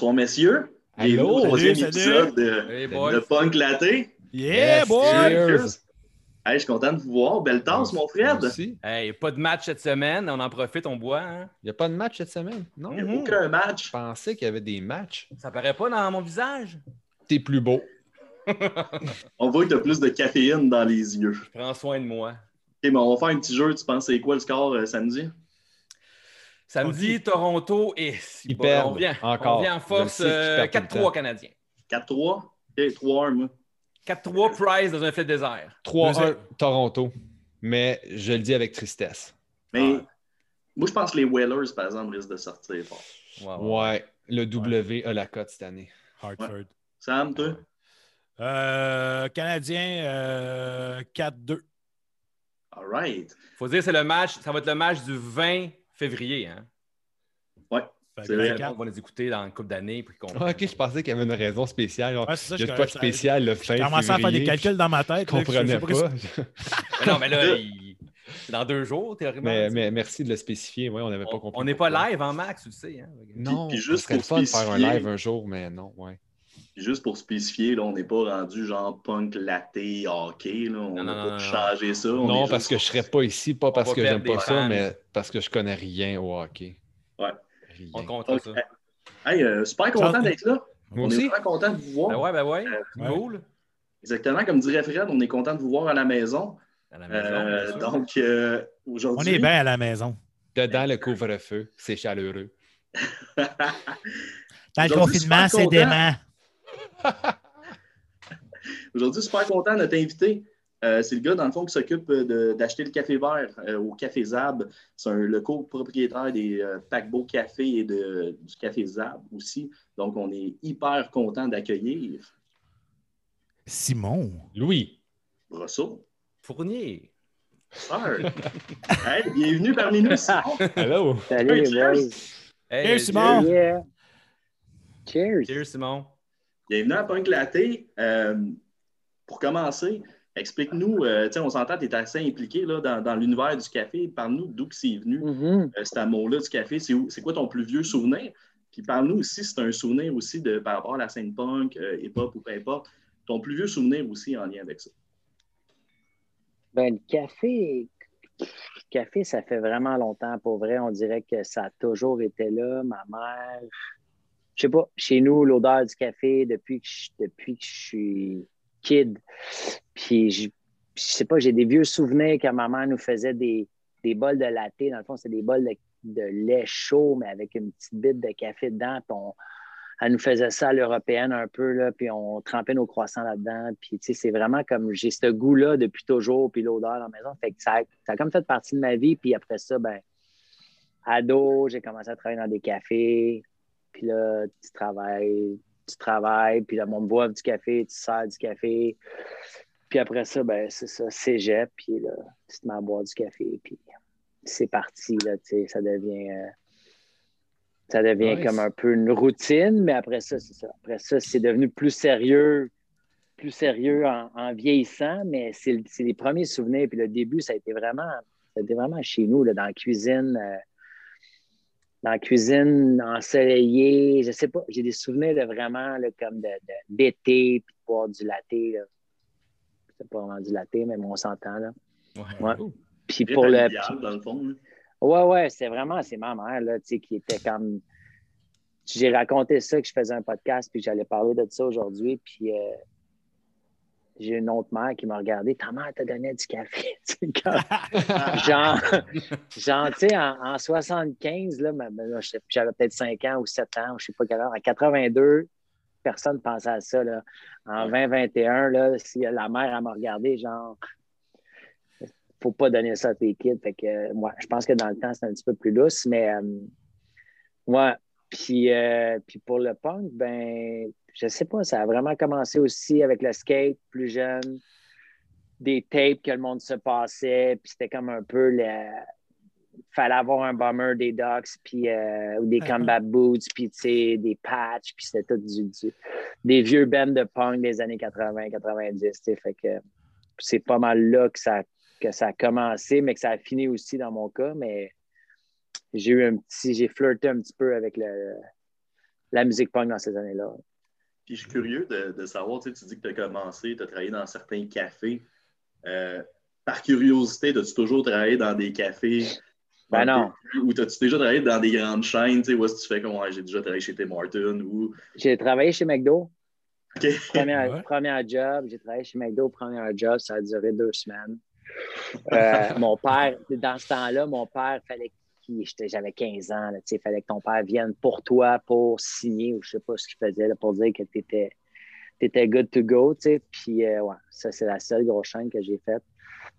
Bonsoir, messieurs. Bienvenue au troisième épisode de, Hey, boys. de Punk Laté. Yeah, Yes, boy! cheers. Hey, je suis content de vous voir. Belle tasse, mon Fred. Aussi. Hey, pas de match cette semaine, on en profite, on boit. Hein? Il n'y a pas de match cette semaine, non? Il n'y a Mhm. aucun Je match. pensais qu'il y avait des matchs. Ça paraît pas dans mon visage. T'es plus beau. On voit que tu as plus de caféine dans les yeux. Je prends soin de moi. OK, mais on va faire un petit jeu. Tu penses c'est quoi le score euh, samedi? Samedi, Toronto et Ils perdent on vient, encore. On vient en force Je le sais qu'ils euh, perdent tout le 4-3 temps. Canadiens. 4-3? OK, 3-1, moi. 4-3 Price dans un fait désert. 3-1 Deuxième. Toronto. Mais je le dis avec tristesse. Mais Ouais. moi, je pense que les Whalers, par exemple, risquent de sortir fort. Ouais, ouais. Ouais, le W a la cote cette année. Hartford. Sam, toi? Euh, Canadien, euh, 4-2. All right. Faut dire, c'est le match, ça va être le match du 20 février. Hein? Ouais. Fait que C'est vrai. 24. On va les écouter dans une couple d'années. Puis qu'on... Ah, ok, je pensais qu'il y avait une raison spéciale. Ouais, ça, Il a pas de spécial le fin J'ai commencé à faire des calculs dans ma tête. Je là, que comprenais pas. Mais non, mais là, il- c'est dans deux jours, théoriquement. mais, mais merci de le spécifier. Ouais, on n'avait pas compris. on n'est pas live en max, tu le sais. Hein? Non, Puis- puis juste juste serait le pour fun de faire un live un jour, mais non, ouais. Juste pour spécifier, là, on n'est pas rendu genre punk laté hockey. Là. On Non, non, pas non, changé ça. On Non, est parce que je serais pas ici, pas parce que j'aime pas ça, fans. mais parce que je connais rien au hockey. Ouais. Rien. On compte Donc, ça. Hey, euh, super content d'être là. Moi on est aussi. vraiment content de vous voir. Ben ouais, ben ouais. Euh, ouais. Cool. Exactement, comme dirait Fred, on est content de vous voir à la maison. À la maison, Euh, donc, euh, On aujourd'hui. est bien à la maison. Dedans le couvre-feu, c'est chaleureux. Dans le confinement, super c'est dément. Aujourd'hui, super content, notre invité. euh, c'est le gars, dans le fond, qui s'occupe de- d'acheter le café vert euh, au Café Zab. C'est un- le copropriétaire des euh, paquebots café et de, du Café Zab aussi. Donc, on est hyper content d'accueillir Simon. Louis, Brosseau. Fournier. Sir. Hey, bienvenue parmi nous, Simon. hello. Salut cheers. Hey, Cheers, Simon. Yeah. Cheers. Cheers, Simon. Bienvenue à Punk Laté. Euh, pour commencer, explique-nous, euh, tu sais, on s'entend, tu es assez impliqué là, dans, dans l'univers du café. Parle-nous d'où c'est venu, Mhm. euh, cet amour-là du café. C'est quoi ton plus vieux souvenir? Puis parle-nous aussi, c'est un souvenir aussi de, par rapport à la scène punk, euh, hip-hop ou peu importe. Ton plus vieux souvenir aussi en lien avec ça. Ben, le café, le café, ça fait vraiment longtemps. Pour vrai, on dirait que ça a toujours été là. Ma mère, je sais pas, chez nous, l'odeur du café depuis que je, depuis que je suis kid. Puis, je, je sais pas, j'ai des vieux souvenirs quand ma mère nous faisait des, des bols de latte. Dans le fond, c'est des bols de, lait chaud, mais avec une petite bite de café dedans. On- elle nous faisait ça à l'européenne un peu, là, puis on trempait nos croissants là-dedans. Puis, tu sais, c'est vraiment comme j'ai ce goût-là depuis toujours, puis l'odeur à la maison. Fait que ça, ça a comme fait partie de ma vie. Puis après ça, ben, ado, j'ai commencé à travailler dans des cafés. Puis là, tu travailles, tu travailles, puis là, on me boit du café, tu sers du café. Puis après ça, ben, c'est ça, cégep, puis là, tu te mets à boire du café, puis c'est parti, là, tu sais, ça devient... euh, ça devient Nice. comme un peu une routine, mais après ça, c'est ça. Après ça, c'est devenu plus sérieux, plus sérieux en, en vieillissant, mais c'est les premiers souvenirs. Puis le début, ça a été vraiment, ça a été vraiment chez nous, là, dans la cuisine, euh, dans la cuisine ensoleillée. Je sais pas, j'ai des souvenirs de vraiment là, comme de- de- d'été, puis de boire du latte. là. C'est pas vraiment du latte, mais on s'entend. là. Ouais. Puis pour le, dans le fond. là. Ouais, ouais, c'est vraiment, c'est ma mère, là, tu sais, qui était comme. J'ai raconté ça, que je faisais un podcast, puis j'allais parler de ça aujourd'hui, puis euh, j'ai une autre mère qui m'a regardé. Ta mère t'a donné du café. Genre, genre, tu sais, en, en 75, là, j'avais peut-être 5 ans ou 7 ans, je sais pas quelle heure. En 82, personne ne pensait à ça, là. En 2021, là, si la mère, elle m'a regardé, genre, faut pas donner ça à tes kids. Fait que, ouais, je pense que dans le temps, c'est un petit peu plus douce, mais euh, ouais. Puis, euh, puis pour le punk, ben, je sais pas, ça a vraiment commencé aussi avec le skate plus jeune, des tapes que le monde se passait, puis c'était comme un peu le. Fallait avoir un bomber des Ducks, puis euh, ou des combat boots, puis tu sais, des patchs, puis c'était tout du, du- des vieux bands de punk des années 80-90, tu sais. Fait que c'est pas mal là que ça, que ça a commencé, mais que ça a fini aussi dans mon cas. Mais j'ai eu un petit, j'ai flirté un petit peu avec le, la musique punk dans ces années-là. Puis je suis curieux de, de savoir, tu, sais, tu dis que tu as commencé, tu as travaillé dans certains cafés. Euh, par curiosité, as-tu toujours travaillé dans des cafés? Ben non. Ou as-tu déjà travaillé dans des grandes chaînes, tu sais, où est-ce que tu fais comme ouais, j'ai déjà travaillé chez Tim Hortons ou. J'ai travaillé chez McDo. OK. Première, Ouais. première job, j'ai travaillé chez McDo, premier job, ça a duré deux semaines. Euh, mon père, dans ce temps-là, mon père, fallait j'avais 15 ans, là, il fallait que ton père vienne pour toi, pour signer, ou je sais pas ce qu'il faisait, là, pour dire que tu étais, good to go. Puis, euh, ouais, ça, c'est la seule grosse chaîne que j'ai faite.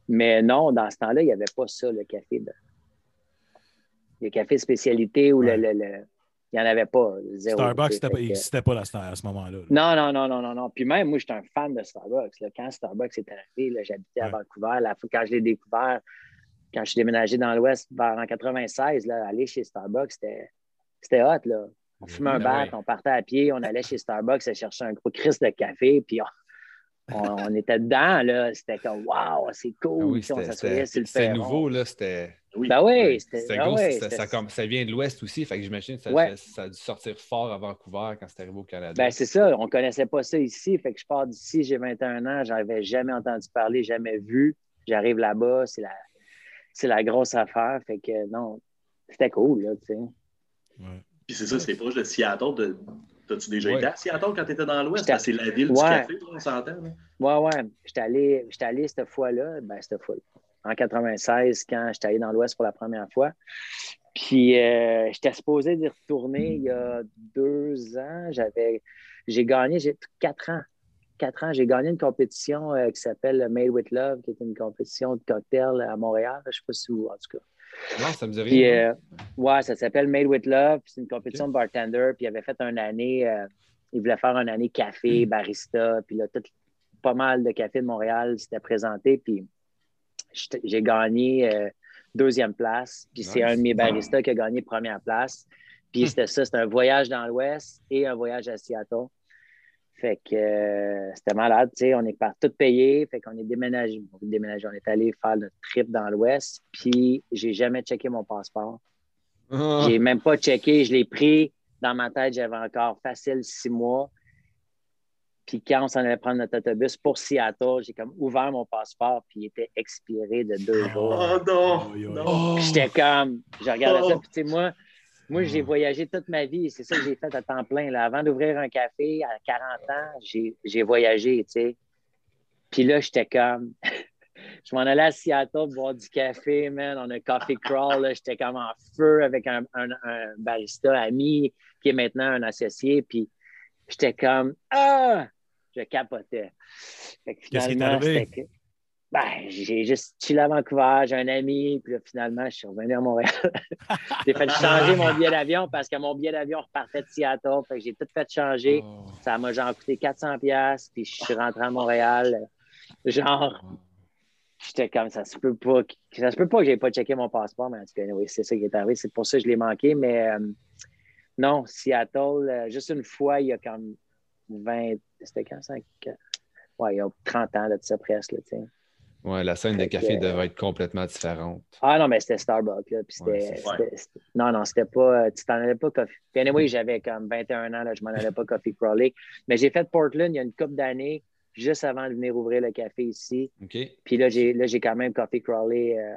Mais non, dans ce temps-là, il n'y avait pas ça, le café de. Le café spécialité ou Ouais. le, le- le- Il n'y en avait pas. Zéro. Starbucks c'était n'existait pas à ce- à ce moment-là. là. non, non, non, non, non, non. Puis même, moi, j'étais un fan de Starbucks. là. Quand Starbucks est arrivé, là, j'habitais à. Vancouver. Quand je l'ai découvert, quand je suis déménagé dans l'Ouest vers en 96, là, aller chez Starbucks, c'était, c'était hot. Là. On fumait un Ben bat, ouais. on partait à pied, on allait chez Starbucks à chercher un gros Christ de café, puis on, on- on était dedans. Là. C'était comme, waouh, c'est cool. Ah oui, Puis on c'était sur le c'était nouveau, là. C'était. Oui. Ben oui, c'était, ben oui, ça, comme- vient de l'Ouest aussi, fait que j'imagine que ça, Ouais. ça- ça a dû sortir fort à Vancouver quand c'est arrivé au Canada. Ben, c'est ça, on ne connaissait pas ça ici. Fait que je pars d'ici, j'ai 21 ans, j'en avais jamais entendu parler, jamais vu. J'arrive là-bas, c'est la, c'est la grosse affaire. Fait que non, c'était cool, là, tu sais. Ouais. Puis c'est ça, c'est proche de Seattle. De... T'as-tu déjà Ouais. été à Seattle quand tu étais dans l'Ouest? C'est la ville du Ouais. café, là, on s'entend. Ouais, ouais. J'étais allé, j'étais allé cette fois-là, ben, cette fois en 96, quand j'étais allé dans l'Ouest pour la première fois. Puis, euh, j'étais supposé d'y retourner il y a deux ans. J'avais, j'ai gagné, j'ai quatre ans. Quatre ans, j'ai gagné une compétition euh, qui s'appelle Made with Love, qui est une compétition de cocktail à Montréal. Je ne sais pas si vous, en tout cas. Non, ça me dit rien. euh, ouais, ça s'appelle Made with Love. C'est une compétition de bartender. Puis, il avait fait une année, euh, il voulait faire une année café, barista. Puis là, tout, pas mal de cafés de Montréal s'étaient présentés. Puis, j'ai gagné deuxième place. Puis, c'est Nice. un de mes baristas qui a gagné première place. Puis, c'était ça, c'était un voyage dans l'Ouest et un voyage à Seattle. Fait que euh, c'était malade, tu sais, on est par tout payé, fait qu'on est déménagé, on est déménagé, on est allé faire notre trip dans l'Ouest, puis j'ai jamais checké mon passeport. Ah, J'ai même pas checké, je l'ai pris dans ma tête, j'avais encore facile six mois. Puis quand on s'en allait prendre notre autobus pour Seattle, j'ai comme ouvert mon passeport, puis il était expiré de deux jours. Oh non! J'étais comme, je regardais ça, Oh. puis tu sais, moi, moi j'ai voyagé toute ma vie, c'est ça que j'ai fait à temps plein. Là. Avant d'ouvrir un café à 40 ans, j'ai voyagé, tu sais. Puis là, j'étais comme, je m'en allais à Seattle boire du café, man, on a coffee crawl, j'étais comme en feu avec un, un- un barista ami qui est maintenant un associé, puis j'étais comme, ah, je capotais. Qu'est-ce qui est arrivé? Ben, j'ai juste chillé à Vancouver, j'ai un ami, puis là, finalement, je suis revenu à Montréal. j'ai fait changer mon billet d'avion parce que mon billet d'avion repartait de Seattle. Fait que j'ai tout fait changer. oh. Ça m'a genre coûté 400 pièces puis je suis rentré à Montréal. Genre, j'étais comme ça se peut pas. Ça se peut pas que j'ai pas checké mon passeport, mais en tout cas, oui, c'est ça qui est arrivé. C'est pour ça que je l'ai manqué. Mais euh, non, Seattle, euh, juste une fois, il y a comme 20. C'était quand ça? Ouais, il y a 30 ans là, de ça presque. Là, tu sais. Ouais, la scène de Fait que, café euh, devait être complètement différente. Ah non, mais c'était Starbucks. Là, puis Ouais, non, non, c'était pas. Tu t'en allais pas Coffee. Puis anyway, j'avais comme 21 ans, là, je m'en allais pas Coffee Crawley. Mais j'ai fait Portland il y a une couple d'années, juste avant de venir ouvrir le café ici. OK? Puis là, j'ai, là, j'ai quand même Coffee Crawley. euh,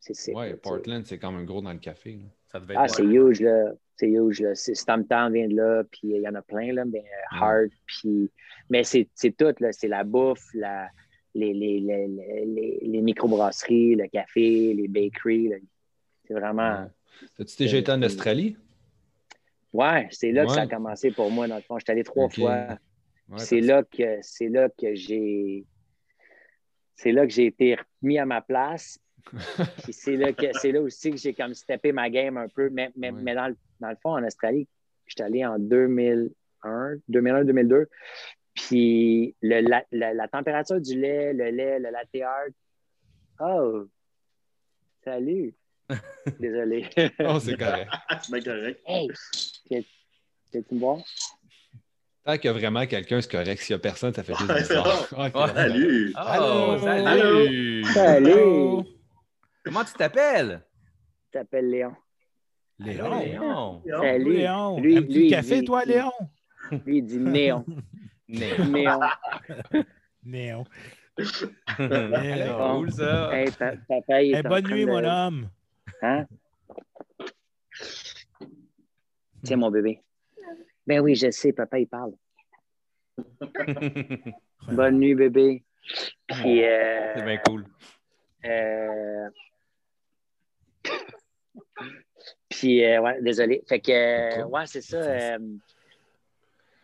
c'est, Ouais. Portland, c'est quand même gros dans le café. là. Ça devait être Ah, c'est huge, là. C'est huge, là. C'est, Stumptown vient de là, puis il y en a plein, là. Mais euh, Hard, puis. Mais c'est, c'est tout, là. C'est la bouffe, la, les, les, les, les, microbrasseries, le café, les bakeries. C'est vraiment. As-tu déjà été en Australie? Ouais, c'est là que ça a commencé pour moi, dans le fond. J'étais allé trois fois. Ouais, c'est là que c'est là que j'ai c'est là que j'ai été remis à ma place. Puis c'est là que c'est là aussi que j'ai comme steppé ma game un peu. Mais, mais, Ouais. mais dans, le, dans le fond, en Australie, j'étais allé en 2001, 2001, 2002. Puis le, la, la, la température du lait, le lait, le latte art. Oh! Salut! Désolé. Oh, c'est correct. C'est bien correct. hey! Tu me voir? Tant qu'il y a vraiment quelqu'un, c'est correct. S'il n'y a personne, ça fait Ok, Ouais. Salut! Oh, Allô? salut! Salut! Comment tu t'appelles? Tu t'appelles Léon. Léon. Léon. Salut. Léon. Lui- Aimes-tu lui, le il café, toi, Léon? Lui, il dit néon. Néon. Léon. C'est cool, ça. Hey, pa- papa, il est Eh, bonne nuit, de- mon homme. Hein? Tiens, mon bébé. Ben oui, je sais, papa, il parle. Bonne nuit, bébé. Puis, euh, C'est bien cool. euh, Puis, euh, ouais, désolé. Fait que, euh, ouais, c'est ça. euh,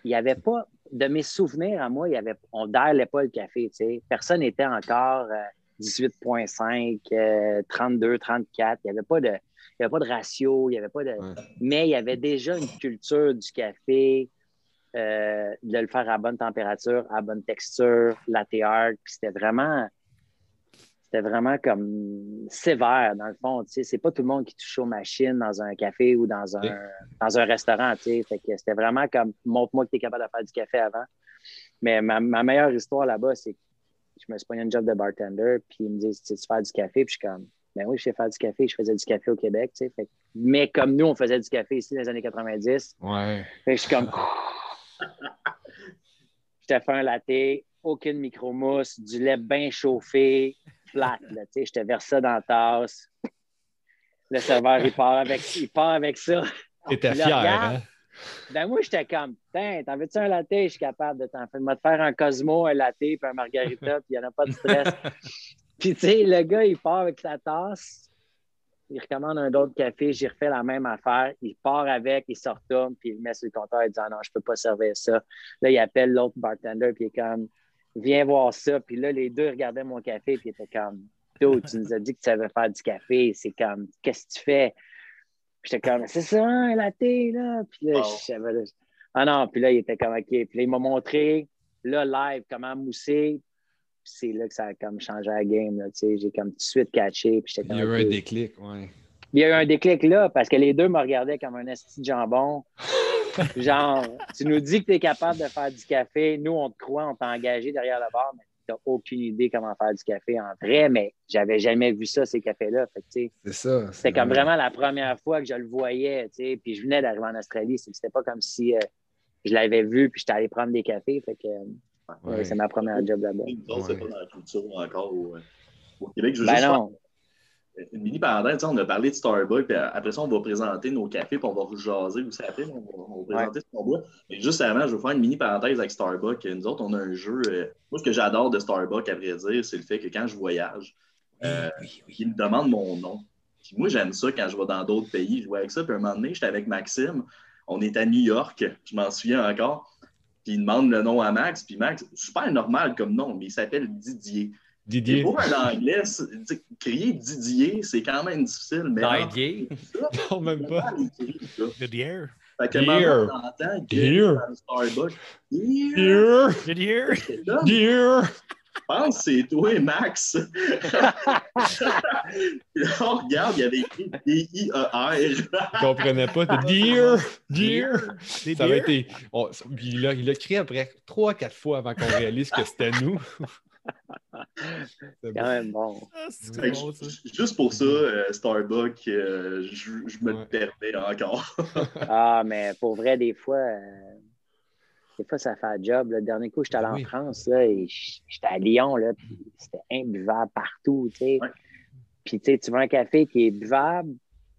Il n'y avait pas, de mes souvenirs à moi, il y avait, on n'allait pas le café, tu sais. Personne n'était encore euh, 18,5, euh, 32, 34. Il n'y avait pas de. Il y avait pas de ratio, il n'y avait pas de. Ouais. Mais il y avait déjà une culture du café, euh, de le faire à bonne température, à bonne texture, latte art. Puis c'était vraiment, c'était vraiment comme sévère dans le fond. Tu sais, c'est pas tout le monde qui touche aux machines dans un café ou dans un, Oui. dans un restaurant. Tu sais, fait que c'était vraiment comme montre-moi que tu es capable de faire du café avant. Mais ma, ma meilleure histoire là-bas, c'est que je me suis pogné un job de bartender, puis ils me disent Tu faire du café, puis je suis comme ben oui, je sais faire du café, je faisais du café au Québec, tu sais. Fait que- mais comme nous, on faisait du café ici dans les années 90, Ouais. fait que je suis comme. je te fais un latte, aucune micro-mousse, du lait bien chauffé, flat, là, tu sais. Je te verse ça dans la tasse. Le serveur, il part avec, il part avec ça. T'étais fier, regarde. hein? Ben moi, j'étais comme, Tiens, t'en veux-tu un latte? Je suis capable de t'en faire. de faire un Cosmo, un latte, puis un margarita, puis il n'y en a pas de stress. puis tu sais, le gars, il part avec sa tasse, il recommande un autre café, j'y refais la même affaire, il part avec, il se retourne, puis il le met sur le compteur, il dit ah non, je peux pas servir ça. Là, il appelle l'autre bartender, puis il est comme, viens voir ça. Puis là, les deux regardaient mon café, puis ils étaient comme, Dude, tu nous as dit que tu savais faire du café, c'est comme, qu'est-ce que tu fais? J'étais comme, c'est ça, un latte, là. Puis là, savais, là, ah non, puis là, il était comme, OK. Puis là, il m'a montré, là, live, comment mousser. Puis c'est là que ça a comme changé la game, là, tu sais. J'ai comme tout de suite catché. Puis j'étais Il y comme, a eu un déclic, ouais. Il y a eu un déclic là, parce que les deux me regardaient comme un esti de jambon. Genre, tu nous dis que tu es capable de faire du café. Nous, on te croit, on t'a engagé derrière le bar, mais tu n'as aucune idée comment faire du café en vrai. Mais j'avais jamais vu ça, ces cafés-là. C'est ça. c'était comme vraiment la première fois que je le voyais, tu sais. Puis je venais d'arriver en Australie. c'est- C'était pas comme si euh, je l'avais vu puis j'étais allé prendre des cafés. Fait que euh, Ouais. c'est ma première job là-bas. Autres, c'est Ouais. pas dans la culture encore au, au Québec. Je veux Ben juste non. Une mini parenthèse. On a parlé de Starbucks, puis après ça, on va présenter nos cafés, puis on va rejaser aussi après. On va, on va présenter ce qu'on boit. Mais juste avant, je veux faire une mini parenthèse avec Starbucks. Nous autres, on a un jeu. euh, moi, ce que j'adore de Starbucks, à vrai dire, c'est le fait que quand je voyage, euh, ils me demandent mon nom. Puis moi, j'aime ça quand je vais dans d'autres pays. Je vois avec ça. Puis un moment donné, j'étais avec Maxime. On est à New York. Je m'en souviens encore. Puis il demande le nom à Max. Puis Max, super normal comme nom, mais il s'appelle Didier. Et Didier. pour un anglais, crier Didier, c'est quand même difficile. Mais Didier. Non, même pas. year. Fait que maintenant, on entend Starbucks. Year. C'est là, Dear. Je pense que c'est toi, Max. On regarde, il y avait écrit D-I-E-R. Je comprenais pas. Dear. Dear. Des Ça avait été. puis il l'a crié après trois, quatre fois avant qu'on réalise que c'était nous. C'est Quand même bon. Ah, c'est bon, ça. Juste pour ça, euh, Starbucks, euh, je, je me Ouais. le permets encore. Ah, mais pour vrai, des fois, euh, des fois, ça fait un job. Le dernier coup, j'étais allé Oui. en France, là, et j'étais à Lyon, là, puis c'était imbuvable partout, tu sais. Ouais. Puis, tu sais, tu veux un café qui est buvable,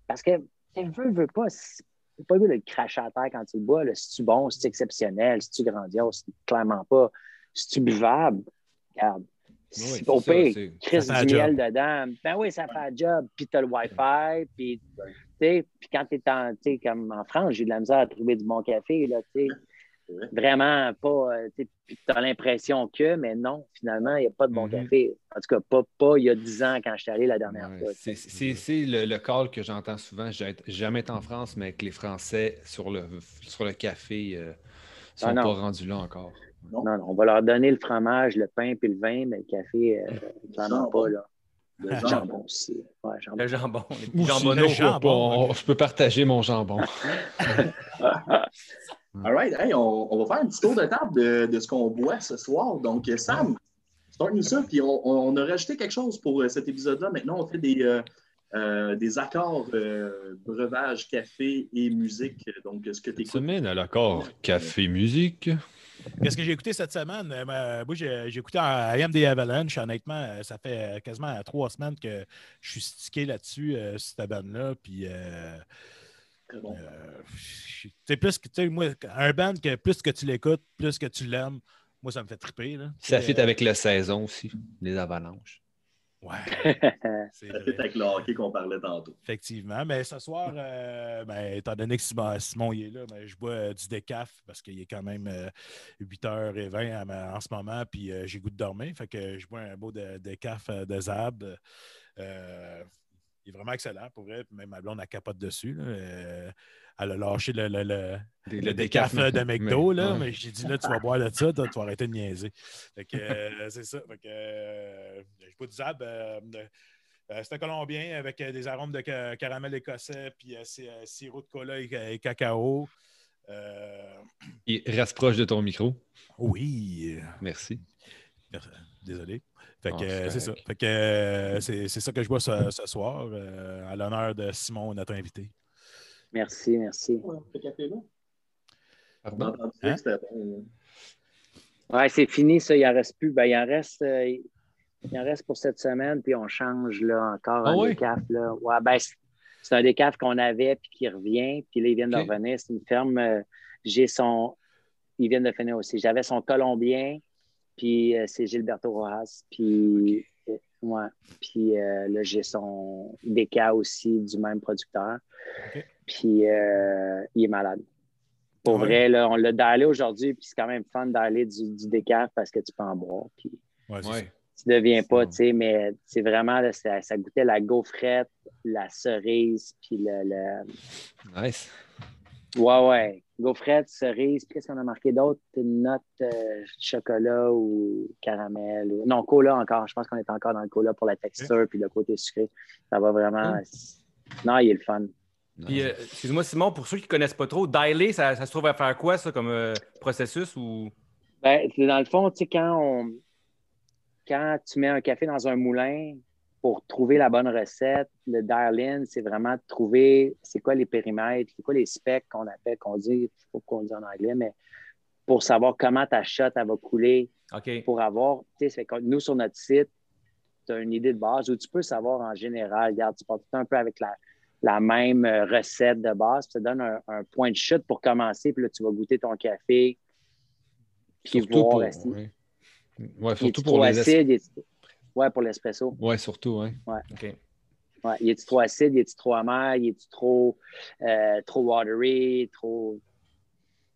parce que, tu veux, veux pas, c'est pas le goût de le cracher à terre quand tu le bois, là. Si tu bon, si tu exceptionnel, si tu grandiose, clairement pas. Si tu buvable, regarde. Oui, Si- au ça, pire, du miel dedans. Ben oui, ça fait un job. Puis t'as le Wi-Fi. Puis, tu sais, puis quand t'es en, tu sais, comme en France, j'ai de la misère à trouver du bon café, là, tu. Vraiment pas, euh, tu sais, puis t'as l'impression que, mais non, finalement, il n'y a pas de bon Mhm. café. En tout cas, pas, pas il y a 10 ans quand je suis allé la dernière Ouais, fois. c'est- C'est c'est le, le call que j'entends souvent. J'ai jamais été en France, mais que les Français sur le, sur le café euh, sont Ah pas rendus là encore. Non, non, on va leur donner le fromage, le pain puis le vin, mais le café, euh, clairement jambon. pas, là. Le jambon. aussi. Ouais, jambon. Le jambon. Le jambon. Bon, je peux partager mon jambon. All right, hey, on, on va faire un petit tour de table de, de ce qu'on boit ce soir. Donc, euh, Sam, start-nous ça. Puis on, on a rajouté quelque chose pour euh, cet épisode-là. Maintenant, on fait des, euh, euh, des accords euh, breuvage, café et musique. Donc, ce que tu Cette semaine à l'accord café-musique. Qu'est-ce que j'ai écouté cette semaine? Euh, moi, j'ai j'ai écouté un I Am the Avalanche. Honnêtement, euh, ça fait euh, quasiment trois semaines que je suis stické là-dessus, euh, sur cette bande-là. Puis, euh, bon. euh, je- tu sais, plus que, moi, un band que plus que tu l'écoutes, plus que tu l'aimes, moi, ça me fait triper. Là. Ça fit euh, avec la saison aussi, les avalanches. Ouais, c'est avec le hockey qu'on parlait tantôt. Effectivement. Mais ce soir, euh, ben, étant donné que Simon, Simon il est là, ben, je bois euh, du décaf parce qu'il est quand même euh, 8h20 à ma- en ce moment, puis euh, j'ai goût de dormir. Fait que je bois un beau de, décaf euh, de Zab. Euh, il est vraiment excellent pour vrai. Puis Même ma blonde, elle capote dessus. là. Elle a lâché le, le, le- Des- le décaf décaf, de McDo, mais- là, mais j'ai dit là, tu vas boire de ça, tu vas arrêter de niaiser. Fait que euh, c'est ça. Fait que euh, je bois du Zab. euh, euh, c'est un colombien avec euh, des arômes de ca- caramel écossais, puis c'est, sirop de cola et, et cacao. Il reste proche de ton micro. oui. Merci. Désolé. Fait que Ah, euh, c'est ça. Fait que euh, c'est, ça que je bois ce, ce soir, euh, à l'honneur de Simon, notre invité. Merci, merci. Pardon? Hein? Ouais, c'est fini, ça. Il en reste plus. Ben, il en reste. euh, il en reste pour cette semaine, puis on change là, encore Ah un ouais? décaf. Là. Ouais, ben, c'est- c'est un décaf qu'on avait puis qui revient. Puis là, ils viennent de revenir. C'est une ferme. euh, j'ai son. Ils viennent de finir aussi. J'avais son colombien, puis euh, c'est Gilberto Rojas. Puis, ouais. Puis euh, là, j'ai son déca aussi du même producteur. Puis euh, il est malade. Pour Ouais? vrai, là, on l'a d'aller aujourd'hui, puis c'est quand même fun d'aller du, du décaf parce que tu peux en boire. Puis Ouais, tu deviens pas, tu sais, mais c'est vraiment, là, ça, ça goûtait la gaufrette, la cerise, puis le, le- Nice. Ouais, ouais. Gaufrette, cerise, puis qu'est-ce qu'on a marqué d'autre? Une note euh, chocolat ou caramel. ou- Non, cola encore. Je pense qu'on est encore dans le cola pour la texture puis le côté sucré. Ça va vraiment... Non, il est le fun. Puis, euh, excuse-moi, Simon, pour ceux qui ne connaissent pas trop, dialer, ça, ça se trouve à faire quoi, ça, comme euh, processus ou? Ben, dans le fond, tu sais, quand on... Quand tu mets un café dans un moulin pour trouver la bonne recette, le dial-in, c'est vraiment de trouver c'est quoi les périmètres, c'est quoi les specs qu'on appelle, qu'on dit, je sais pas pourquoi on dit en anglais, mais pour savoir comment ta shot elle va couler, OK. pour avoir, tu sais, c'est comme nous sur notre site, tu as une idée de base où tu peux savoir en général, regarde, tu pars tout un peu avec la, la même euh, recette de base, puis ça donne un, un point de chute pour commencer, puis là, tu vas goûter ton café, puis Surtout voir pour, ouais. Ouais, surtout pour trop les ouais, pour l'espresso. Ouais, surtout, ouais. OK. Ouais. Il est-tu trop acide, il est-tu trop amer, il est-tu trop, euh, trop watery, trop.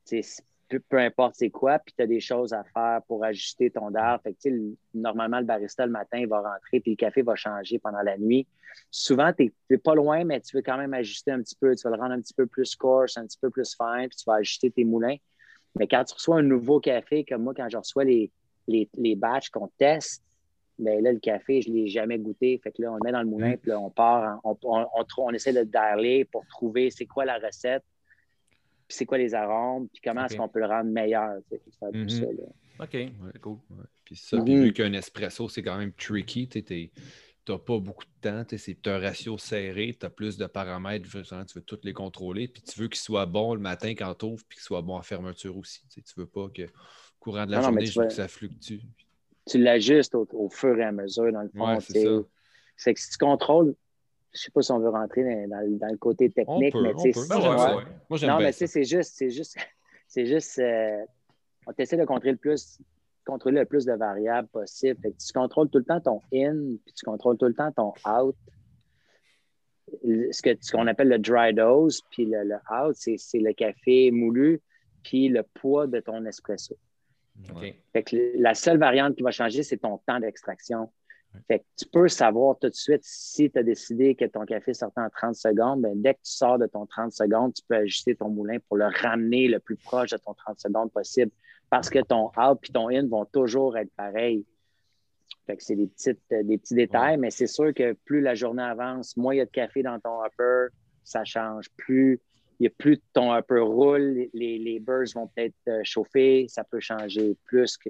tu sais, Peu, peu importe c'est quoi, puis tu as des choses à faire pour ajuster ton DAR. Fait que, tu sais, le- normalement, le barista, le matin, il va rentrer, puis le café va changer pendant la nuit. Souvent, tu n'es pas loin, mais tu veux quand même ajuster un petit peu. Tu vas le rendre un petit peu plus coarse, un petit peu plus fin, puis tu vas ajuster tes moulins. Mais quand tu reçois un nouveau café, comme moi, quand je reçois les, les, les batchs qu'on teste, ben là, le café, je ne l'ai jamais goûté. Fait que là, on le met dans le moulin, Mm. puis là, on part, on, on, on, essaie de dialer pour trouver c'est quoi la recette, puis c'est quoi les arômes, puis comment est-ce qu'on peut le rendre meilleur. tu sais. C'est un peu Mhm. ça, là. OK. Ouais. C'est cool. Ouais. Puis ça, Mhm. vu qu'un espresso, c'est quand même tricky, tu n'as pas beaucoup de temps, tu as un ratio serré, tu as plus de paramètres, tu veux tous les contrôler, puis tu veux qu'il soit bon le matin quand tu ouvres, puis qu'il soit bon en fermeture aussi. Tu ne veux pas que au courant de la Non, mais journée, je veux vas- que ça fluctue. Tu l'ajustes au, au fur et à mesure, dans le fond. Ouais, c'est sais. ça. C'est que si tu contrôles, je ne sais pas si on veut rentrer dans, dans le- dans le côté technique, peut, mais tu sais, Ben Moi, j'aime ouais. Moi, Non, mais tu sais, ça. c'est juste, c'est juste, c'est juste, euh, on essaie de contrôler le plus, contrôler le plus de variables possible. Fait que tu contrôles tout le temps ton in, puis tu contrôles tout le temps ton out. Ce que- ce qu'on appelle le dry dose, puis le, le out, c'est c'est le café moulu, puis le poids de ton espresso. Fait que la seule variante qui va changer, c'est ton temps d'extraction. Fait que tu peux savoir tout de suite si tu as décidé que ton café sortait en 30 secondes, dès que tu sors de ton 30 secondes, tu peux ajuster ton moulin pour le ramener le plus proche de ton 30 secondes possible parce que ton out et ton in vont toujours être pareils. Fait que c'est des, petites, euh, des petits détails, mais c'est sûr que plus la journée avance, moins il y a de café dans ton upper, ça change. Plus il y a plus de ton upper roule, les, les, bursts vont peut-être euh, chauffer, ça peut changer plus que.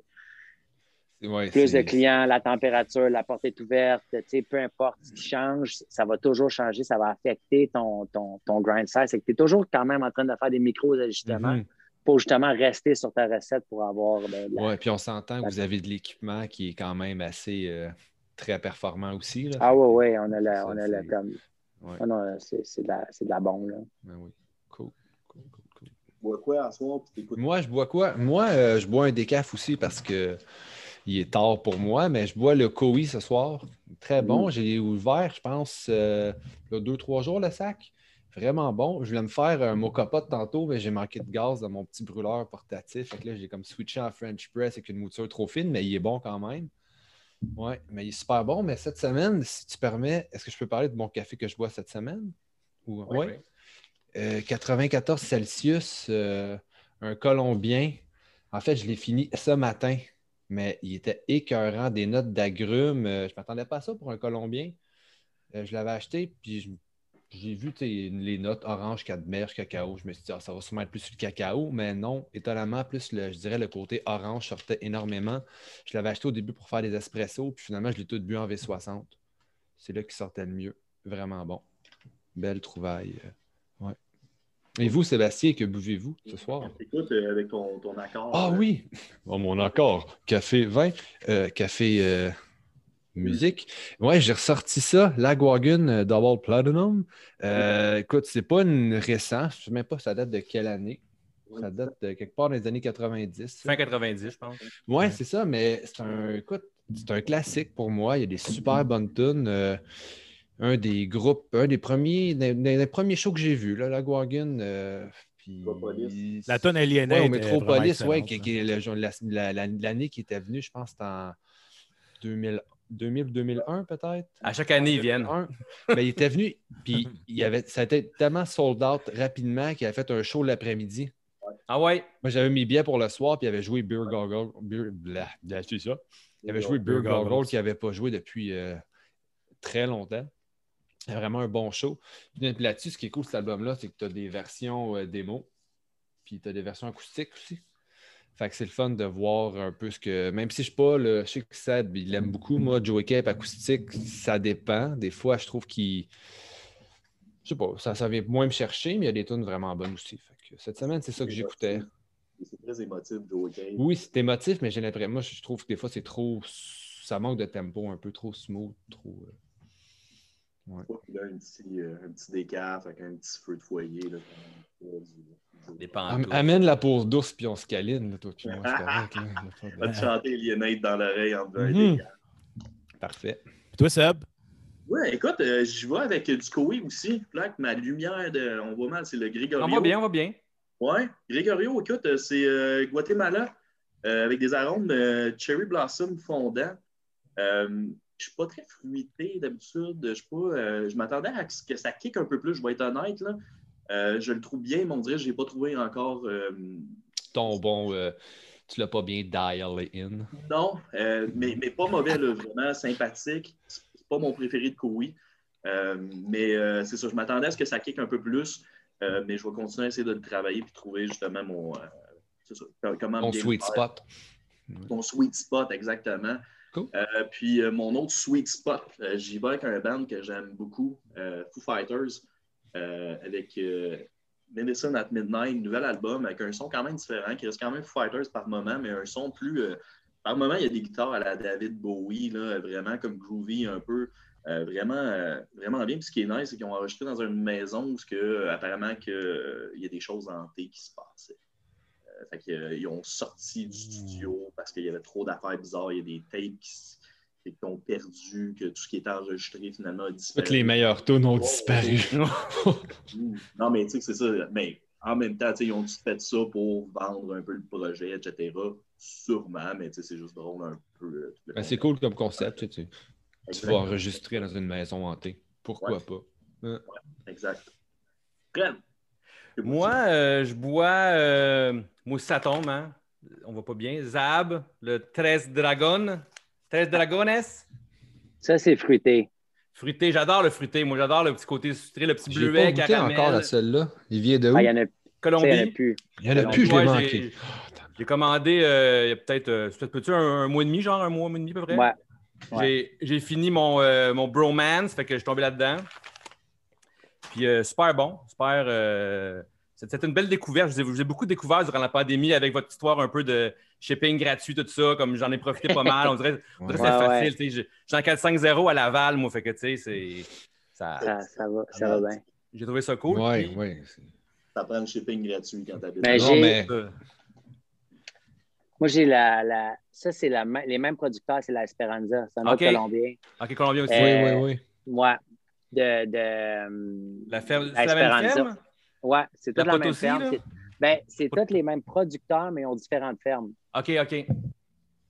Ouais, plus de clients, la température, la porte est ouverte, peu importe ce qui change, ça va toujours changer, ça va affecter ton, ton, ton grind size. C'est que tu es toujours quand même en train de faire des micros-ajustements Mhm. pour justement rester sur ta recette pour avoir ben, de la- Ouais, puis on s'entend que vous avez de l'équipement qui est quand même assez euh, très performant aussi. Là. Ah ouais, ouais, on a la, Ça, on a comme. Ouais. Ah non, c'est de, la- de la bombe, là. Ben oui. Cool. Cool, cool, cool. Bois quoi à soir, puis t'écoutes. Moi, je bois quoi? Moi, euh, je bois un décaf aussi parce que il est tard pour moi, mais je bois le Koi ce soir. Très bon. J'ai ouvert, je pense, euh, il y a deux, trois jours le sac. Vraiment bon. Je voulais me faire un mocapote tantôt, mais j'ai manqué de gaz dans mon petit brûleur portatif. Fait que là, j'ai comme switché en French press avec une mouture trop fine, mais il est bon quand même. Oui, mais il est super bon. Mais cette semaine, si tu permets, est-ce que je peux parler de mon café que je bois cette semaine? Ou... Oui, Ouais. oui. Euh, 94 Celsius, euh, un colombien. En fait, je l'ai fini ce matin, mais il était écœurant, des notes d'agrumes. Euh, je ne m'attendais pas à ça pour un colombien. Euh, je l'avais acheté, puis j'ai vu les notes orange, cadmerge, cacao. Je me suis dit, ah, ça va sûrement être plus sur le cacao, mais non, étonnamment, plus le, je dirais le côté orange sortait énormément. Je l'avais acheté au début pour faire des espressos, puis finalement, je l'ai tout bu en V60. C'est là qu'il sortait le mieux. Vraiment bon. Belle trouvaille. Ouais. Et vous, Sébastien, que buvez-vous ce soir? Écoute, euh, avec ton, ton accord. Ah euh, oui! Oh, mon accord. Café, vin, euh, café, euh, musique. Ouais, j'ai ressorti ça, Lagwagon Double Platinum. Euh, écoute, c'est pas une récent, je sais même pas ça date de quelle année. Ça date de quelque part dans les années 90. Fin 90, je pense. Ouais, c'est ça, mais c'est un, écoute, c'est un classique pour moi. Il y a des super bonnes tunes. Un des groupes, un des premiers, des, des premiers shows que j'ai vus, là, la Guagan. euh, puis- Metropolis. La tonne Alienate. Ouais, au Métropolis, la- l'année qui était venue, je pense, c'était en 2000, 2000 2001 peut-être? À chaque année, ils viennent. 2001. Ben, il était venu, puis il avait, ça a été tellement sold out rapidement qu'il a fait un show l'après-midi. Ah ouais? Moi, j'avais mis billets pour le soir, puis il avait joué Beer Goggle. Beer, blah, ça. Il avait joué Beer. Goggle qui n'avait pas joué depuis euh, très longtemps. C'est vraiment un bon show. Puis là-dessus, ce qui est cool, cet album-là, c'est que tu as des versions euh, démo, puis tu as des versions acoustiques aussi. Fait que c'est le fun de voir un peu ce que. Même si je suis pas le. Je sais que Sad, il l'aime beaucoup. Moi, Joey Cape acoustique, ça dépend. Des fois, je trouve qu'il. Je sais pas, ça, ça vient moins me chercher, mais il y a des tunes vraiment bonnes aussi. Fait que cette semaine, c'est ça que j'écoutais. C'est très émotif, Joe Cage. Oui, c'est émotif, mais j'ai l'impression. Moi, je trouve que des fois, c'est trop. Ça manque de tempo, un peu trop smooth, trop. Il a un petit, euh, un petit décaf avec un petit feu de foyer. Là, Des amène la pause douce, puis on se câline, là, toi, correct. là. Pas de- Va te chanter Alienate dans l'oreille en devant un Mhm. décaf. Parfait. Puis toi, Seb? Ouais, écoute, euh, j'y vais avec du Koei aussi. Là, avec ma lumière de. On voit mal, c'est le Gregorio. On va bien, on va bien. Ouais, Gregorio, écoute, euh, c'est euh, Guatemala euh, avec des arômes de cherry blossom fondant. Je suis pas très fruité d'habitude. Je suis pas, euh, je m'attendais à ce que ça kick un peu plus, je vais être honnête. Là. Euh, je le trouve bien, mais on dirait que je n'ai pas trouvé encore. euh, Ton bon, tu l'as pas bien dialé in. non, mais, mais pas mauvais, là, vraiment sympathique. C'est pas mon préféré de. Euh, mais c'est ça, je m'attendais à ce que ça kick un peu plus. mais je vais continuer à essayer de le travailler et trouver justement mon. ça, comment le sweet spot. Ton sweet spot, exactement. Cool. Euh, puis euh, mon autre sweet spot, euh, j'y vais avec un band que j'aime beaucoup, Foo Fighters, avec Medicine at Midnight, nouvel album avec un son quand même différent, qui reste quand même Foo Fighters par moment, mais un son plus. par moment, il y a des guitares à la David Bowie, là, vraiment comme groovy un peu. vraiment, vraiment bien. Puis ce qui est nice, c'est qu'ils ont enregistré dans une maison où que, apparemment que, il y a des choses hantées qui se passaient. Fait que, euh, ils ont sorti du studio parce qu'il y avait trop d'affaires bizarres. Il y a des tapes qui, ont perdu, que tout ce qui était enregistré finalement a disparu. Toutes les meilleurs tunes ont disparu. Non, mais tu sais que c'est ça. Mais en même temps, ils ont fait ça pour vendre un peu le projet, etc. Sûrement, mais tu sais, c'est juste drôle un peu. euh, Ben, c'est cool comme concept. Tu, sais, tu- Exact. vas enregistrer dans une maison hantée. Pourquoi Ouais. pas? Exact. Fred, que Moi, euh, je bois. Euh, moi ça tombe, hein? On va pas bien. Zab, le 13 Dragon. 13 Dragones? Ça, c'est fruité. Fruité, j'adore le fruité. Moi, j'adore le petit côté sucré, le petit pas bleuet, goûté caramel. encore à celle-là. Il vient de où? Ah, il y en a, ça, il y en a Colombie. plus. Il y en a plus, je l'ai manqué. j'ai- commandé euh, il y a peut-être euh, peut-être un, un mois et demi, genre un mois et demi à peu près? Ouais. J'ai- J'ai fini mon, euh, mon bromance, fait que je suis tombé là-dedans. Puis euh, super bon, super. euh, C'était une belle découverte. Je vous ai, je vous ai beaucoup découvert durant la pandémie avec votre histoire un peu de shipping gratuit, tout ça. Comme j'en ai profité pas mal. On dirait, on dirait que c'est Ouais, facile. un 4-5-0 à Laval, moi. Fait que, tu sais, c'est. Ça, Ça, ça va, ça va bien. j'ai trouvé ça cool. Puis- ouais. c'est- Ça prend le shipping gratuit quand t'habites. Mais Non, mais Euh, Moi, j'ai la, la. Ça, c'est les mêmes producteurs, c'est la Esperanza. C'est un autre. Colombien. Ok, Colombien aussi. Euh, oui, oui, oui. Ouais. De. de hum, La ferme, la c'est la même ferme? Ouais, c'est toute La la, même Potosi, ferme. C'est- Ben, c'est tous les mêmes producteurs, mais ils ont différentes fermes. Ok, ok.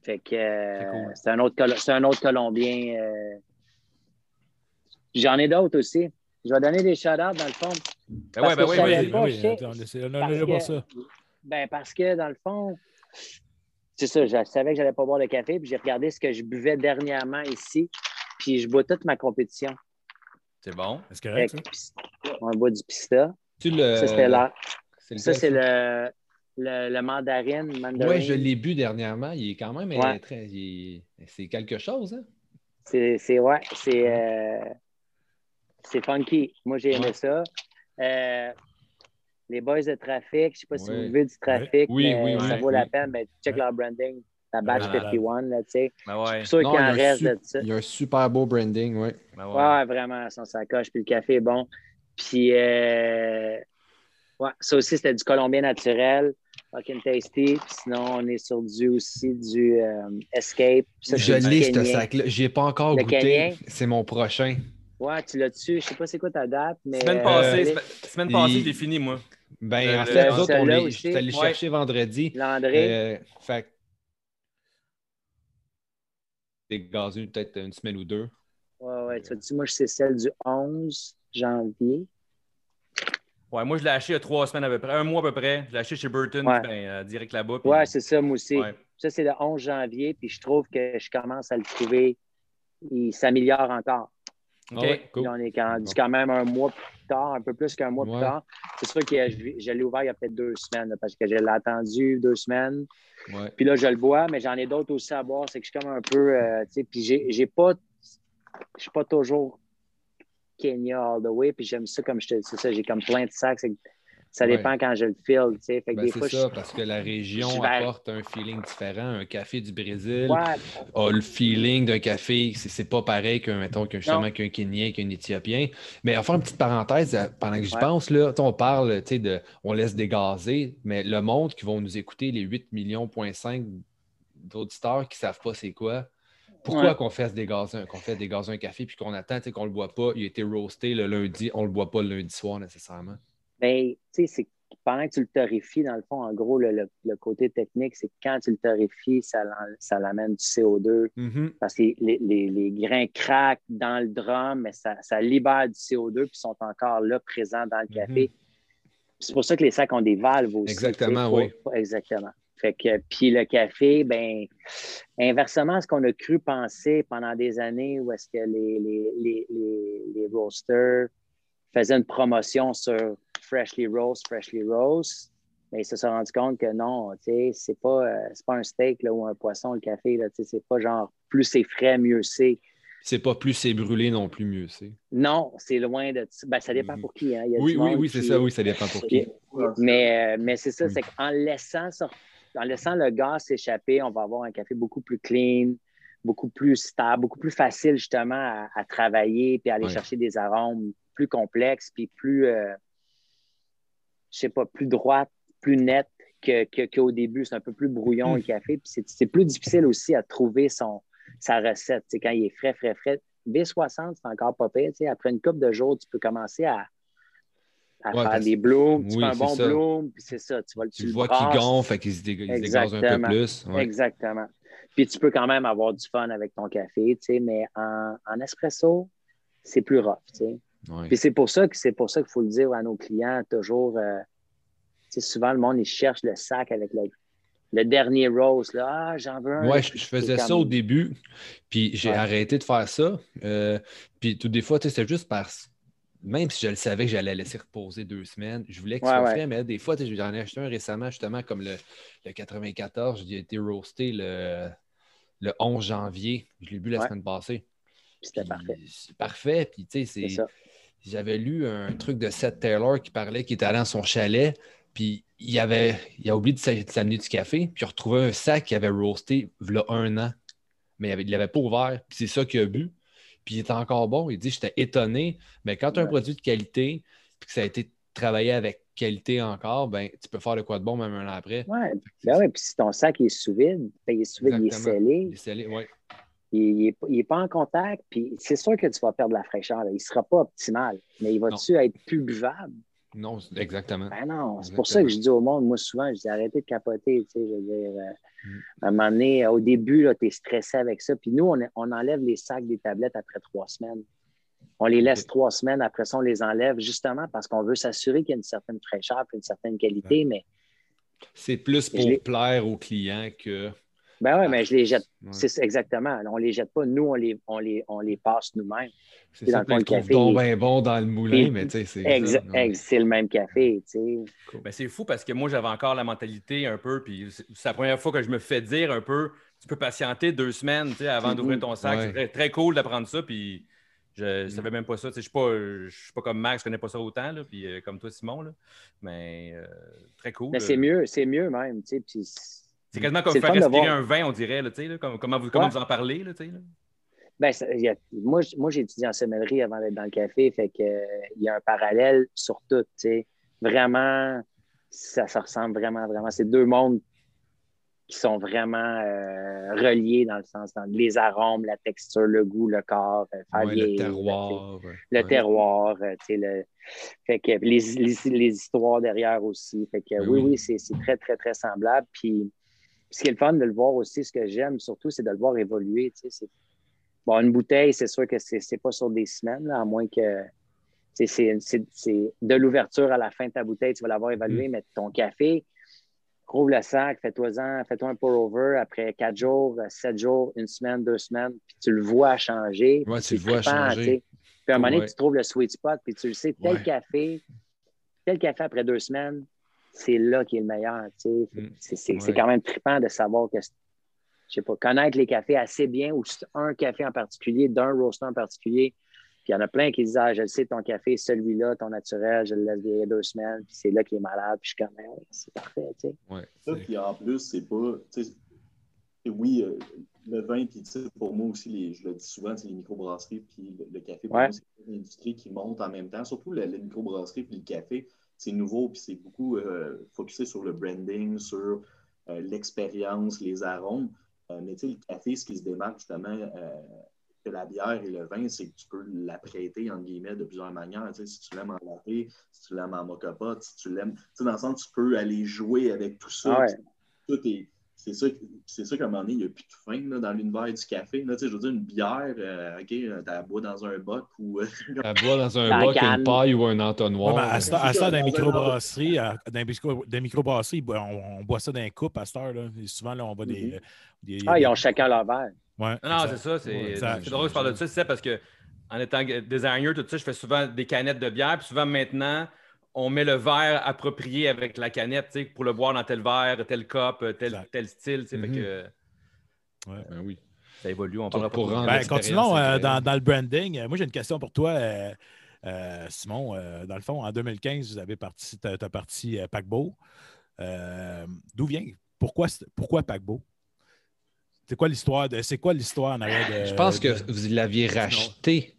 Fait que euh, C'est cool. c'est un autre un autre Colombien. euh. J'en ai d'autres aussi. Je vais donner des shout-outs dans le fond. Ben Parce ouais, ben que oui, vas-y. pas, oui, sais. attends, on est pour ça. Ben parce que dans le fond, c'est ça, je savais que j'allais pas boire de café, puis j'ai regardé ce que je buvais dernièrement ici, puis je bois toute ma compétition. C'est bon? Correct, ça? pis- on boit du pista. Tu le. Ça, c'était là. c'est Ça, c'est le, le, le mandarine. mandarin. Ouais, je l'ai bu dernièrement. Il est quand même Ouais. euh, très. il C'est quelque chose, hein? C'est, c'est- ouais, c'est, euh, c'est funky. Moi, j'ai aimé Ouais. ça. Euh, les boys de trafic, je sais pas si Ouais. vous buvez du trafic, Oui, mais oui, ça oui, vaut la oui. peine. Mais check Ouais. leur branding, la batch Malade. 51, là, tu sais. Ben ouais. Je suis sûr qu'il il y en a un reste de ça. Il y a un super beau branding, oui. Ben ouais. Ouais, vraiment, son sacoche, puis le café est bon. Puis, euh, ouais, ça aussi, c'était du colombien naturel, fucking tasty. Puis sinon, on est sur du aussi du euh, Escape. Ça, je l'ai, ce sac-là. J'y ai pas encore Le goûté. C'est mon prochain. Ouais, tu l'as dessus. Je sais pas c'est quoi ta date, mais. Semaine euh, passée, allez, semaine, semaine passée, il- fini, moi. Ben, Euh, en fait, le- nous autres, on est, je suis allé Ouais. chercher vendredi. Landré. Euh, fait des gazeux peut-être une semaine ou deux. Ouais, ouais. Tu vois, moi, c'est celle du 11 janvier. Ouais, moi, je l'ai acheté il y a trois semaines à peu près, un mois à peu près. Je l'ai acheté chez Burton, Ouais. ben, euh, direct là-bas. puis- Ouais, c'est ça, moi aussi. Ouais. Ça, c'est le 11 janvier, puis je trouve que je commence à le trouver. Il s'améliore encore. Ah cool. Puis on est quand, Bon. quand même un mois plus tard, un peu plus qu'un mois Ouais. plus tard. C'est sûr que je, l'ai ouvert il y a peut-être deux semaines, là, parce que je l'ai attendu deux semaines. Ouais. Puis là, je le bois, mais j'en ai d'autres aussi à boire. C'est que je suis comme un peu, euh, tu sais, puis j'ai pas, je suis pas toujours Kenya all the way, puis j'aime ça comme je te dis, c'est ça, j'ai comme plein de sacs. Ça Ouais. dépend quand je le file, tu sais. Fait que Ben, des fois, ça, je parce que la région je apporte un feeling différent. Un café du Brésil Ouais, a le feeling d'un café, c'est pas pareil qu'un, mettons, qu'un, justement, qu'un Kenyan, qu'un Éthiopien. Mais faire une petite parenthèse, euh, pendant que j'y Ouais. pense, là, on parle, tu sais, de, on laisse dégazer, mais le monde qui vont nous écouter, les 8 millions, point 5 d'auditeurs qui savent pas c'est quoi, pourquoi Ouais. qu'on dégazer, un- qu'on fait dégazer un café puis qu'on attend, qu'on le boit pas, il a été roasté le lundi, on le boit pas le lundi soir nécessairement. Ben, tu sais, pendant que tu le torréfies, dans le fond, en gros, le, le- le côté technique, c'est que quand tu le torréfies, ça, ça l'amène du CO2 Mhm. parce que les, les- les grains craquent dans le drum, mais ça, ça libère du CO2 puis sont encore là, présents dans le café. C'est pour ça que les sacs ont des valves aussi. Exactement, tu sais, oui. pour- Exactement. Fait que, puis le café, ben, inversement à ce qu'on a cru penser pendant des années où est-ce que les, les, les, les, les roasters faisaient une promotion sur Freshly Roast, Freshly Roast, mais ils se sont rendus compte que non, tu sais, c'est pas, euh, c'est pas un steak là, ou un poisson, le café, là, tu sais, c'est pas genre plus c'est frais, mieux c'est. C'est pas plus c'est brûlé non plus, mieux c'est. Non, c'est loin de. Ben, ça dépend Mhm. pour qui. Hein. Il y a Oui, oui, oui, c'est qui- ça, oui, ça dépend pour qui. Mais, euh, mais c'est ça, c'est qu'en laissant, sort- en laissant le gaz s'échapper, on va avoir un café beaucoup plus clean, beaucoup plus stable, beaucoup plus facile justement à, à travailler puis à aller Ouais. chercher des arômes plus complexes puis plus, euh, je sais pas, plus droite, plus nette que, que- qu'au début. C'est un peu plus brouillon le café. Puis c'est, plus difficile aussi à trouver son, sa recette. Quand il est frais, frais, frais. B60, c'est encore pas pire. Après une couple de jours, tu peux commencer à, à Ouais, faire des blooms. Tu fais un bon ça. bloom, puis c'est ça. Tu, vas, Tu le le vois qu'il gonfle, qu'il se, dég- se dégage un peu plus. ouais. Exactement. Puis tu peux quand même avoir du fun avec ton café, mais en, en espresso, c'est plus rough. Ouais. Puis c'est pour ça que c'est pour ça qu'il faut le dire à nos clients toujours. euh, souvent le monde il cherche le sac avec le, le dernier rose là. Ah, j'en veux un. Ouais, je, je faisais ça comme- au début, puis j'ai Ouais. arrêté de faire ça. Euh, puis tout des fois, c'est juste parce même si je le savais que j'allais laisser reposer deux semaines, je voulais qu'il Ouais, soit frais, mais des fois, j'en ai acheté un récemment, justement, comme le, le 94, j'ai été roasté le, le 11 janvier. Je l'ai bu la semaine passée. C'était parfait. C'est parfait. Puis, tu sais, C'est ça. J'avais lu un truc de Seth Taylor qui parlait qu'il était allé dans son chalet, puis il, avait, il a oublié de s'a- de s'amener du café, puis il a retrouvé un sac qu'il avait roasté il y a un an, mais il il l'avait pas ouvert, puis c'est ça qu'il a bu, puis il était encore bon. Il dit J'étais étonné, mais quand tu as un produit de qualité, puis que ça a été travaillé avec qualité encore, ben, tu peux faire de quoi de bon même un an après. Ouais. Ben ouais, puis si ton sac est sous vide, ben, il est sous vide, il est scellé, Il est scellé, ouais. Il n'est pas en contact, puis c'est sûr que tu vas perdre la fraîcheur. là. Il ne sera pas optimal, mais il va-tu être plus buvable? Non, exactement. Ben non, c'est pour ça que je dis au monde, moi souvent, je dis arrêtez de capoter, tu sais, je veux dire, euh, Mm. à un moment donné, au début, tu es stressé avec ça, puis nous, on, on enlève les sacs des tablettes après trois semaines. On les laisse trois semaines, après ça, on les enlève justement parce qu'on veut s'assurer qu'il y a une certaine fraîcheur et une certaine qualité, mais C'est plus pour l'ai- plaire aux clients que. Ben ouais, mais je les jette. Ouais. C'est ça, exactement. On les jette pas, nous, on les, on les, on les passe nous-mêmes. C'est Puis dans ça, le café, donc bien bon dans le moulin, mais tu sais, c'est. Ça, ouais. c'est le même café, tu sais. Ben, c'est fou parce que moi, j'avais encore la mentalité un peu, puis c'est la première fois que je me fais dire un peu, tu peux patienter deux semaines tu sais, avant d'ouvrir ton sac. Ouais. C'est très, très cool d'apprendre ça, puis je ne savais même pas ça. Tu sais, Je ne suis, pas- je suis pas comme Max, je connais pas ça autant, là, puis euh, comme toi, Simon, là. mais euh, très cool. Mais c'est mieux, c'est mieux même, tu sais. puis C'est quasiment comme faire respirer un vin, on dirait, là, là, comme- comment, vous, comment Ouais. vous en parlez. Là. Ben, ça- il y a- moi, moi j'ai étudié en sommellerie avant d'être dans le café, fait que euh, il y a un parallèle sur tout. Vraiment, ça, ça ressemble vraiment, vraiment. C'est deux mondes qui sont vraiment euh, reliés dans le sens, dans les arômes, la texture, le goût, le corps, euh, le terroir. ouais. le terroir, le... fait que les, les, les histoires derrière aussi. Fait que Ben oui, oui. c'est très, très, très semblable. Puis ce qui est le fun de le voir aussi, ce que j'aime surtout, c'est de le voir évoluer. tu sais, c'est- Bon, une bouteille, c'est sûr que c'est c'est pas sur des semaines, là, à moins que c'est c'est- c'est de l'ouverture à la fin de ta bouteille, tu vas l'avoir évalué, Mm. mais ton café, rouvre le sac, fais-toi-en, fais-toi un pour-over après quatre jours, sept jours, une semaine, deux semaines, puis tu le vois changer. Puis tu le vois changer. Puis à un moment donné, Ouais. tu trouves le sweet spot, puis tu le sais, tel Ouais. café, tel café après deux semaines, c'est là qui est le meilleur. tu sais. Mm. C'est c'est- c'est Ouais. quand même trippant de savoir que, c'est- je sais pas, connaître les cafés assez bien ou c'est un café en particulier, d'un roaster en particulier. Puis il y en a plein qui disent Ah, je le sais, ton café, celui-là, ton naturel, je le laisse vieillir deux semaines, puis c'est là qu'il est malade, puis je suis comme, Ouais, c'est parfait, tu sais. Ouais, Ça, puis en plus, c'est pas. tu sais, Oui, euh, le vin, puis tu sais, pour moi aussi, les- je le dis souvent, c'est les microbrasseries, puis le, le café, pour Ouais. moi, c'est une industrie qui monte en même temps. Surtout la, la microbrasserie, puis le café, c'est nouveau, puis c'est beaucoup euh, focusé sur le branding, sur euh, l'expérience, les arômes. Euh, mais tu sais, le café, ce qui se démarque justement euh, que la bière et le vin, c'est que tu peux l'apprêter, entre guillemets, de plusieurs manières. Tu sais, si tu l'aimes en latte, si tu l'aimes en mocha pot, si tu l'aimes. Tu sais, dans le sens, tu peux aller jouer avec tout ça. Ah ouais. Tout est. C'est ça, c'est ça qu'à un moment donné, il n'y a plus de fin là, dans l'univers du café. Là, je veux dire, une bière, euh, OK, tu la bois dans un boc ou. euh, À boire dans un boc, une paille ou un Ouais, entonnoir. à ce à temps, dans les Dans un microbrasseries, à- dans les microbrasseries, on, on boit ça dans les coupes à cette heure. Là. Et souvent, là, on voit des. Mhm. des- Ah, ils ont chacun leur verre. Ouais, Non, c'est ça. C'est Ouais, drôle que je parle de ça. C'est ça parce que en étant designer, tout ça, je fais souvent des canettes de bière. Puis souvent maintenant, on met le verre approprié avec la canette tu sais, pour le boire dans tel verre, tel tel, Exact. tel style. tu sais, fait Mhm. que Ben oui. ça évolue. On Pour- parlera pour rendre Ben, continuons euh, dans, dans le branding. Euh, Moi, j'ai une question pour toi, euh, euh, Simon. Euh, dans le fond, en 2015, vous avez parti, tu as, parti euh, Paquebot. Euh, D'où vient, pourquoi, pourquoi Paquebot? C'est quoi l'histoire de, c'est quoi l'histoire en arrière de. Je pense de- que vous l'aviez racheté.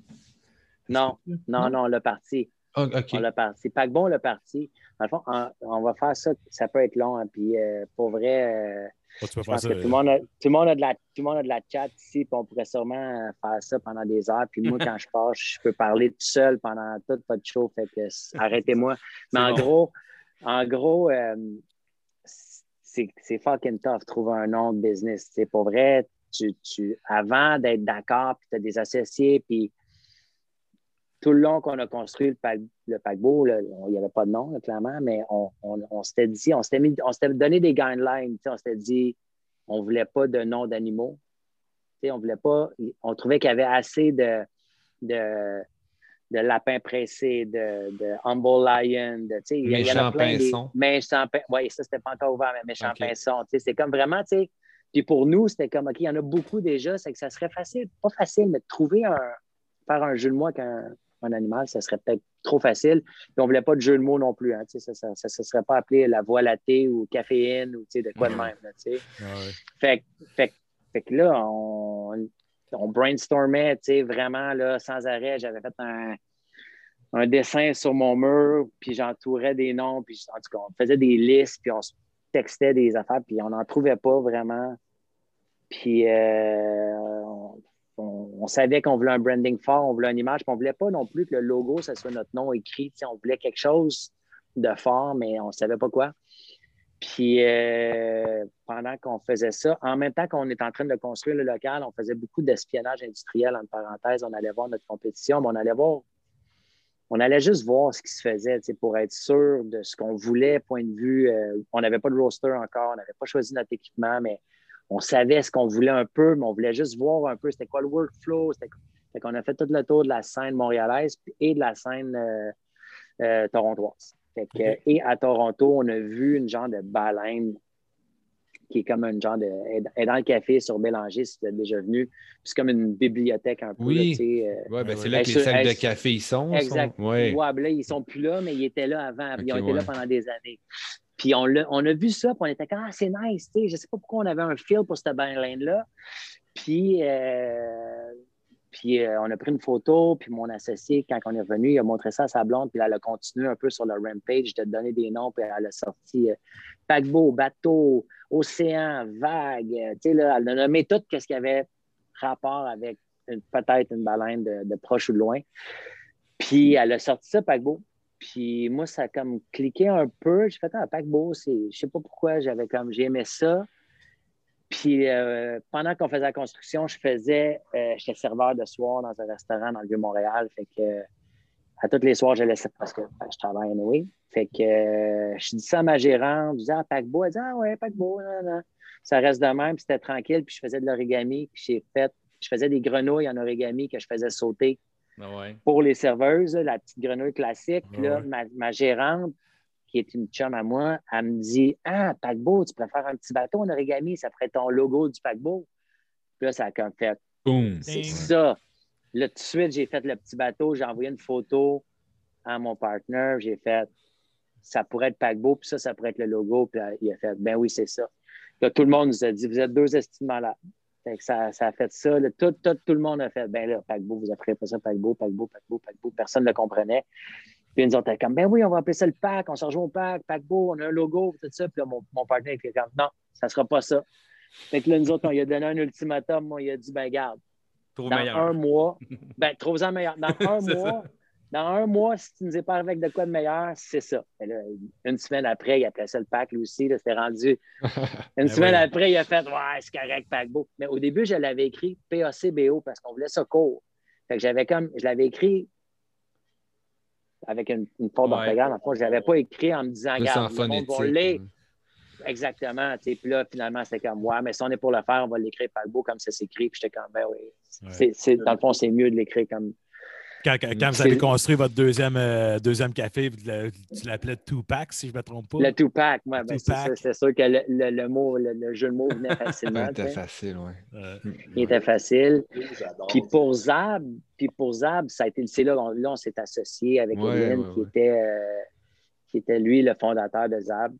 Non, non, non. On l'a parti. Paquebot, on l'a parti. Dans le fond, on, on va faire ça. Ça peut être long. hein, puis euh, pour vrai, euh, Oh, je pense ça. que tout le, monde a, tout, le monde a de la, tout le monde a de la chat ici. Puis on pourrait sûrement euh, faire ça pendant des heures. Puis moi, quand je pars, je peux parler tout seul pendant toute votre show. Fait que arrêtez-moi. Mais en bon. gros, en gros, euh, c'est c'est fucking tough trouver un nom de business. C'est pour vrai, tu, tu, avant d'être d'accord, puis tu as des associés, puis tout le long qu'on a construit le, pa- le paquebot, là, on- il n'y avait pas de nom, là, clairement, mais on, on- on s'était dit, on s'était mis- on s'était donné des guidelines. On s'était dit, on ne voulait pas de nom d'animaux. On voulait pas, on trouvait qu'il y avait assez de, de, de Lapin Pressé, de, de Humble Lion, de, il y, en a plein. Méchant Oui, ça, c'était pas encore ouvert, mais Méchant Ok. Pinson. C'était comme vraiment, tu sais. Puis pour nous, c'était comme, OK, il y en a beaucoup déjà, c'est que ça serait facile, pas facile, mais de trouver un, faire un jeu de mots avec un, un animal, ça serait peut-être trop facile. Puis on voulait pas de jeu de mots non plus, hein, ça ne ça, ça serait pas appelé la voix latée ou caféine ou, de quoi de même, là. Ouais. Fait, que- fait, fait que là, on, on brainstormait, vraiment, là, sans arrêt. J'avais fait un, un dessin sur mon mur, puis j'entourais des noms, puis en tout cas, on faisait des listes, puis on se textait des affaires, puis on n'en trouvait pas vraiment. Puis euh, on, on- savait qu'on voulait un branding fort, on voulait une image, puis on voulait pas non plus que le logo, ça soit notre nom écrit. On voulait quelque chose de fort, mais on ne savait pas quoi. Puis euh, pendant qu'on faisait ça, en même temps qu'on est en train de construire le local, on faisait beaucoup d'espionnage industriel, entre parenthèses. On allait voir notre compétition, mais on allait voir, on allait juste voir ce qui se faisait pour être sûr de ce qu'on voulait, point de vue. euh, on n'avait pas de roster encore, on n'avait pas choisi notre équipement, mais on savait ce qu'on voulait un peu, mais on voulait juste voir un peu c'était quoi le workflow. C'était fait qu'on a fait tout le tour de la scène montréalaise et de la scène euh, euh, torontoise. Fait que. Et à Toronto, on a vu une genre de baleine qui est comme un genre de. Elle est dans le café sur Bélanger, si tu es déjà venu. Puis c'est comme une bibliothèque un peu. Oui. là, euh, Ouais, ben, c'est là que Hey, les sacs de café ils sont. Exact. sont- Ouais. Ouais, ben là, ils sont plus là, mais ils étaient là avant. ils ont été là pendant des années. Puis on, l'a- on a vu ça, puis on était comme, ah, c'est nice, tu sais. Je sais pas pourquoi on avait un feel pour cette baleine-là. Puis, euh, puis euh, on a pris une photo, puis mon associé, quand on est revenu, il a montré ça à sa blonde, puis elle a continué un peu sur le rampage de donner des noms, puis elle a sorti euh, paquebot, bateau, océan, vague. tu sais, là, elle a nommé tout ce qui avait rapport avec peut-être une baleine de, de proche ou de loin. Puis elle a sorti ça, paquebot. Puis moi, ça a comme cliqué un peu. J'ai fait un paquebot, c'est, je sais pas pourquoi, j'avais comme, j'ai aimé ça. Puis euh, pendant qu'on faisait la construction, je faisais, euh, j'étais serveur de soir dans un restaurant dans le Vieux-Montréal. Fait que à tous les soirs, je laissais parce que je travaille anyway. Fait que euh, je dis ça à ma gérante, je disais ah, paquebot, elle dit ah ouais, paquebot, non, non. Ça reste de même, puis c'était tranquille, puis je faisais de l'origami, puis j'ai fait, je faisais des grenouilles en origami que je faisais sauter Ah ouais. pour les serveuses, la petite grenouille classique. Puis là, ma, ma gérante, qui est une chum à moi, elle me dit Ah, paquebot, tu préfères un petit bateau en origami, ça ferait ton logo du paquebot. Puis là, ça a comme fait Boum. C'est ça. Là, tout de suite, j'ai fait le petit bateau, j'ai envoyé une photo à mon partenaire, j'ai fait ça pourrait être paquebot, puis ça, ça pourrait être le logo. Puis là, il a fait ben oui, c'est ça. Là, tout le monde nous a dit Vous êtes deux estimes malades. Fait que ça, ça a fait ça. là. tout, tout, tout le monde a fait ben là, paquebot, vous appelez pas ça paquebot, paquebot, paquebot, paquebot. Personne ne le comprenait. Puis nous autres, comme ben oui, on va appeler ça le pack, on se rejoint au pack, paquebot, on a un logo, tout ça. Puis là, mon, mon partenaire était comme non, ça sera pas ça. Fait que là, nous autres, on lui a donné un ultimatum. Moi, il a dit ben garde, Trouve dans meilleur. un mois, ben, trouve-en meilleur. Dans un mois, dans un mois, si tu nous es pas avec de quoi de meilleur, c'est ça. Là, une semaine après, il appelait ça le pack, lui aussi. C'était rendu. Une Ben semaine ouais. après, il a fait Ouais, c'est correct, paquebot. Mais au début, je l'avais écrit PACBO parce qu'on voulait ça court. Fait que j'avais comme. Je l'avais écrit avec une, une faute d'orthographe. En fait, je l'avais pas écrit en me disant Regarde, le monde va lire. Exactement. Puis là, finalement, c'était comme, ouais, mais si on est pour le faire, on va l'écrire beau comme ça s'écrit. Puis j'étais comme, ben oui. Dans le fond, c'est mieux de l'écrire comme. Quand, quand- quand vous avez construit votre deuxième, euh, deuxième café, le- tu l'appelais Tupac, si je ne me trompe pas. Le Tupac, ouais, ben, c'est sûr que le, le- le mot, le, le jeu de mots venait facilement. C'était tu sais. facile. Euh, Il était facile. Puis pour Zab, puis pour Zab, ça a été c'est là, on, là, on s'est associé avec Ouais, Eline, ouais, qui, ouais. Était, euh, qui était lui le fondateur de Zab.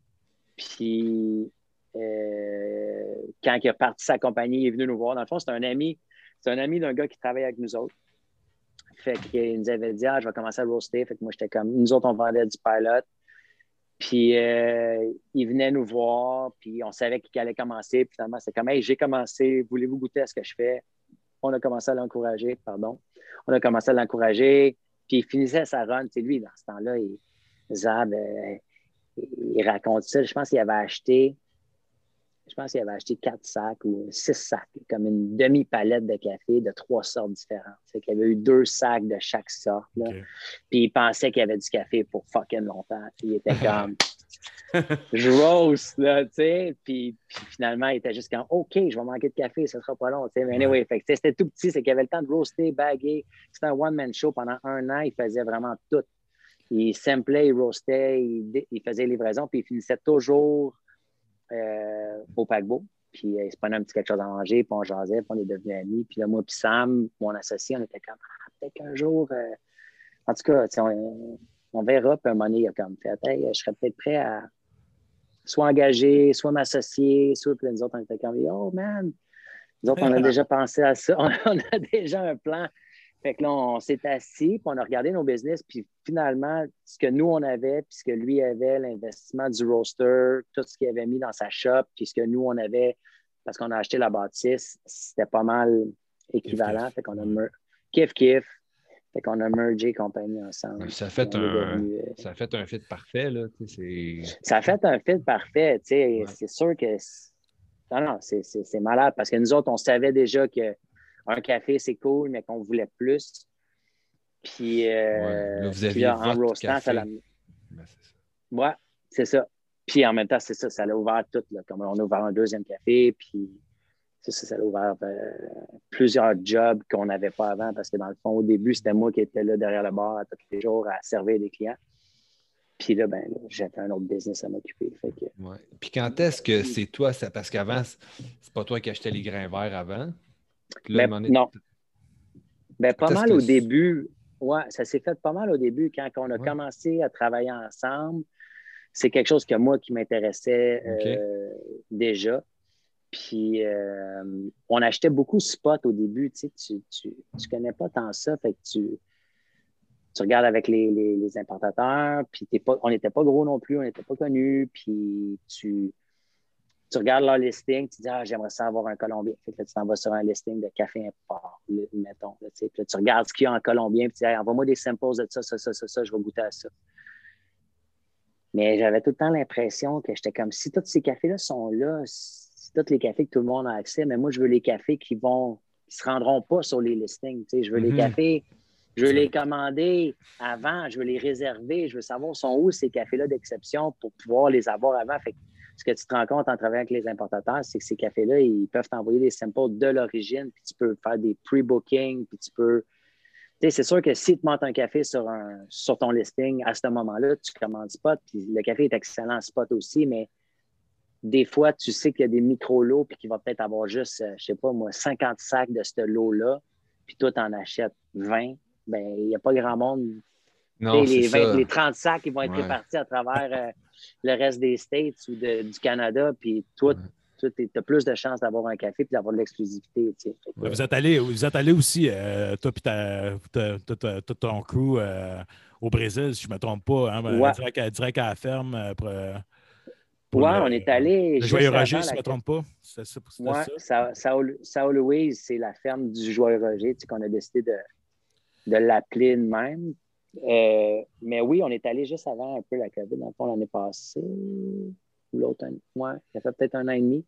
Puis euh, quand il a parti sa compagnie, il est venu nous voir. Dans le fond, c'est un ami, c'est un ami d'un gars qui travaille avec nous autres. Fait qu'il nous avait dit Ah, je vais commencer à roaster. Fait que moi, j'étais comme nous autres, on vendait du pilot. Puis euh, il venait nous voir, puis on savait qu'il allait commencer. Puis finalement, c'est comme Hey, j'ai commencé, voulez-vous goûter à ce que je fais? On a commencé à l'encourager, pardon. On a commencé à l'encourager, puis il finissait sa run. C'est lui, dans ce temps-là, Zab, euh, il raconte ça. Je pense qu'il avait acheté, je pense qu'il avait acheté quatre sacs ou six sacs, comme une demi-palette de café de trois sortes différentes. C'est qu'il y avait eu deux sacs de chaque sorte. là. Puis il pensait qu'il y avait du café pour fucking longtemps. Il était comme, je roast, là, tu sais. Puis, puis finalement, il était juste comme, OK, je vais manquer de café, ça sera pas long. Mais anyway, fait c'était tout petit, c'est qu'il avait le temps de roaster, baguer. C'était un one-man show pendant un an, il faisait vraiment tout. Il samplait, il roastait, il, il faisait livraison, puis il finissait toujours euh, au paquebot. Puis euh, il se prenait un petit quelque chose à manger, puis on jasait, puis on est devenus amis. Puis là, moi puis Sam, mon associé, on était comme, ah, peut-être qu'un jour... euh, En tout cas, on, on verra. Puis un moment donné, il a comme fait, hey, je serais peut-être prêt à soit engager, soit m'associer, soit... Puis là, nous autres, on était comme, oh man! Nous autres, on a déjà pensé à ça. On a déjà un plan. Fait que là, on s'est assis, puis on a regardé nos business, puis finalement, ce que nous, on avait, puis ce que lui avait, l'investissement du roaster, tout ce qu'il avait mis dans sa shop, puis ce que nous, on avait, parce qu'on a acheté la bâtisse, c'était pas mal équivalent. Kiff-kiff. Fait qu'on a mer- kiff-kiff. Fait qu'on a mergé compagnie ensemble. Ça fait on est un, devenu, euh, ça fait un fit parfait. Là. Ça a fait un fit parfait. tu sais. Ouais. C'est sûr que. Non, non, c'est malade parce que nous autres, on savait déjà que un café, c'est cool, mais qu'on voulait plus. Puis, euh, Ouais. Là, vous puis en roastant, ça l'a. Ben, c'est ça. Ouais, c'est ça. Puis en même temps, c'est ça, ça l'a ouvert tout. Là. Comme on a ouvert un deuxième café, puis c'est ça, ça l'a ouvert euh, plusieurs jobs qu'on n'avait pas avant parce que dans le fond, au début, c'était moi qui étais là derrière le bar à tous les jours à servir des clients. Puis là, ben, j'avais un autre business à m'occuper. Que, Ouais. Puis quand est-ce que c'est toi, ça, parce qu'avant, c'est pas toi qui achetais les grains verts avant? Là, non. Ben, pas mal au début. Ouais, ça s'est fait pas mal au début quand on a Ouais. commencé à travailler ensemble. C'est quelque chose que moi qui m'intéressait euh, déjà. Puis euh, on achetait beaucoup spot au début. Tu sais, tu, tu, tu connais pas tant ça. Fait que tu, tu regardes avec les, les, les importateurs. Puis pas, on n'était pas gros non plus, on n'était pas connus. Puis tu, tu regardes leur listing, tu dis Ah, j'aimerais ça avoir un Colombien. Fait que là, tu t'en vas sur un listing de café import, mettons. Là. Puis là, tu regardes ce qu'il y a en Colombien, puis tu dis Hey, envoie-moi des samples de ça, ça, ça, ça, ça, je vais goûter à ça. Mais j'avais tout le temps l'impression que j'étais comme si tous ces cafés-là sont là, si tous les cafés que tout le monde a accès, mais moi, je veux les cafés qui vont qui se rendront pas sur les listings. tu sais. Je veux les Mhm. cafés, je veux les commander avant, je veux les réserver, je veux savoir sont où ces cafés-là d'exception pour pouvoir les avoir avant. Fait que ce que tu te rends compte en travaillant avec les importateurs, c'est que ces cafés-là, ils peuvent t'envoyer des samples de l'origine, puis tu peux faire des pre-bookings, puis tu peux. Tu sais, c'est sûr que si tu montes un café sur, un, sur ton listing à ce moment-là, tu commandes spot, puis le café est excellent spot aussi, mais des fois, tu sais qu'il y a des micro-lots, puis qu'il va peut-être avoir juste, euh, je sais pas moi, 50 sacs de ce lot-là, puis toi, tu en achètes 20. Ben, il n'y a pas grand monde non, les, c'est 20 ça. les 30 sacs, ils vont être Ouais. répartis à travers euh, le reste des States ou de- du Canada. Puis toi, Ouais. tu as plus de chances d'avoir un café et d'avoir de l'exclusivité. tu sais. Fait que, Ouais, Vous êtes allé, vous êtes allé aussi, euh, toi et tout ton crew euh, au Brésil, si je ne me trompe pas, hein, Ouais. direct, à, direct à la ferme. pour, euh, pour ouais, le- on est allé. Le Joyeux Roger, si je ne me trompe pas. Ça. c'était Ouais, ça? Sao- Sao Sao Louise, c'est la ferme du Joyeux Roger, tu sais, qu'on a décidé de, de l'appeler de même. Euh, mais oui, on est allé juste avant un peu la COVID, dans le fond, l'année passée. ou L'autre année. Ouais, ça fait peut-être un an et demi.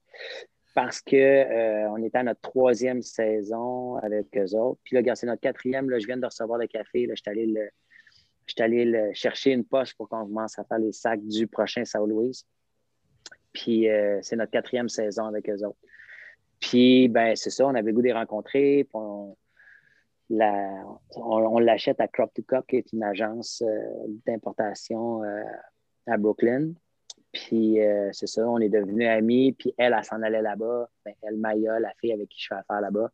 Parce qu'on on était à notre troisième saison avec eux autres. Puis là, c'est notre quatrième. Là, je viens de recevoir le café. Là, je suis allé, le, je suis allé le- chercher une poche pour qu'on commence à faire les sacs du prochain Sao Louise. Puis euh, c'est notre quatrième saison avec eux autres. Puis, ben, c'est ça, on avait le goût de rencontrer. Puis on, on, l'achète à Crop to Cup, qui est une agence euh, d'importation euh, à Brooklyn. Puis, euh, c'est ça, on est devenus amis. Puis, elle, elle, s'en allait là-bas. Ben, elle, Maya, la fille avec qui je fais affaire là-bas,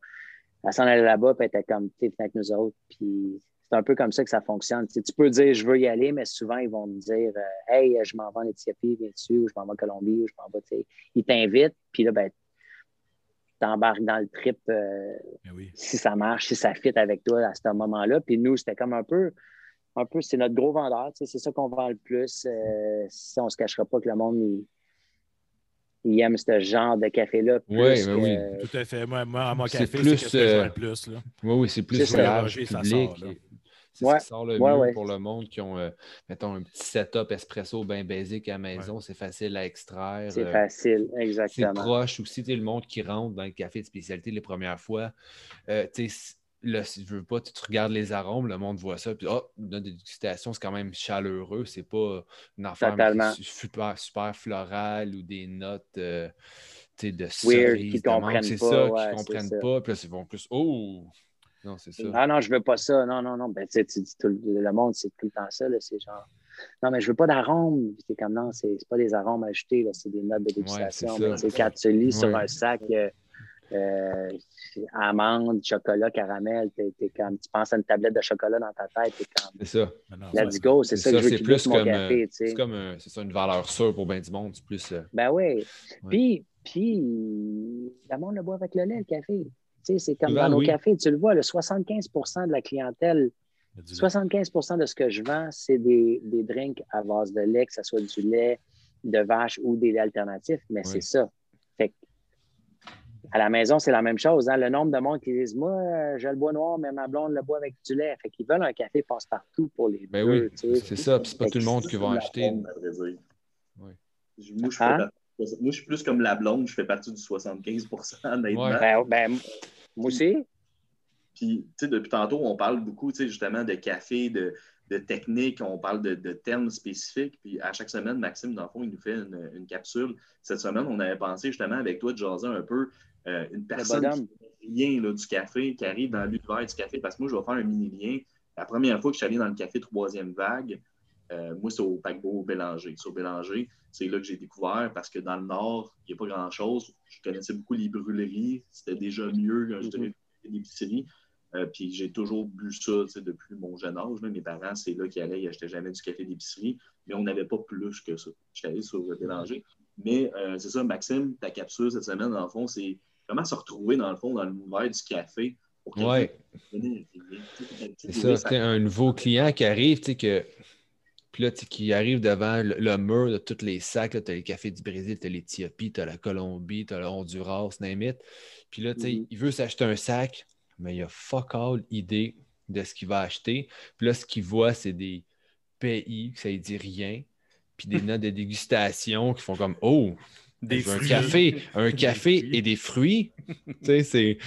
elle s'en allait là-bas, puis elle était comme, tu avec nous autres. Puis, c'est un peu comme ça que ça fonctionne. Tu peux dire, je veux y aller, mais souvent, ils vont me dire, hey, je m'en vais en Éthiopie, viens-tu, ou je m'en vais en Colombie, ou je m'en vais, tu sais. Ils t'invitent, puis là, ben, t'embarques dans le trip euh, Ben oui. si ça marche, si ça fit avec toi à ce moment-là. Puis nous, c'était comme un peu, un peu, c'est notre gros vendeur, tu sais, c'est ça qu'on vend le plus. Euh, si on se cachera pas que le monde, il, il aime ce genre de café-là. Ouais, ben oui. Tout à fait. Moi, moi à mon C'est café, plus, c'est ce que je euh, le plus. Là. Oui, oui, c'est plus ça sort, là. C'est Ouais, ce qui sort le ouais, mieux ouais. pour le monde qui ont, euh, mettons, un petit setup espresso bien basique à la maison. C'est facile à extraire. C'est euh, facile, c'est exactement. proche aussi, le monde qui rentre dans le café de spécialité les premières fois. euh, tu sais, là, si tu veux pas, tu, tu regardes les arômes, le monde voit ça, puis oh, une dégustation, c'est quand même chaleureux, c'est pas une affaire super, super florale ou des notes euh, tu sais, de cerise, mangue, comprennent c'est pas, ça, ouais, qu'ils c'est comprennent ça. pas, puis là, ils vont plus, oh! Non, c'est ça. Ah non, je veux pas ça. Non, non, non. Ben, tu sais, tu dis tout le monde, c'est tout le temps ça. là. C'est genre. Non, mais je veux pas d'arômes. C'est comme non, c'est c'est pas des arômes ajoutés, là. C'est des notes de dégustation. c'est ça. Mais quand tu lis sur Ouais. un sac euh, euh, amande, chocolat, caramel, t'es, t'es comme, tu penses à une tablette de chocolat dans ta tête, t'es comme C'est ça. Let's c'est- go, c'est ça, que je veux plus comme, euh, café, tu sais. c'est comme un- ça, une valeur sûre pour bien du monde. C'est plus. euh, Ben oui. Ouais. Puis, puis, le monde le boit avec le lait, le café. Tu sais, c'est comme Souvent, dans nos oui. cafés, tu le vois, le 75% de la clientèle il y a du lait. 75% de ce que je vends, c'est des, des drinks à base de lait, que ce soit du lait de vache ou des laits alternatifs, mais c'est ça. Fait que, à la maison, c'est la même chose. hein. Le nombre de monde qui disent Moi, je le bois noir, mais ma blonde le boit avec du lait. Fait qu'ils veulent un café passe-partout pour les Ben deux. oui, tu sais. c'est ça. Puis c'est pas tout le monde qui va acheter. Moi, je fais Hein? Moi, je suis plus comme la blonde, je fais partie du 75 honnêtement. Ouais. Ben, ben, moi aussi. Puis, tu sais, depuis tantôt, on parle beaucoup, tu sais, justement, de café, de, de technique, on parle de, de termes spécifiques. Puis, à chaque semaine, Maxime, dans le fond, il nous fait une, une capsule. Cette semaine, on avait pensé justement avec toi de jaser un peu euh, une personne qui rien là, du café, qui arrive dans l'univers du café. Parce que moi, je vais faire un mini-lien. La première fois que je suis allé dans le café troisième vague, euh, moi, c'est au paquebot Bélanger. Sur Bélanger, c'est là que j'ai découvert parce que dans le Nord, il n'y a pas grand-chose. Je connaissais beaucoup les brûleries. C'était déjà mieux, je dirais, que l'épicerie. Euh, puis j'ai toujours bu ça depuis mon jeune âge. là. Mes parents, c'est là qu'ils allaient, ils n'achetaient jamais du café d'épicerie, mais on n'avait pas plus que ça. J'étais allé sur le Bélanger. Mais euh, c'est ça, Maxime, ta capsule cette semaine, dans le fond, c'est comment se retrouver, dans le fond, dans l'univers du café. Peut-être C'est ça, c'est un nouveau client qui arrive, tu sais, que. Là, qui arrive devant le, le mur de tous les sacs. Tu as les cafés du Brésil, tu as l'Éthiopie, tu as la Colombie, tu as le Honduras, name it. Puis là, tu sais, Mhm. il veut s'acheter un sac, mais il a fuck all idée de ce qu'il va acheter. Puis là, ce qu'il voit, c'est des pays, ça ne dit rien. Puis des notes de dégustation qui font comme Oh, Des un café, un café et des fruits. tu sais, c'est,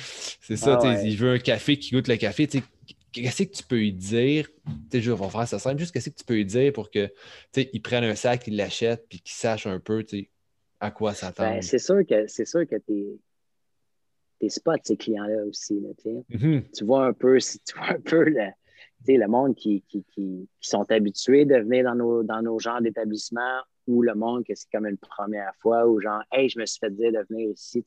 c'est ça. Ah ouais. Il veut un café qui goûte le café. Qu'est-ce que tu peux lui dire? Je vais faire ça simple. Juste qu'est-ce que tu peux lui dire pour que, il prenne un sac, il l'achète, puis qu'il sache un peu, à quoi s'attendre. Ben, c'est sûr que c'est sûr que t'es t'es spot ces clients-là aussi. Là. Mhm. tu vois un peu, si tu vois un peu le, le monde qui, qui, qui, qui sont habitués de venir dans nos, dans nos genres d'établissements ou le monde que c'est comme une première fois ou genre, hey, je me suis fait dire de venir ici.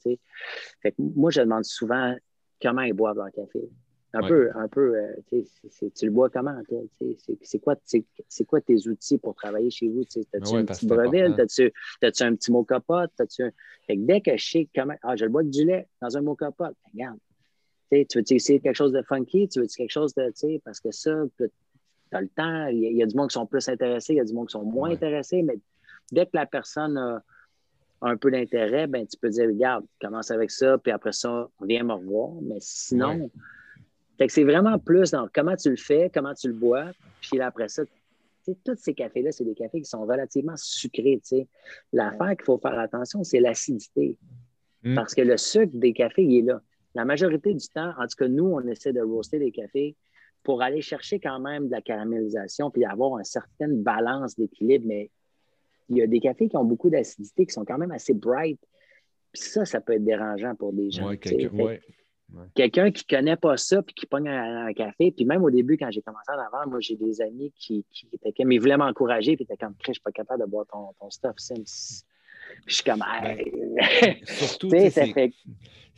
Fait que moi, je demande souvent comment ils boivent leur café. Un Ouais. peu, un peu, euh, tu tu le bois comment, tu? C'est quoi, tes outils pour travailler chez vous? tu? T'as-tu Ouais, parce petite que c'est breville? T'as-tu un petit mot capote? Un- dès que je sais comment, ah, je le bois avec du lait dans un mot capote, ben, regarde, tu sais, tu veux essayer quelque chose de funky? Tu veux quelque chose de, tu parce que ça, tu as le temps, il y, a- il y a du monde qui sont plus intéressés, il y a du monde qui sont moins Ouais. intéressés, mais dès que la personne a un peu d'intérêt, ben, tu peux dire, regarde, commence avec ça, puis après ça, viens me revoir. Mais sinon, Ouais. Fait que c'est vraiment plus dans comment tu le fais, comment tu le bois, puis là, après ça, tous ces cafés-là, c'est des cafés qui sont relativement sucrés. L'affaire qu'il faut faire attention, c'est l'acidité. Mm. Parce que le sucre des cafés, il est là. La majorité du temps, en tout cas, nous, on essaie de roaster des cafés pour aller chercher quand même de la caramélisation puis avoir une certaine balance d'équilibre. Mais il y a des cafés qui ont beaucoup d'acidité, qui sont quand même assez bright. Puis ça, ça peut être dérangeant pour des gens. Ouais, sais. Quelqu'un- ouais. Qui ne connaît pas ça puis qui pogne un, un café. Puis même au début, quand j'ai commencé à en vendre, moi, j'ai des amis qui, qui étaient comme, ils voulaient m'encourager puis ils étaient comme, je suis pas capable de boire ton, ton stuff, Sims. Puis je suis comme, hey. Surtout, c'est- fait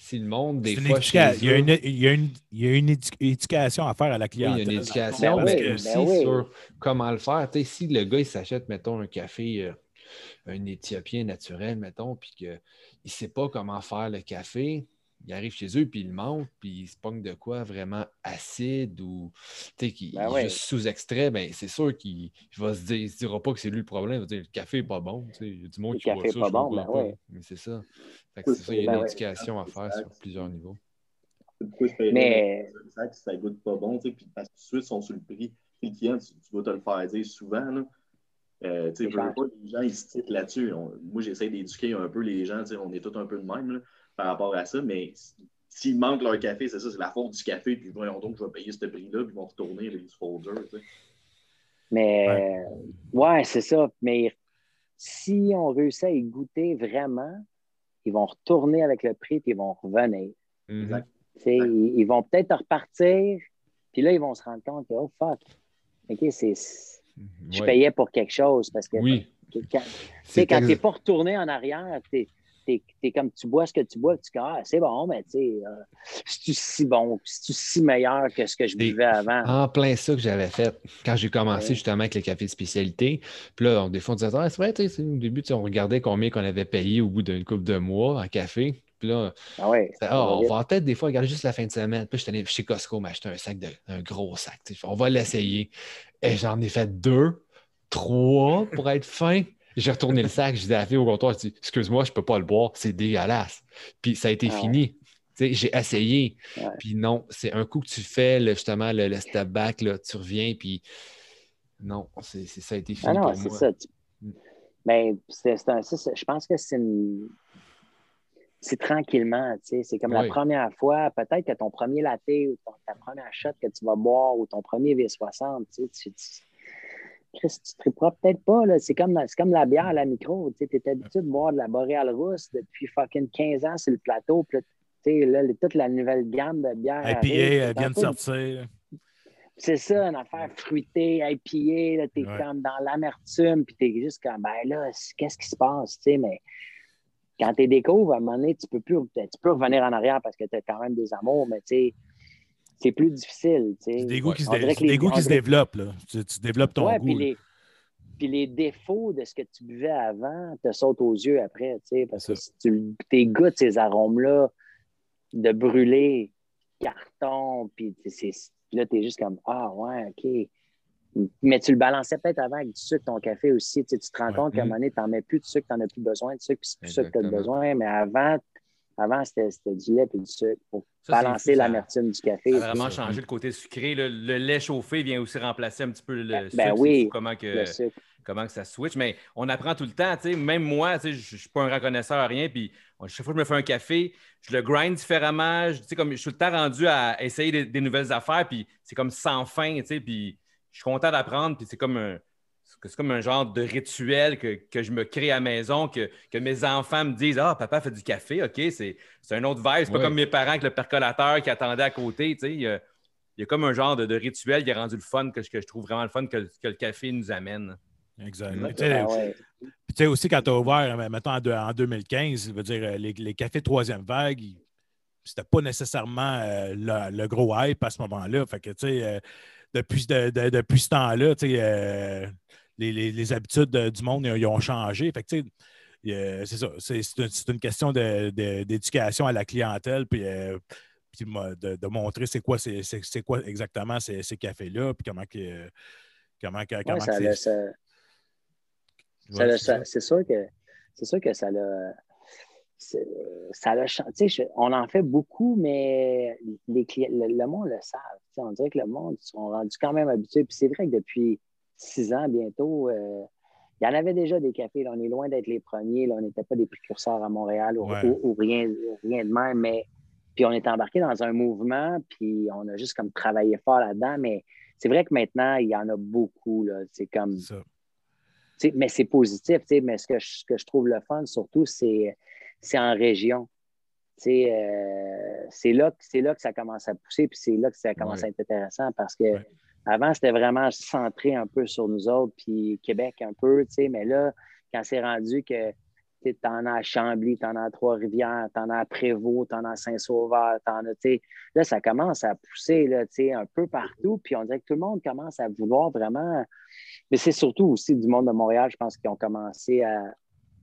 si le monde, des fois, éduca- il, y a une, il, y a une, il y a une édu- éducation à faire à la Oui, il y a clientèle. une éducation, Ben oui, aussi ben oui. sur comment le faire. Tu sais, si le gars, il s'achète, mettons, un café, euh, un Éthiopien naturel, mettons, puis qu'il ne sait pas comment faire le café, il arrive chez eux, puis il monte, puis il se pogne de quoi vraiment acide ou, tu sais, qui Ben juste sous-extrait, ben, c'est sûr qu'il il va se dire, il se dira pas que c'est lui le problème, il va dire, le café n'est pas bon, tu sais, il y a du monde Le qui est ça, pas je bon, ben pas. ouais. Mais c'est ça. Fait que c'est ça, il y a Ben une ouais. éducation à faire sur plusieurs niveaux. Pourquoi je paierais Mais- si ça goûte pas bon, puis parce que tout de suite, ils sont sur le prix. Puis le client, tu, tu dois te le faire dire souvent. Là. Euh, tu sais, C'est je veux clair. pas, les gens, ils se titrent là-dessus. Moi, j'essaie d'éduquer un peu les gens, on est tous un peu de même là, par rapport à ça, mais s'ils manquent leur café, c'est ça, c'est la faute du café, puis voyons donc, je vais payer ce prix-là, puis ils vont retourner les folders. Tu sais. Mais ouais, c'est ça. Mais si on réussit à y goûter vraiment, ils vont retourner avec le prix, puis ils vont revenir. Sais, Ils, ils vont peut-être repartir, puis là, ils vont se rendre compte que, oh fuck, OK, c'est, je Ouais. payais pour quelque chose. Parce que Oui. quand, tu C'est sais, quand tu n'es pas retourné en arrière, tu es, comme tu bois ce que tu bois, tu dis, ah, c'est bon, mais tu sais, euh, c'est-tu si bon, c'est-tu si meilleur que ce que je buvais avant? en plein ça que j'avais fait quand j'ai commencé Ouais. justement avec les cafés de spécialité. Puis là, on, des fois, on disait, ah, c'est vrai, tu sais, au début, on regardait combien qu'on avait payé au bout d'une couple de mois en café. Puis là, Ah ouais, Ah, ça on vite. va peut-être des fois regarder juste la fin de semaine. Puis j'étais allé chez Costco m'acheter un sac de, un gros sac. On va l'essayer. Et j'en ai fait deux, trois pour être fin. J'ai retourné le sac, j'ai dit à la fille au comptoir, j'ai dit, excuse-moi, je peux pas le boire, c'est dégueulasse. Puis ça a été Ah ouais. fini. J'ai essayé. Ouais. Puis non, c'est un coup que tu fais le- justement le, le step back, là, tu reviens, puis non, c'est, ça a été fini Ah non, pour c'est ça. Tu- Mm. Ben, c'est, je pense que c'est une- C'est tranquillement, tu sais. C'est comme Oui. la première fois, peut-être que ton premier latte ou ton- ta première shot que tu vas boire ou ton premier V60, tu sais, tu, tu- Chris, tu triperas peut-être pas, là. C'est comme, c'est comme la bière à la micro, tu es habitué de boire de la boréale rousse depuis fucking 15 ans sur le plateau, puis là, tu toute la nouvelle gamme de bières. IPA, arrive, elle vient de sortir. c'est ça, une affaire fruitée, IPA, là, t'es Ouais. comme dans l'amertume, puis t'es juste comme, ben là, qu'est-ce qui se passe, tu mais quand t'es découvres, à un moment donné, tu peux plus, tu peux revenir en arrière parce que t'as quand même des amours, mais tu sais, c'est plus difficile, tu sais. C'est des goûts qui, se, dé- les- goûts qui se dirait- développent. Là. Tu, tu développes ton Ouais, goût. puis les, puis les défauts de ce que tu buvais avant te sautent aux yeux après, tu sais, parce que si tu t'es goûtes ces arômes-là de brûler, carton, puis tu c'est- là, t'es juste comme, ah ouais, OK. Mais tu le balançais peut-être avant avec du sucre, ton café aussi. Tu, sais, tu te rends Ouais. compte qu'à un Mm. moment donné, tu n'en mets plus de sucre, tu n'en as plus besoin de sucre, puis c'est plus ça que tu as besoin. Mais avant, avant c'était du lait et du sucre pour Ça, balancer l'amertume du café. Ça a vraiment changé le côté sucré. Le, le lait chauffé vient aussi remplacer un petit peu le Ben sucre. C'est oui, comment, que, Le sucre. comment que ça switch. Mais on apprend tout le temps. tu sais. Même moi, tu sais, je ne suis pas un reconnaisseur à rien. Puis chaque fois que je me fais un café, je le grind différemment. Je, tu sais, comme, je suis tout le temps rendu à essayer des, des nouvelles affaires. Puis c'est comme sans fin. tu sais, Puis je suis content d'apprendre. Puis c'est comme un. C'est comme un genre de rituel que, que je me crée à la maison, que, que mes enfants me disent Ah, papa fait du café, OK, c'est c'est un autre vibe. C'est pas Ouais. comme mes parents avec le percolateur qui attendait à côté. tu sais. Il y a, il y a comme un genre de, de rituel qui a rendu le fun, que, je- que je trouve vraiment le fun que, le- que le café nous amène. Exact. Ouais. Tu sais, ouais. Puis, tu sais, aussi, quand tu as ouvert, euh, mettons, en, deux- en 2015, je veux dire, euh, les, les cafés troisième vague, c'était pas nécessairement euh, le, le gros hype à ce moment-là. Fait que, tu sais, euh, depuis, de- de- depuis ce temps-là, tu sais, euh, les, les- les habitudes de- du monde, ils ont changé. Fait que, euh, c'est ça. C'est c'est une, c'est une question de- de- d'éducation à la clientèle, puis, euh, puis de, de montrer c'est quoi, c'est c'est- quoi exactement ces, ces cafés-là, puis comment, que, comment, que- Ouais, comment ça ça- ça Ouais, c'est ça. ça- c'est sûr que c'est sûr que ça l'a ça l'a je- on en fait beaucoup, mais les clients, le, le monde le savent. On dirait que le monde sont rendus quand même habitués. Puis c'est vrai que depuis six ans bientôt, euh, il y en avait déjà des cafés. là. on est loin d'être les premiers. là. on n'était pas des précurseurs à Montréal ou, Ouais. ou- ou rien, rien de même, mais puis on est embarqué dans un mouvement, puis on a juste comme travaillé fort là-dedans. Mais c'est vrai que maintenant, il y en a beaucoup. C'est comme mais c'est positif, mais ce que, je, ce que je trouve le fun, surtout, c'est, en région. Euh, c'est, là, là que ça commence à pousser, puis c'est là que ça commence Ouais. à être intéressant parce que Ouais. Avant, c'était vraiment centré un peu sur nous autres, puis Québec un peu, tu sais, mais là, quand c'est rendu que tu en as à Chambly, tu en as à Trois-Rivières, tu en as à Prévost, tu en as à Saint-Sauveur, t'en as, tu là, ça commence à pousser, là, tu sais, un peu partout, puis on dirait que tout le monde commence à vouloir vraiment mais c'est surtout aussi du monde de Montréal, je pense, qui ont commencé à,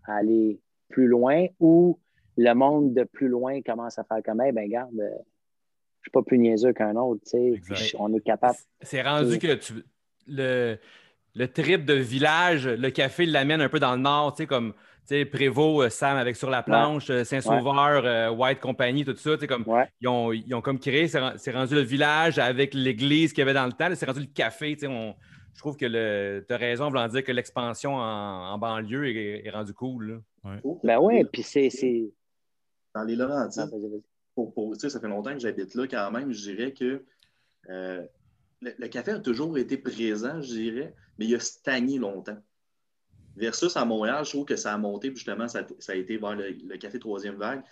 aller plus loin ou le monde de plus loin commence à faire comme, eh ben garde, euh, suis pas plus niaiseux qu'un autre, tu sais. Exact. Puis On est capable. C'est rendu que tu, le, le trip de village, le café l'amène un peu dans le nord, tu sais, comme tu sais, Prévost, euh, Sam avec Sur la planche, euh, Saint-Sauveur, euh, White Company, tout ça, tu sais, comme Ouais. ils ont, ils ont comme créé, c'est ren- c'est rendu le village avec l'église qu'il y avait dans le temps, c'est rendu le café, tu sais, on- je trouve que le, tu as raison, voulant dire que l'expansion en, en banlieue est, est rendue cool. là. Ben oui, puis c'est. c'est... Dans les Laurentides, Ah, vas-y, vas-y. Pour, pour- ça fait longtemps que j'habite là quand même, je dirais que euh, le, le café a toujours été présent, je dirais, mais il a stagné longtemps. Versus à Montréal, je trouve que ça a monté, puis justement, ça, ça a été vers le, le café troisième vague.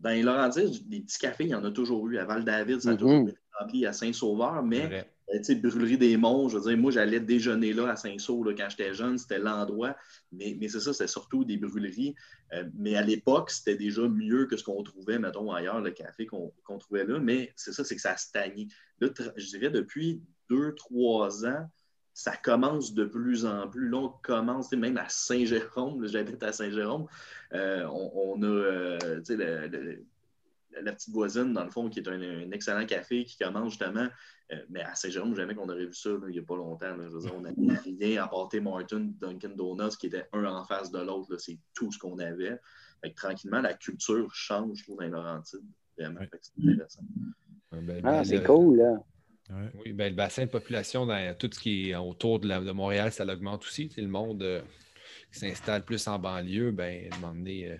Dans les Laurentides, des petits cafés, il y en a toujours eu. À Val-David, ça a Mhm. toujours été rempli à Saint-Sauveur, mais sais, Brûlerie des Monts, je veux dire, moi, j'allais déjeuner là à Saint-Saul quand j'étais jeune, c'était l'endroit. Mais, c'est ça, c'était surtout des brûleries. Euh, mais à l'époque, c'était déjà mieux que ce qu'on trouvait, mettons, ailleurs, le café qu'on trouvait là. Mais c'est ça, c'est que ça tra- je dirais depuis deux, trois ans, ça commence de plus en plus. Là, on commence, même à Saint-Jérôme, j'habite à Saint-Jérôme, euh, on, a, euh, le- la petite voisine, dans le fond, qui est un, un excellent café qui commence justement. euh, mais à Saint-Jérôme, jamais qu'on aurait vu ça là, il n'y a pas longtemps. là. Je veux dire, on n'avait rien à part Martin, Dunkin' Donuts, qui était un en face de l'autre. C'est tout ce qu'on avait. Fait que, tranquillement, la culture change, je trouve, dans les Laurentides. Vraiment. Ouais. C'est intéressant. Ben, Ah, ben, c'est le- cool, là. Ouais. Oui, ben, le bassin de population dans tout ce qui est autour de, la- de Montréal, ça l'augmente aussi. Le monde euh, qui s'installe plus en banlieue, ben, à un moment donné, euh,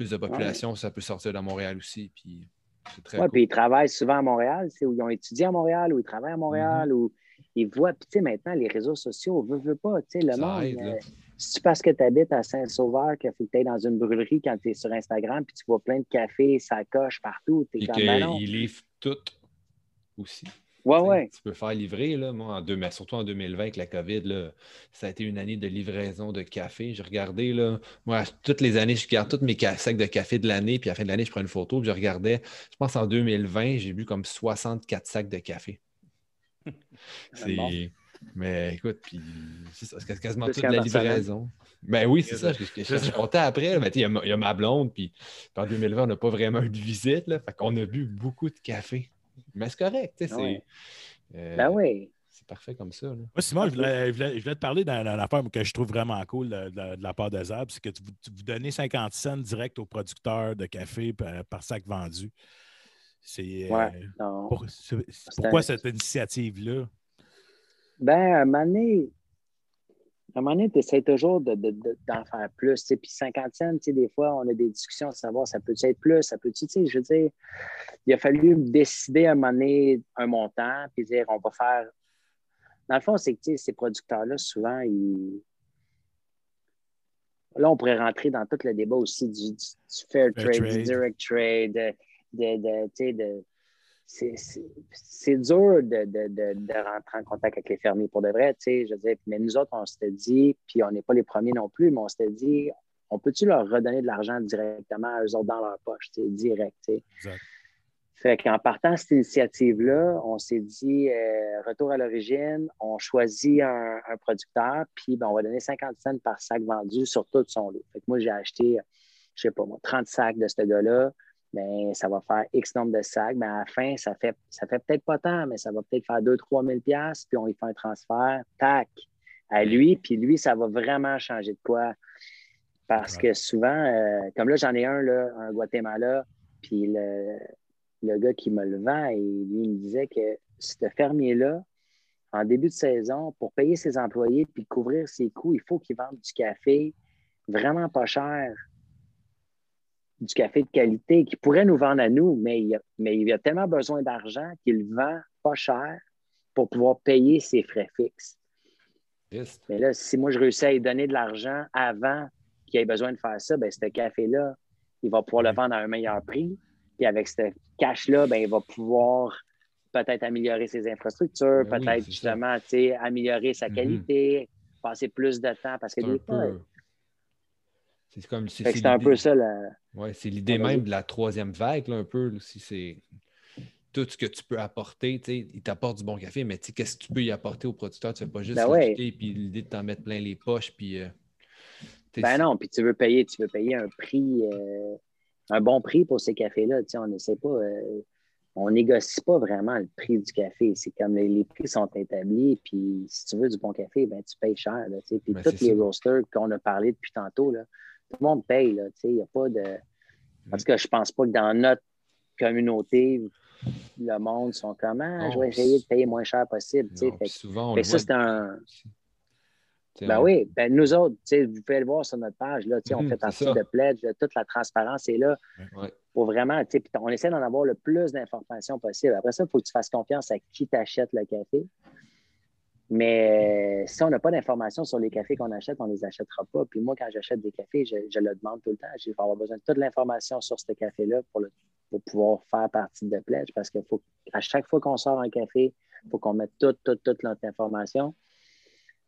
plus de population, ça peut sortir de Montréal aussi. Puis c'est très Ouais, cool. puis ils travaillent souvent à Montréal, c'est où ils ont étudié à Montréal, où ils travaillent à Montréal, Mm-hmm. où ils voient. Puis, tu sais, maintenant, les réseaux sociaux, veut, veut pas, tu sais, le Ça monde. aide, euh, si tu parce que tu habites à Saint-Sauveur, qu'il faut que tu dans une brûlerie quand tu es sur Instagram, puis tu vois plein de cafés, ça coche partout, comme, ben non. qu'ils livrent tout aussi. Ouais, ouais. Tu peux faire livrer, là, moi, en deux, mais surtout en 2020 avec la COVID, là, ça a été une année de livraison de café. J'ai regardé, là, moi, toutes les années, je regarde tous mes sacs de café de l'année, puis à la fin de l'année, je prends une photo, puis je regardais, je pense en 2020, j'ai bu comme 64 sacs de café. C'est. bon. Mais écoute, puis c'est ça, c'est quasiment toute la livraison. Ben oui, c'est ça. Je, je, je, je comptais après. mais il y a ma- il y, a ma blonde, puis puis en 2020, on n'a pas vraiment eu de visite. Là, fait qu'on a bu beaucoup de café. Mais c'est correct, tu sais, c'est. Ouais. euh, Ben oui. c'est parfait comme ça. là. Moi, Simon, je voulais, je voulais- je voulais te parler d'un d'un affaire que je trouve vraiment cool de, de- de la part de Zab, c'est que tu, vous- tu vous donnez 50 cents direct aux producteurs de café par, par sac vendu. C'est, euh, Ouais. Pour- pourquoi un- cette initiative-là? Ben, à un moment donné, à un moment donné, tu essaies toujours de- de- de- d'en faire plus. Puis 50 cents, tu sais, des fois, on a des discussions à savoir ça peut être plus, ça peut tu sais, je veux dire, il a fallu décider à un moment donné un montant, puis dire on va faire. Dans le fond, c'est que tu sais, ces producteurs-là, souvent, ils. Là, on pourrait rentrer dans tout le débat aussi du, du- du fair, Fair trade, trade. du direct trade, de, de, de, tu sais, de- c'est- dur de, de, de, de rentrer en contact avec les fermiers pour de vrai, tu sais, je veux dire, mais nous autres, on s'était dit, puis on n'est pas les premiers non plus, mais on s'était dit, on peut-tu leur redonner de l'argent directement à eux autres dans leur poche, tu sais, direct, tu sais. Exact. Fait qu'en partant de cette initiative-là, on s'est dit, euh, retour à l'origine, on choisit un, un producteur, puis ben, on va donner 50 cents par sac vendu sur tout son lot. Fait que moi, j'ai acheté, je sais pas moi, 30 sacs de ce gars-là, ben, ça va faire X nombre de sacs. Mais à la fin, ça fait, ça fait peut-être pas tant, mais ça va peut-être faire 2-3 000 piastres, puis on y fait un transfert, tac, à lui, puis lui, ça va vraiment changer de quoi. Parce que souvent, euh, comme là, j'en ai un, là, un Guatemala, puis le, le gars qui me le vend, et lui, il me disait que ce fermier-là, en début de saison, pour payer ses employés puis couvrir ses coûts, il faut qu'il vende du café vraiment pas cher, du café de qualité qui pourrait nous vendre à nous, mais il a, mais il a tellement besoin d'argent qu'il vend pas cher pour pouvoir payer ses frais fixes. Mais là, si moi, je réussis à lui donner de l'argent avant qu'il ait besoin de faire ça, ben, ce café-là, il va pouvoir le vendre à un meilleur prix. Puis avec ce cash-là, ben, il va pouvoir peut-être améliorer ses infrastructures, Ben oui, peut-être justement améliorer sa Mhm. qualité, passer plus de temps. Parce que C'est un des fois, peu. C'est comme si c'est un peu ça. Là. Ouais, c'est l'idée même de la troisième vague, là, un peu. si c'est tout ce que tu peux apporter, tu sais, il t'apporte du bon café, mais qu'est-ce que tu peux y apporter au producteur? Tu ne fais pas juste Ben ouais. puis l'idée de t'en mettre plein les poches, puis. euh, Ben non, puis tu veux payer, tu veux payer un prix, euh, un bon prix pour ces cafés-là. Tu sais, on ne sait pas, euh, on négocie pas vraiment le prix du café. C'est comme les, les prix sont établis, puis si tu veux du bon café, ben tu payes cher. Là, tu sais. puis Ben, tous les roasters qu'on a parlé depuis tantôt, là, tout le monde paye. Là, tu sais. Il n'y a pas de. En tout cas, je pense pas que dans notre communauté, le monde sont comme Ah, je vais essayer de payer moins cher possible. tu sais. Fait souvent, on fait le ça, c'est un. Ben on- oui, ben nous autres, tu sais, vous pouvez le voir sur notre page, là, tu sais, on Mhm, fait partie de Pledge, là, toute la transparence est là Ouais. pour vraiment, tu sais, puis on essaie d'en avoir le plus d'informations possible. Après ça, il faut que tu fasses confiance à qui t'achète le café. Mais euh, si on n'a pas d'informations sur les cafés qu'on achète, on ne les achètera pas. Puis moi, quand j'achète des cafés, je, je le demande tout le temps. Je vais avoir besoin de toute l'information sur ce café-là pour, le- pour pouvoir faire partie de Pledge parce qu'il faut à chaque fois qu'on sort un café, il faut qu'on mette toute, toute, toute notre information.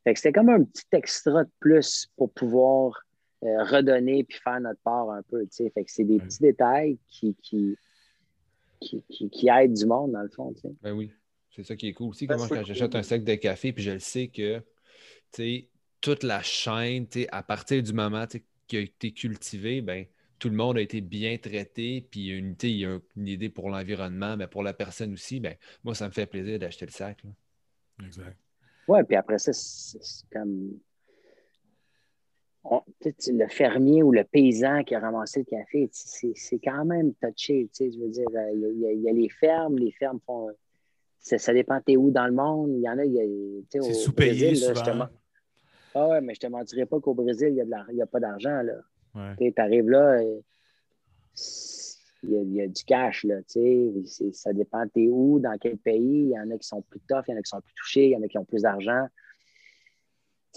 Fait que c'était comme un petit extra de plus pour pouvoir euh, redonner puis faire notre part un peu. Fait que c'est des petits détails qui, qui, qui, qui- qui aident du monde, dans le fond. Ben oui, c'est ça qui est cool aussi. Ben, Comment quand cool. j'achète un sac de café, puis je le sais que, toute la chaîne, à partir du moment qui a été cultivé, ben tout le monde a été bien traité, puis il y a une, il y a une idée pour l'environnement, mais pour la personne aussi, ben moi, ça me fait plaisir d'acheter le sac. là. Exact. Ouais, puis après ça, c'est comme. on- le fermier ou le paysan qui a ramassé le café, c'est c'est quand même touché. tu sais, Je veux dire, y a- il y a les fermes, les fermes font. Ça, ça dépend t'es où dans le monde. Il y en a, il y a, C'est au sous-payé men- Ah ouais, mais je te mentirais pas qu'au Brésil, il y a, a pas d'argent. là. Ouais. Tu arrives là, euh, il y, a, il y a du cash, là, tu sais. C'est- Ça dépend t'es où, dans quel pays. Il y en a qui sont plus tough, il y en a qui sont plus touchés, il y en a qui ont plus d'argent.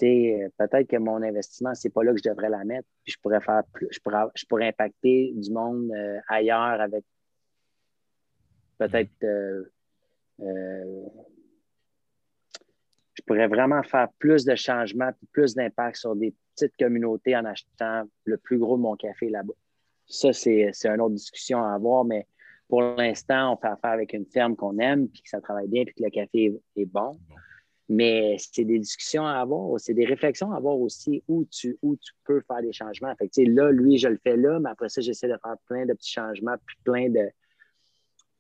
Euh, peut-être que mon investissement, c'est pas là que je devrais la mettre. Puis je pourrais faire plus, je pourrais, je pourrais impacter du monde euh, ailleurs avec peut-être euh, je pourrais vraiment faire plus de changements plus d'impact sur des petites communautés en achetant le plus gros de mon café là-bas. Ça, c'est c'est une autre discussion à avoir, mais pour l'instant, on fait affaire avec une ferme qu'on aime, puis que ça travaille bien, puis que le café est, est bon. Mais c'est des discussions à avoir, c'est des réflexions à avoir aussi où tu, où tu peux faire des changements. Fait que, là, lui, je le fais là, mais après ça, j'essaie de faire plein de petits changements, puis plein de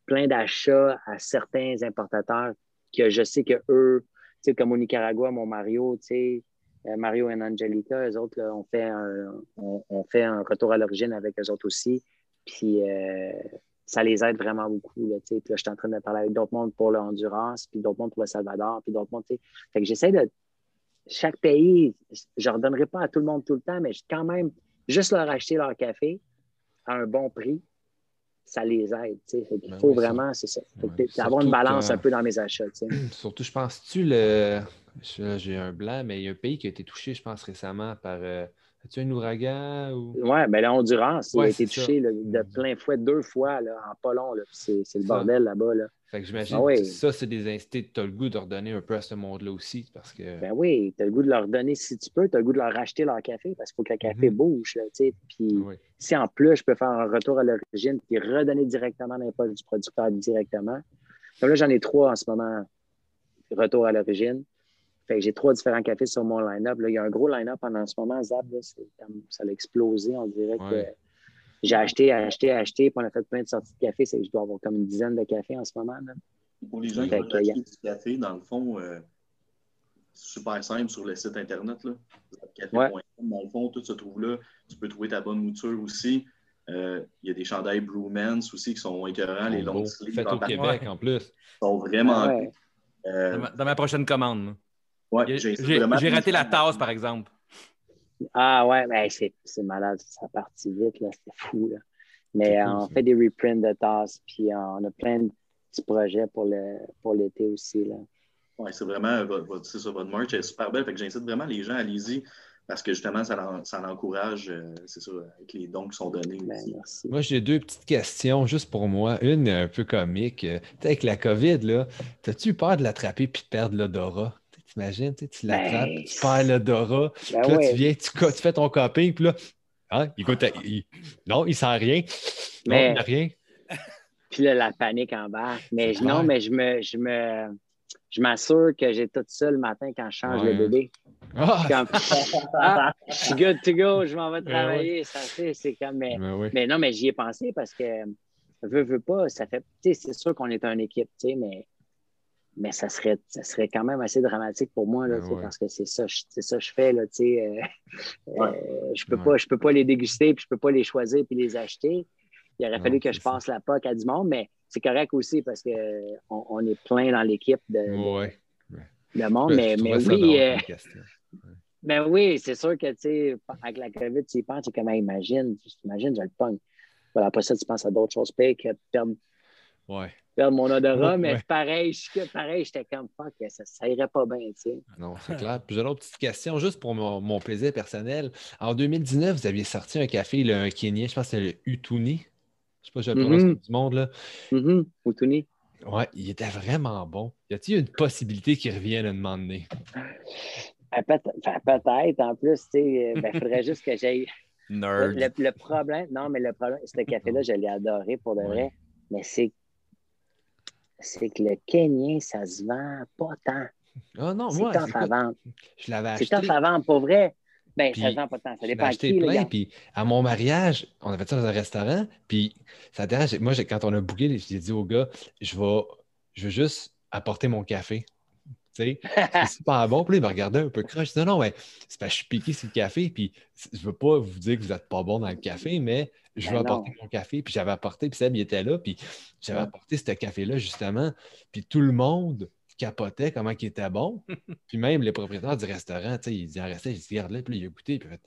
plein d'achats à certains importateurs que je sais que eux, comme au Nicaragua, mon Mario, euh, Mario et Angelica, eux autres, là, on, fait un, on, fait un retour à l'origine avec eux autres aussi. Puis euh, ça les aide vraiment beaucoup. Là, puis là, je suis en train de parler avec d'autres mondes pour le Honduras, puis d'autres mondes pour le Salvador, puis d'autres mondes. Fait que j'essaie de. Chaque pays, je ne redonnerai pas à tout le monde tout le temps, mais quand même, juste leur acheter leur café à un bon prix, ça les aide. qu'il Ben faut oui, vraiment, c'est ça. Faut Ouais. que- avoir une balance un peu dans mes achats. Surtout, je pense-tu le. là, J'ai un blanc, mais il y a un pays qui a été touché, je pense, récemment par. euh, As-tu un ouragan ou? Oui, mais le Honduras, il a été touché là, de plein fouet deux fois là, en pas long. là. C'est le bordel là-bas. Là. Fait que j'imagine Ah oui. que ça, c'est des instincts. Tu as le goût de redonner un peu à ce monde-là aussi, parce que. Ben oui, tu as le goût de leur donner si tu peux, tu as le goût de leur racheter leur café parce qu'il faut que le café Mhm. bouge. Là, puis Oui. si en plus je peux faire un retour à l'origine puis redonner directement poches du producteur directement. Comme là, j'en ai trois en ce moment, retour à l'origine. Fait que j'ai trois différents cafés sur mon line-up. Là, il y a un gros line-up en ce moment, Zab, là, ça a explosé. On dirait Ouais. que j'ai acheté, acheté, acheté, puis on a fait plein de sorties de café. C'est que je dois avoir comme une dizaine de cafés en ce moment. Là. Pour les gens qui Fait veulent acheter du café, dans le fond, euh, c'est super simple sur le site Internet. Là. Café.com, Dans le fond, tout se trouve là. Tu peux trouver ta bonne mouture aussi. Euh, Il y a des chandails Brewmans aussi qui sont écœurants, les Beau. longs sleeves Fait en au Québec en plus. sont vraiment Ouais. euh, Dans ma, dans ma prochaine commande. ouais, j'ai raté la tasse, par exemple. Ah ouais, mais c'est c'est malade, ça partit vite, là, c'était fou. Là. Mais C'est euh, cool, on ça. fait des reprints de tasses, puis euh, on a plein de petits projets pour le pour l'été aussi. Là. Ouais, c'est vraiment votre, votre- c'est ça, votre merch est super belle. Fait que j'incite vraiment les gens, allez-y, parce que justement, ça, ça l'encourage, euh, c'est ça, avec les dons qui sont donnés Ben, aussi. merci. Moi, j'ai deux petites questions juste pour moi. Une un peu comique. Euh, Avec la COVID, là, as-tu eu peur de l'attraper puis de perdre l'odorat? T'imagines, tu tu l'attrapes, Ben, tu perds l'odorat, Ben là, ouais. tu viens, tu, fais ton coping, puis là, hein, il goûte à- il- non, il sent rien. Non, Mais- il n'a rien. Puis là, la panique embarque. Mais je- Ouais. non, mais je me je me je m'assure que j'ai tout ça le matin quand je change Ouais. le bébé. Comme, ah, je suis good to go, je m'en vais Ben travailler. Ça fait, c'est comme. Mais, Ben oui. mais non, mais j'y ai pensé parce que veux, veux pas, ça fait. C'est sûr qu'on est une équipe, tu sais, mais, mais ça serait, ça serait quand même assez dramatique pour moi, là, Ben ouais. parce que c'est ça, c'est ça que je fais, là, tu sais. euh, Ouais. euh, je peux Ouais. pas, je peux pas les déguster, puis je peux pas les choisir puis les acheter. Il aurait fallu que je ça. passe la POC à du monde, mais c'est correct aussi parce que on, on est plein dans l'équipe de, Ouais. de monde. Mais, mais oui, euh, comme question. Ben oui, c'est sûr que, avec la COVID, tu y penses, tu comment imagine, tu imagines, je le pogne. Voilà, après ça, tu penses à d'autres choses pires que perdre, Ouais. Perdre mon odorat, mais ouais. pareil, je- pareil, j'étais comme fuck, ça, ça irait pas bien, tu sais. Non, c'est clair. Puis j'ai une autre petite question, juste pour mon, mon plaisir personnel. En 2019, vous aviez sorti un café, là, un Kenyan, je pense que c'est le Utuni. Je sais pas si je le prononce Mhm. comme du monde, là. Mhm, Outuni. Ouais, il était vraiment bon. Y a-t-il une possibilité qu'il revienne un moment donné? Ah, Peut-être, en plus, tu sais, il faudrait juste que j'aille. Nerd. Le, le problème, non, mais le problème, ce café-là, je l'ai adoré pour de Ouais. vrai, mais c'est c'est que le Kenyan, ça se vend pas tant. Ah non, C'est moi, tough à vendre. je l'avais C'est acheté. tough à vendre, pour vrai. Ben, Puis, ça se vend pas tant. Ça dépend acheté qui, le plein, puis à mon mariage, on avait ça dans un restaurant, puis ça dérange. Moi, quand on a booké, j'ai dit au gars, je vais, je veux juste apporter mon café. C'est super bon. Puis il me regardait un peu croche. Je dis, non, non, mais c'est parce que je suis piqué sur le café, puis je veux pas vous dire que vous n'êtes pas bon dans le café, mais je veux Ben apporter non. mon café. Puis j'avais apporté, puis Seb, il était là, puis j'avais Ouais. apporté ce café-là, justement. Puis tout le monde capotait comment il était bon. Puis même les propriétaires du restaurant, tu sais, ils en restaient, ils se regardaient, puis là, il a goûté, puis il a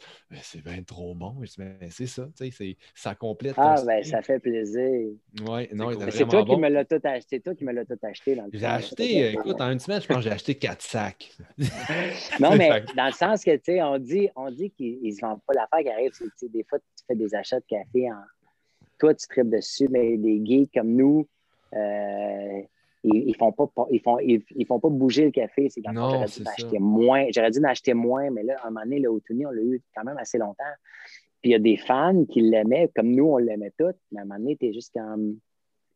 fait c'est bien trop bon. Je dis, Ben, c'est ça, tu sais, c'est- ça complète. ton Ah, ben, style. ça fait plaisir. Ouais, non, c'est vraiment toi qui me l'as tout acheté. C'est toi qui me l'as tout acheté. dans le J'ai fond. acheté, euh, écoute, en une semaine, je pense que j'ai acheté quatre sacs. Non, mais dans le sens que, tu sais, on dit, on dit qu'ils ne se vendent pas. L'affaire qui arrive, des fois, tu fais des achats de café en. Toi, tu tripes dessus, mais des geeks comme nous, euh, ils, ils font pas, ils font, ils, ils font pas bouger le café. C'est j'aurais dû acheter moins. J'aurais dû en acheter moins, mais là, à un moment donné, le Otuni, on l'a eu quand même assez longtemps. Puis il y a des fans qui l'aimaient, comme nous, on l'aimait tous, mais à un moment donné, t'es juste comme.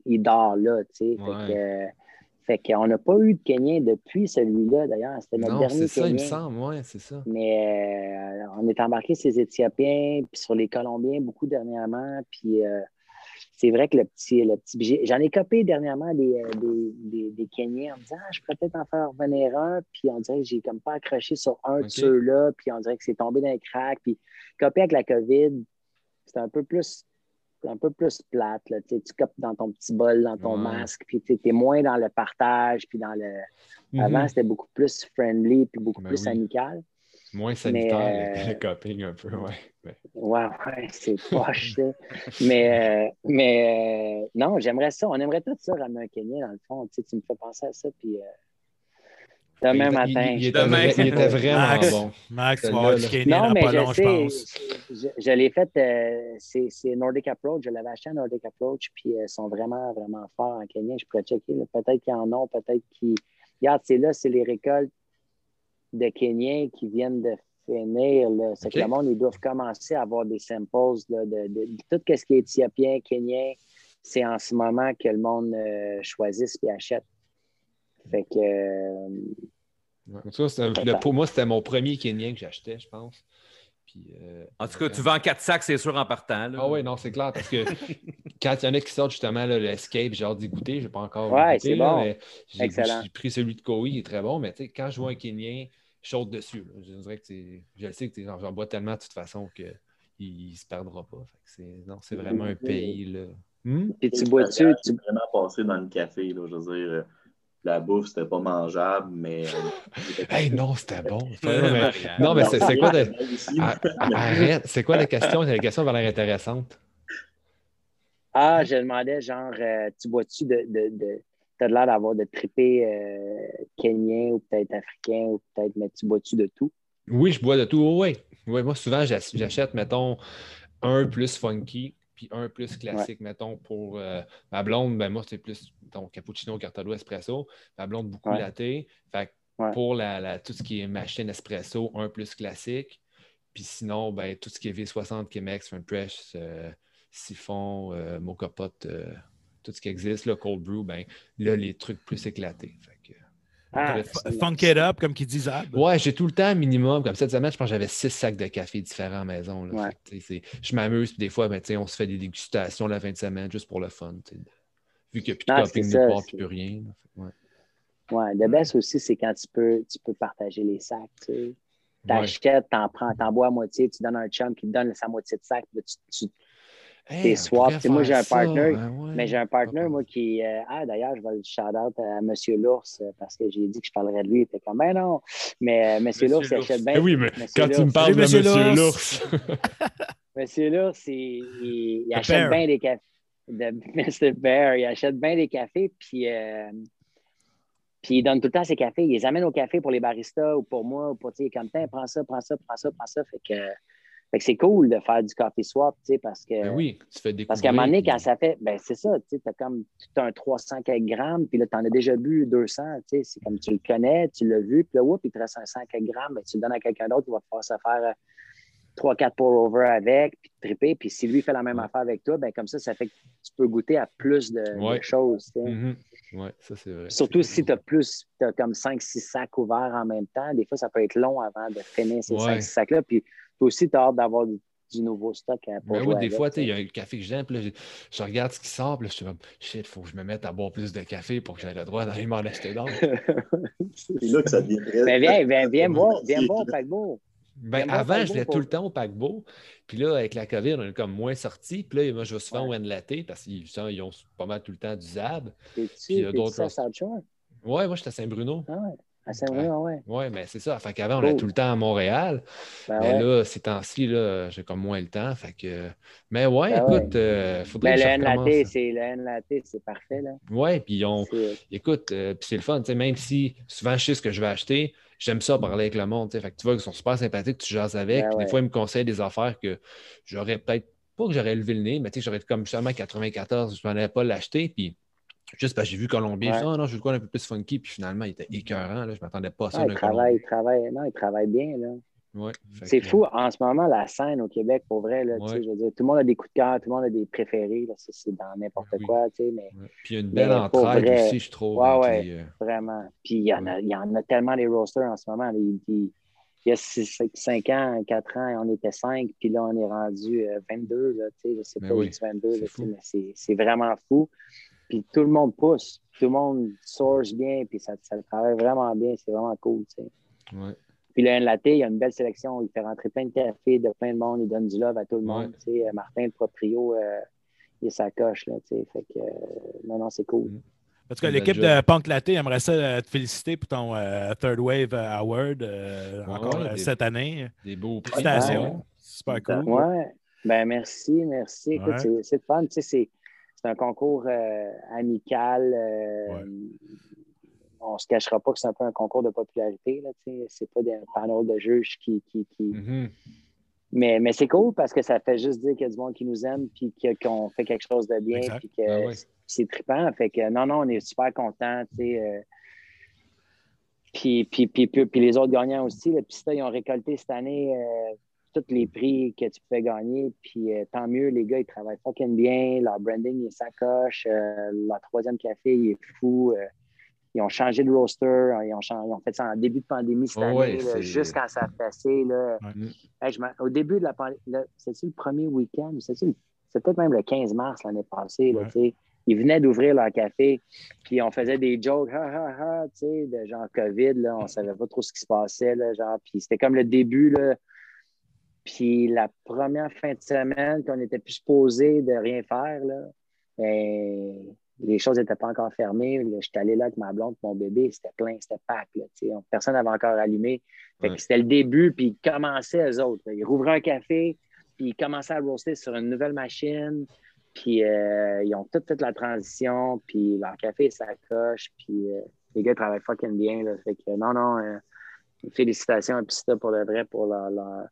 Il dort là, tu sais. Ouais. Fait qu'on n'a pas eu de Kenyan depuis celui-là, d'ailleurs. C'était notre Non, dernier c'est ça, il me semble, ouais, c'est ça. Mais euh, on est embarqué sur les Éthiopiens, puis sur les Colombiens beaucoup dernièrement. Puis euh, c'est vrai que le petit, le petit j'en ai copé dernièrement des, euh, des, des, des Kenyans en me disant ah, je pourrais peut-être en faire revenir un. Puis on dirait que j'ai comme pas accroché sur un de Ok. ceux-là. Puis on dirait que c'est tombé dans les cracks. Puis copé avec la COVID, c'est un peu plus un peu plus plate. Là. Tu copes dans ton petit bol, dans ton Ouais. masque, puis tu es moins dans le partage, puis dans le. Avant, Mhm. c'était beaucoup plus friendly, puis beaucoup Ben plus oui. amical. Moins sanitaire, Mais, euh, le coping un peu, ouais. Ouais. Ouais, ouais, c'est poche, ça. Mais, euh, mais euh, non, j'aimerais ça. On aimerait tout ça ramener un Kenyan, dans le fond. Tu, sais, tu me fais penser à ça. Puis euh, demain Il- matin. il, il je- était, Demain. il était vraiment Max. bon. Max, non, mais pas je long, je sais. pense. Je, je l'ai fait. euh, c'est c'est Nordic Approach. Je l'avais acheté à Nordic Approach. Puis euh, ils sont vraiment, vraiment forts en Kenyan. Je pourrais checker. Peut-être qu'ils en ont. Peut-être qu'ils. Regarde, c'est là, c'est les récoltes de Kenyans qui viennent de finir. C'est que le monde, ils doivent commencer à avoir des samples là, de, de- de tout ce qui est éthiopien, kenyan. C'est en ce moment que le monde euh, choisisse et achète. Fait que. euh, Ouais. Ça, c'est un- le- pour moi, c'était mon premier Kenyan que j'achetais, je pense. Puis, euh, En tout cas, tu vends quatre sacs, c'est sûr, en partant. là. Ah oui, non, c'est clair, parce que quand il y en a qui sortent justement l'Escape, j'ai hâte d'y goûter, je n'ai pas encore Ouais, goûté. bon. mais j'ai, Excellent. j'ai pris celui de Koi, il est très bon, mais tu sais, quand je vois un Kenyan, saute dessus. là. Je dirais que c'est- je le sais que t'es- j'en bois tellement de toute façon qu'il ne se perdra pas. Fait que c'est, non, c'est vraiment un pays. Là. Hmm? Puis tu bois-tu, tu, vraiment passé dans le café, là, je veux dire. euh, La bouffe, c'était pas mangeable, mais. euh, Hey, non, c'était bon. Non, mais c'est, quoi de... Ici, Ah, Arrête, c'est quoi la question? La question va l'air intéressante. Ah, je demandais, genre, euh, tu bois-tu de. de, de T'as l'air d'avoir de triper euh, kenyan ou peut-être africain ou peut-être, mais tu bois-tu de tout? Oui, je bois de tout. Oui, oui. moi, souvent, j'ach- j'achète, mettons, un plus funky, puis un plus classique, mettons, pour euh, ma blonde, ben moi, c'est plus ton cappuccino, cartado, espresso. Ma blonde, beaucoup Ouais. latte. Fait que Ouais. pour la, la- tout ce qui est machine espresso, un plus classique. Puis sinon, ben, tout ce qui est V60, Chemex, French Press, euh, siphon, euh, mocha pot, euh, tout ce qui existe, là, cold brew, ben, là, les trucs plus éclatés. Fait que- Ah, Funk it up, comme qu'ils disent. Ouais, j'ai tout le temps minimum. Comme cette semaine, je pense que j'avais six sacs de café différents à la maison. là. Ouais. Fait je m'amuse, puis des fois, ben, on se fait des dégustations la fin de semaine juste pour le fun. Vu qu'il n'y a plus de Ah, nulle part, plus rien. là. Fait que, ouais. Ouais, le best aussi, c'est quand tu peux, tu peux partager les sacs. Tu sais. T'achètes, t'en prends, t'en bois à moitié, tu donnes un chum qui te donne sa moitié de sac. puis tu, tu, Hey, moi, j'ai un ça, partner, ouais. Mais j'ai un partner, moi, qui. euh, ah, d'ailleurs, je vais le shout-out à M. L'Ours euh, parce que j'ai dit que je parlerais de lui. Il était comme, ben non. Mais euh, M. Monsieur l'Ours, il achète bien. Eh oui, mais Monsieur quand tu me parles de Monsieur l'ours, Monsieur l'Ours, il, il- il The achète bien des cafés. De Mr. Bear, il achète bien des cafés, puis, euh, puis il donne tout le temps ses cafés. Il les amène au café pour les baristas ou pour moi, ou pour, tu sais, comme, Tiens, prends ça, prends ça, prends ça, prends ça. Fait que, fait que c'est cool de faire du coffee swap, tu sais, parce que. ben oui, tu fais découvrir. Parce qu'à un moment donné, quand ça fait, ben c'est ça, tu sais, as comme tout un 300 quelques grammes, puis là, tu en as déjà bu 200, tu sais, c'est comme tu le connais, tu l'as vu, puis là, whoop, il te reste un 100 quelques grammes, ben, tu le donnes à quelqu'un d'autre, il va te faire se faire 3-4 pour-over avec, puis triper, puis si lui fait la même Ouais. affaire avec toi, ben comme ça, ça fait que tu peux goûter à plus de, choses, tu sais. Mhm. Ouais, ça c'est vrai. Surtout si tu as plus, tu as comme 5-6 sacs ouverts en même temps, des fois, ça peut être long avant de finir ces Ouais. 5-6 sacs-là, puis toi aussi, tu as hâte d'avoir du, du nouveau stock pour Ben oui, des avec, fois, tu tu sais, il y a un café que j'aime, puis là, je, je regarde ce qui sort, puis là, je suis comme, shit, faut que je me mette à boire plus de café pour que j'aie le droit d'aller m'en acheter d'autres. C'est là que ça devient très. Ben viens, viens, viens Ouais, voir, viens voir paquebot. Ben, avant, je paquebot venais pour- tout le temps au paquebot. Puis là, avec la COVID, on est comme moins sorti. Puis là, moi, je vais souvent au N-Laté parce qu'ils ont pas mal tout le temps du ZAB. Puis il y a d'autres à? Ouais, moi, j'étais à Saint-Bruno. Ah ouais. À Saint-Bruno, ouais. Ouais, mais c'est ça. Fait qu'avant, on était Cool. tout le temps à Montréal. Ben mais ouais. là, ces temps-ci, j'ai comme moins le temps. Fait que... Mais ouais, Ben ouais. écoute, euh, faudrait Ben, que le recommence. c'est le N-Latte, c'est parfait, là. Ouais, puis. C'est- Écoute, euh, puis c'est le fun, tu sais, même si souvent je sais ce que je vais acheter, j'aime ça parler avec le monde. tu sais. Fait que tu vois qu'ils sont super sympathiques, tu jases avec. Ben ouais. Des fois, ils me conseillent des affaires que j'aurais peut-être pas que j'aurais levé le nez, mais j'aurais comme justement 94, je m'en allais pas l'acheter. Puis juste parce que j'ai vu Colombier, je Ouais. dis, ah non, je veux quoi un peu plus funky. Puis finalement, il était écœurant. Là, je m'attendais pas à ça Ouais, il d'un travaille, il travaille. Non, il travaille bien, là. Ouais, C'est que- fou, en ce moment, la scène au Québec, pour vrai, là, Ouais. je veux dire, tout le monde a des coups de cœur, tout le monde a des préférés, là, ça, c'est dans n'importe Oui. quoi, tu sais, mais ouais. Puis il y a une belle entraide vrai, aussi, je trouve. ouais, les, euh, vraiment. Puis il y, en a, il y en a tellement des rosters en ce moment. là. Il, il- il y a 5 ans, 4 ans, on était 5, puis là, on est rendu euh, 22, là, tu sais, je sais Mais pas, oui, j'ai dit 22, c'est là, mais c'est vraiment fou. Puis tout le monde pousse, tout le monde source bien, puis ça, ça travaille vraiment bien, c'est vraiment cool, tu sais. ouais. Puis le Latte, il y a une belle sélection. Il fait rentrer plein de cafés de plein de monde. Il donne du love à tout le monde. Ouais. Tu sais, Martin, le proprio, euh, il est sa coche. Là, tu sais. fait que, euh, non, non, c'est cool. En tout cas, l'équipe de Punk Latte aimerait ça euh, te féliciter pour ton euh, Third Wave Award euh, Ouais, encore des- cette année. Des beaux prix. Félicitations. Ouais. Super cool. Ouais. Ben, merci, merci. Écoute, Ouais. c'est- c'est fun. Tu sais, c'est c'est un concours euh, amical. euh, Ouais. On ne se cachera pas que c'est un peu un concours de popularité. C'est pas des panneaux de juges qui, qui, qui, Mhm. Mais, mais c'est cool parce que ça fait juste dire qu'il y a du monde qui nous aime puis qu'on fait quelque chose de bien Exact. puis que Ah ouais. c'est trippant. Fait que non, non, on est super contents. euh, puis, puis, puis, puis, puis les autres gagnants aussi. Ça, ils ont récolté cette année euh, tous les prix que tu pouvais gagner. Puis euh, tant mieux, les gars, ils travaillent fucking bien. Leur branding est sacoche. Euh, leur troisième café, il est fou. Euh, ils ont changé de roster. Ils ont, ils ont fait ça en début de pandémie cette Oh année, ouais, juste quand ça a passé. Là. Ouais. Hey, je m'en- au début de la pandémie, c'est-tu le premier week-end? C'est peut-être même le 15 mars l'année passée. Là, Ouais. Ils venaient d'ouvrir leur café, puis on faisait des jokes, ha ha ha, tu sais, de genre COVID, là, on savait pas trop ce qui se passait, là, genre, puis c'était comme le début, là. Puis la première fin de semaine, qu'on était plus supposé de rien faire, là, ben, les choses n'étaient pas encore fermées. Là, J'étais allé là avec ma blonde, mon bébé, c'était plein, c'était pack, là. Personne n'avait encore allumé. Ouais. C'était le début, puis ils commençaient, eux autres. Ils rouvraient un café, puis ils commençaient à roaster sur une nouvelle machine. Puis euh, ils ont tout fait la transition, puis leur café, ça coche, puis euh, les gars travaillent fucking bien. Là. Fait que non, non, euh, félicitations à Pista pour le vrai, pour leur, leur-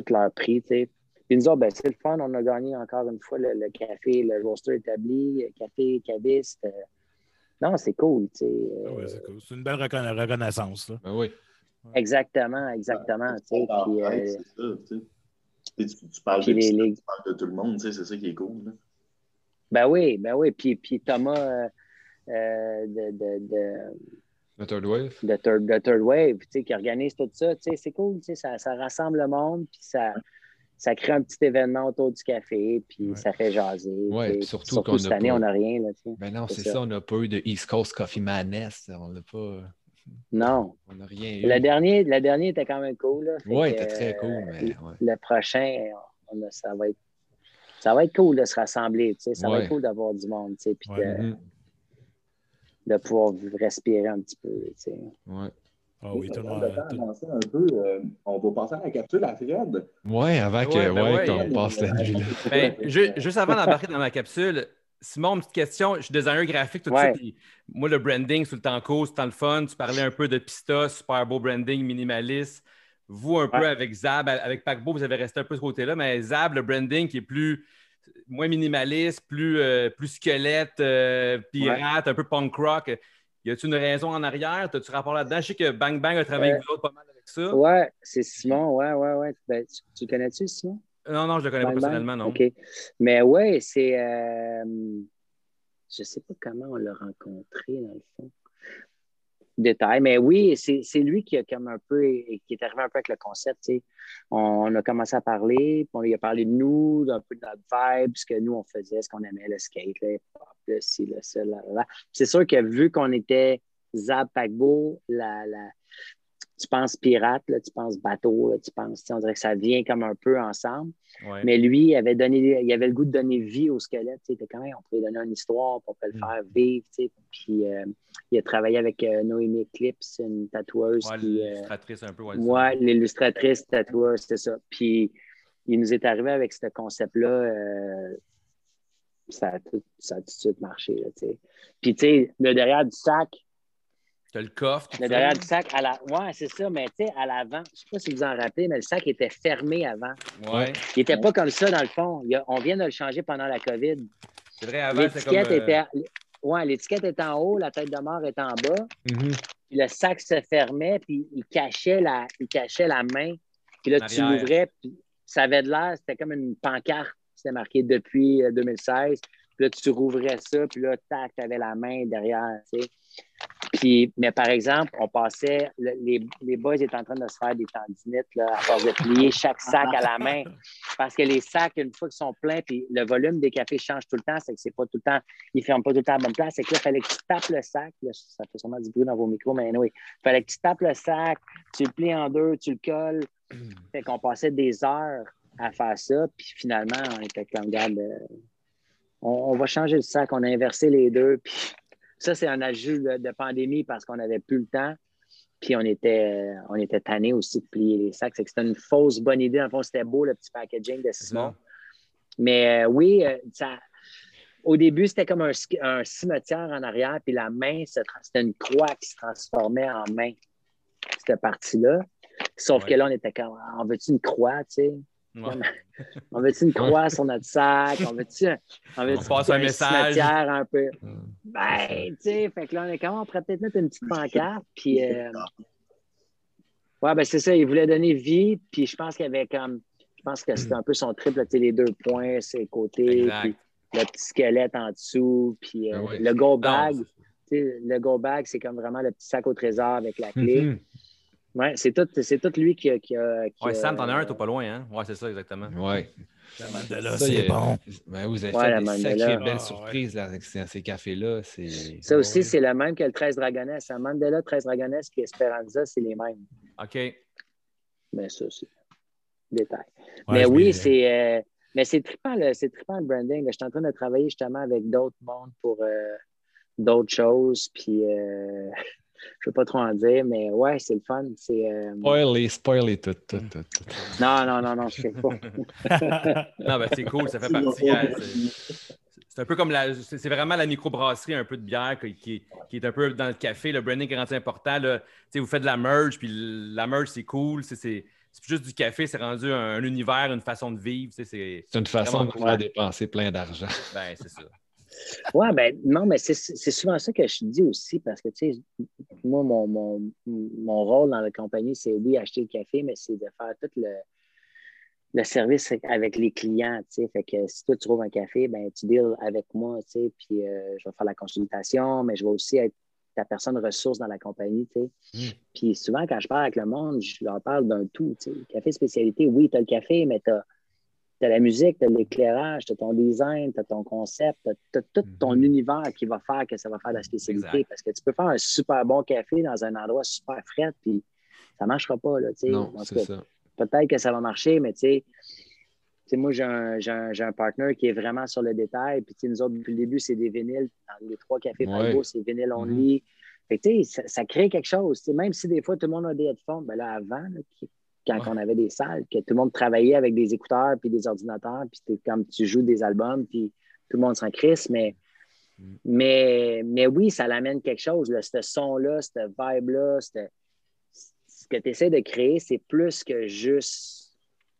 tout leur prix, tu sais. Puis nous autres, ben, c'est le fun, on a gagné encore une fois le, le café, le roster établi, le café caviste. euh. non, c'est cool, tu sais. euh, Ah ouais, c'est cool. C'est une belle reconna- reconnaissance. Là. Ben oui. Exactement, exactement, tu sais. Puis, euh, Ouais, c'est ça, tu sais. Tu, sais, tu- tu parles les- tu parles de tout le monde, tu sais, c'est ça qui est cool. là. Ben oui, ben oui. Puis, puis Thomas euh, euh, de, de, de, Le Third Wave. de, third, Third Wave, tu sais, qui organise tout ça, tu sais, c'est cool, tu sais, ça, ça rassemble le monde, puis ça, ça crée un petit événement autour du café, puis Ouais. ça fait jaser. Sais. puis surtout qu'on cette année, pas- on n'a rien, là. Ben non, C'est ça. ça. On n'a pas eu de East Coast Coffee Madness. On n'a pas. Non. On n'a rien eu. Le dernier, le dernier était quand même cool, Ouais, il était très cool, mais ouais. Le prochain, on a- ça va être ça va être cool de se rassembler, tu sais. Ça va être cool d'avoir du monde, tu sais, puis Ouais. de, Mhm. De pouvoir respirer un petit peu, tu sais. Ouais. Ah oui, tout le monde. Un peu, euh, on va passer à la capsule à Fred. Ouais, avant que, Ouais, ben ouais, ouais. qu'on passe la nuit là. Ben, ju- juste avant d'embarquer dans ma capsule, Simon, une petite question. Je suis designer graphique, tout Ouais. ça. puis moi, le branding, c'est le temps court, c'est le temps le fun. Tu parlais un peu de Pista, super beau branding, minimaliste. Vous, un peu avec Zab, avec Paquebot, vous avez resté un peu de ce côté-là, mais Zab, le branding qui est plus moins minimaliste, plus, euh, plus squelette, euh, pirate, un peu punk rock. Y a-t-il une raison en arrière? As-tu rapport là-dedans? Je sais que Bang Bang a travaillé Euh, avec vous autres pas mal avec ça. Ouais, c'est Simon, ouais, ouais, ouais. Ben, tu, tu le connais-tu, Simon? Non, non, je le connais pas Bang? personnellement, non. OK. Mais ouais, c'est. je sais pas comment on l'a rencontré, dans le fond. Détail. Mais oui, c'est lui qui a comme un peu qui est arrivé un peu avec le concept. tu sais. On a commencé à parler, puis on lui a parlé de nous, d'un peu de notre vibe, ce que nous on faisait, ce qu'on aimait, le skate, le hip-hop, le ci, le ça, là, là. C'est sûr que vu qu'on était Zab Paquebot, la, la, tu penses pirate, là, tu penses bateau, là, tu penses, on dirait que ça vient comme un peu ensemble. Ouais. Mais lui, il avait, donné, il avait le goût de donner vie au squelette. tu sais. Il était quand même, on pouvait donner une histoire, on peut le faire vivre. Puis euh, il a travaillé avec euh, Noémie Eclipse, une tatoueuse. Ouais, euh, l'illustratrice un peu. Ouais, ouais, l'illustratrice tatoueuse, c'était ça. Puis il nous est arrivé avec ce concept-là. ça, a tout, ça a tout de suite marché. Là. Puis, tu sais, le derrière du sac, T'as le coffre. le derrière du sac, à la... ouais, c'est ça, mais tu sais, à l'avant, je sais pas si vous en rappelez, mais le sac était fermé avant. Ouais. Il n'était pas comme ça, dans le fond. Il a- on vient de le changer pendant la COVID. C'est vrai, avant, c'était comme. L'étiquette euh, était, ouais, l'étiquette est en haut, la tête de mort est en bas. Mhm. Puis le sac se fermait, puis il cachait la, il cachait la main. Puis là, tu l'ouvrais, puis ça avait de l'air, c'était comme une pancarte. C'était marqué depuis euh, 2016. Puis là, tu rouvrais ça, puis là, tac, tu avais la main derrière, tu sais. Puis, mais par exemple, on passait, le- les, les boys étaient en train de se faire des tendinites là, à force de plier chaque sac à la main. Parce que les sacs, une fois qu'ils sont pleins, puis le volume des cafés change tout le temps, c'est que c'est pas tout le temps, ils ne ferment pas tout le temps à la bonne place. C'est que là, il fallait que tu tapes le sac. Là, ça fait sûrement du bruit dans vos micros, mais oui. Il fallait que tu tapes le sac, tu le plies en deux, tu le colles. Fait qu'on passait des heures à faire ça, puis finalement, on était comme, regarde, euh, on, on va changer le sac, on a inversé les deux, puis ça, c'est un ajout de, de pandémie parce qu'on n'avait plus le temps. Puis on était, on était tanné aussi de plier les sacs. C'est que c'était une fausse bonne idée. En fond, c'était beau le petit packaging de Simon. Mais euh, oui, euh, ça, au début, c'était comme un, cimetière en arrière, puis la main, c'était une croix qui se transformait en main, cette partie-là. Sauf Ouais. que là, on était comme, Ah, on veut-tu une croix, tu sais? Ouais. On veut-tu une croix sur notre sac? On veut-tu on veut On passe un message. un peu? Mm. Ben, tu sais, fait que là, on est comme, on pourrait peut-être mettre une petite pancarte, puis... euh, Ouais, ben c'est ça, il voulait donner vie, puis je pense qu'il y avait comme... Je pense que c'était un peu son triple, tu sais, les deux points, ses côtés, Exact. puis le petit squelette en dessous, puis euh, ouais. le go Non, bag. sais, le go bag, c'est comme vraiment le petit sac au trésor avec la clé. Mhm. Ouais, c'est tout, c'est tout lui qui a. Qui a- qui Ouais, a- Sam, t'en as un, t'es pas loin, hein? Ouais, c'est ça, exactement. Ouais. La Mandela, c'est bon. Ben, vous avez Ouais, fait la des Mandela. sacrées belles ouais. surprises là, avec ces, cafés-là. C'est... Ça aussi, Ouais. c'est le même que le 13 Dragonesse. À Mandela, 13 Dragonesse puis Esperanza, c'est les mêmes. OK. Mais ça, c'est détail. Ouais, mais oui, c'est. euh, mais c'est trippant, le, c'est trippant le branding. Je suis en train de travailler justement avec d'autres mondes pour euh, d'autres choses. Puis euh, je ne veux pas trop en dire, mais ouais, c'est le fun. C'est. euh, Spoiler, spoiler tout, tout, tout, tout. Non, non, non, non, je ne fais pas. Non, ben c'est cool, ça fait partie. hein, c'est- c'est un peu comme la. C'est vraiment la microbrasserie, un peu de bière qui, qui est- qui est un peu dans le café. Le branding est rendu important. là. Sais, vous faites de la merge, puis la merge, c'est cool. C'est c'est- c'est plus juste du café, c'est rendu un, un univers, une façon de vivre. tu sais, C'est C'est une façon de faire dépenser plein d'argent. ben, c'est ça. Oui, ben non, mais c'est souvent ça que je dis aussi parce que, tu sais, moi, mon, mon, mon rôle dans la compagnie, c'est oui, acheter le café, mais c'est de faire tout le, le service avec les clients, tu sais. Fait que si toi, tu trouves un café, ben tu deals avec moi, tu sais, puis euh, je vais faire la consultation, mais je vais aussi être ta personne ressource dans la compagnie, tu sais. Mm. Puis souvent, quand je parle avec le monde, je leur parle d'un tout, tu sais. Café spécialité, oui, tu as le café, mais tu as tu as la musique, tu as l'éclairage, tu as ton design, tu as ton concept, tu as, tout ton Mhm. univers qui va faire que ça va faire la spécialité. Exact. Parce que tu peux faire un super bon café dans un endroit super frais, puis ça ne marchera pas. Là. Non, c'est ça. Peut-être que ça va marcher, mais tu sais, moi, j'ai un, j'ai un, j'ai un partner qui est vraiment sur le détail. Puis, nous autres, depuis le début, c'est des vinyles. Dans les trois cafés Ouais. C'est vinyle only. Fait que, tu sais, ça, ça crée quelque chose. Même si des fois, tout le monde a des headphones, ben là, avant, là, quand Ouais. on avait des salles, que tout le monde travaillait avec des écouteurs puis des ordinateurs, puis c'était comme tu joues des albums, puis tout le monde s'en crisse, mais, Mm. mais, mais oui, ça l'amène quelque chose. Là, ce son-là, cette vibe-là, cette- ce que tu essaies de créer, c'est plus que juste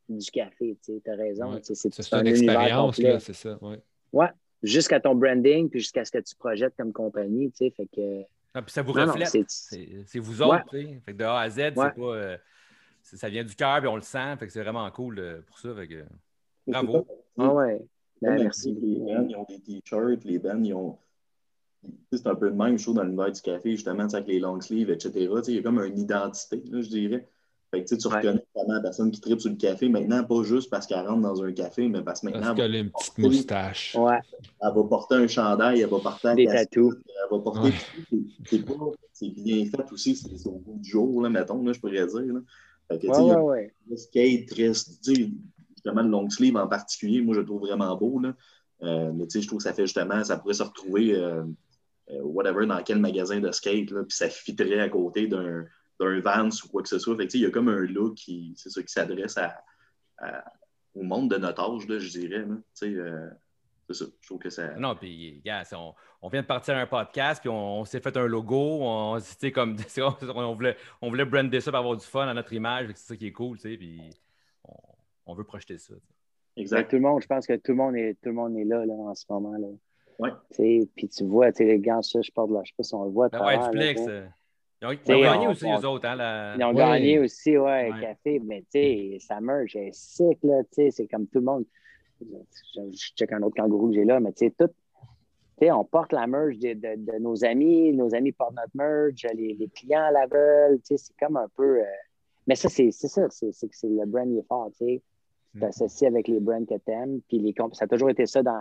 du café. Tu as raison. Ouais. C'est une expérience, c'est ça. Ouais. Ouais. Jusqu'à ton branding, puis jusqu'à ce que tu projettes comme compagnie. Tu sais, fait que, Ah, puis ça vous reflète. c'est- vous autres, tu sais. Fait que de A à Z, c'est pas. euh, c'est- ça vient du cœur, puis on le sent. Fait que c'est vraiment cool euh, pour ça. Fait que, bravo. Ah ouais. Ben, merci. Les bands, ils ont des t-shirts, les bands, ils ont. C'est un peu le même chose dans l'univers du café, justement, avec les long sleeves, etc. Tu sais, Il y a comme une identité, là, je dirais. Fait que, tu Ouais. reconnais vraiment la personne qui tripe sur le café, maintenant, pas juste parce qu'elle rentre dans un café, mais parce que maintenant, Parce elle qu'elle va, a une petite moustache. Ouais, elle va porter un chandail, elle va porter des tatous. elle va porter. Ouais. C'est- bien fait aussi, c'est au goût du jour, là, mettons, là, je pourrais dire. Là. Fait que, Ouais, ouais, ouais. le skate, justement, le long sleeve en particulier, moi, je le trouve vraiment beau. Là. Euh, mais tu sais, je trouve que ça fait justement, ça pourrait se retrouver, euh, euh, whatever, dans quel magasin de skate, là, puis ça fitterait à côté d'un d'un Vans ou quoi que ce soit. Fait que, il y a comme un look qui, c'est ça, qui s'adresse à, à- au monde de notre âge, là, je dirais. là. C'est ça. Je trouve que ça. Non, puis, gars, c'est- on, on vient de partir un podcast, puis on, on s'est fait un logo. On, comme, on, on voulait, on voulait brander ça pour avoir du fun à notre image. C'est ça qui est cool, tu sais. Puis on, on veut projeter ça. sais. Ben, Exact. tout le monde, je pense que tout le monde est, tout le monde est là, là en ce moment. Là. Ouais. Tu sais, Puis tu vois, tu sais, les gars, ça, je porte là, je sais pas si on le voit. Ben ouais, tu sais. euh, Ils ont, ils ont gagné on- aussi, on- les autres. Hein, la- Ils ont Ouais. gagné aussi, ouais, Ouais. café, mais tu sais, ça merge, est sick, là, tu sais, c'est comme tout le monde. Je, je check un autre kangourou que j'ai là, mais tu sais, tout, on porte la merge de, de- de nos amis, nos amis portent notre merge, les, les clients la veulent, tu sais, c'est comme un peu. euh, Mais ça, c'est ça, c'est c'est que c'est le brand est fort, tu sais. Mm. t'associes avec les brands que t'aimes, puis les comp- ça a toujours été ça dans.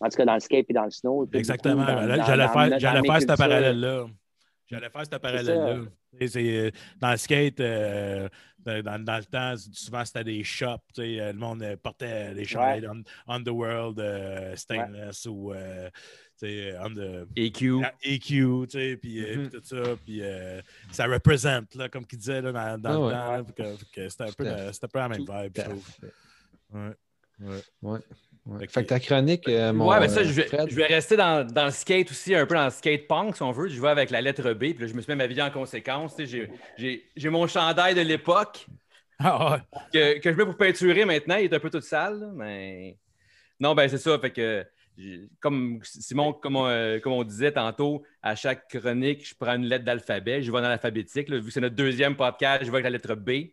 En tout cas, dans le skate et dans le snow. Exactement. J'allais faire, faire ce parallèle-là. J'allais faire ce parallèle-là. C'est, euh, Dans le skate, euh, dans, dans le temps, souvent c'était des shops. tu sais, euh, Le monde euh, portait des chandails on- Underworld, euh, Stainless ou euh, tu sais, Under- EQ. EQ, tu sais, puis puis tout ça, puis euh, ça représente, là, comme qu'il disait là, dans, dans Ah le ouais. temps. là, que- C'était un, peu c'était un peu la même vibe, je trouve. Ouais. Ouais. Ouais. Fait que- ta chronique, euh, mon. ouais, mais ça, euh, je vais, Fred, je vais rester dans, dans le skate aussi, un peu dans le skate punk, si on veut. Je vais avec la lettre B, puis là, je me suis même habillé en conséquence. J'ai, mon chandail de l'époque Ah ouais. que, que je mets pour peinturer maintenant. Il est un peu tout sale, là, mais. Non, ben c'est ça. Fait que, comme Simon, comme on, euh, comme on disait tantôt, à chaque chronique, je prends une lettre d'alphabet. Je vais dans l'alphabétique. Vu que c'est notre deuxième podcast, je vais avec la lettre B.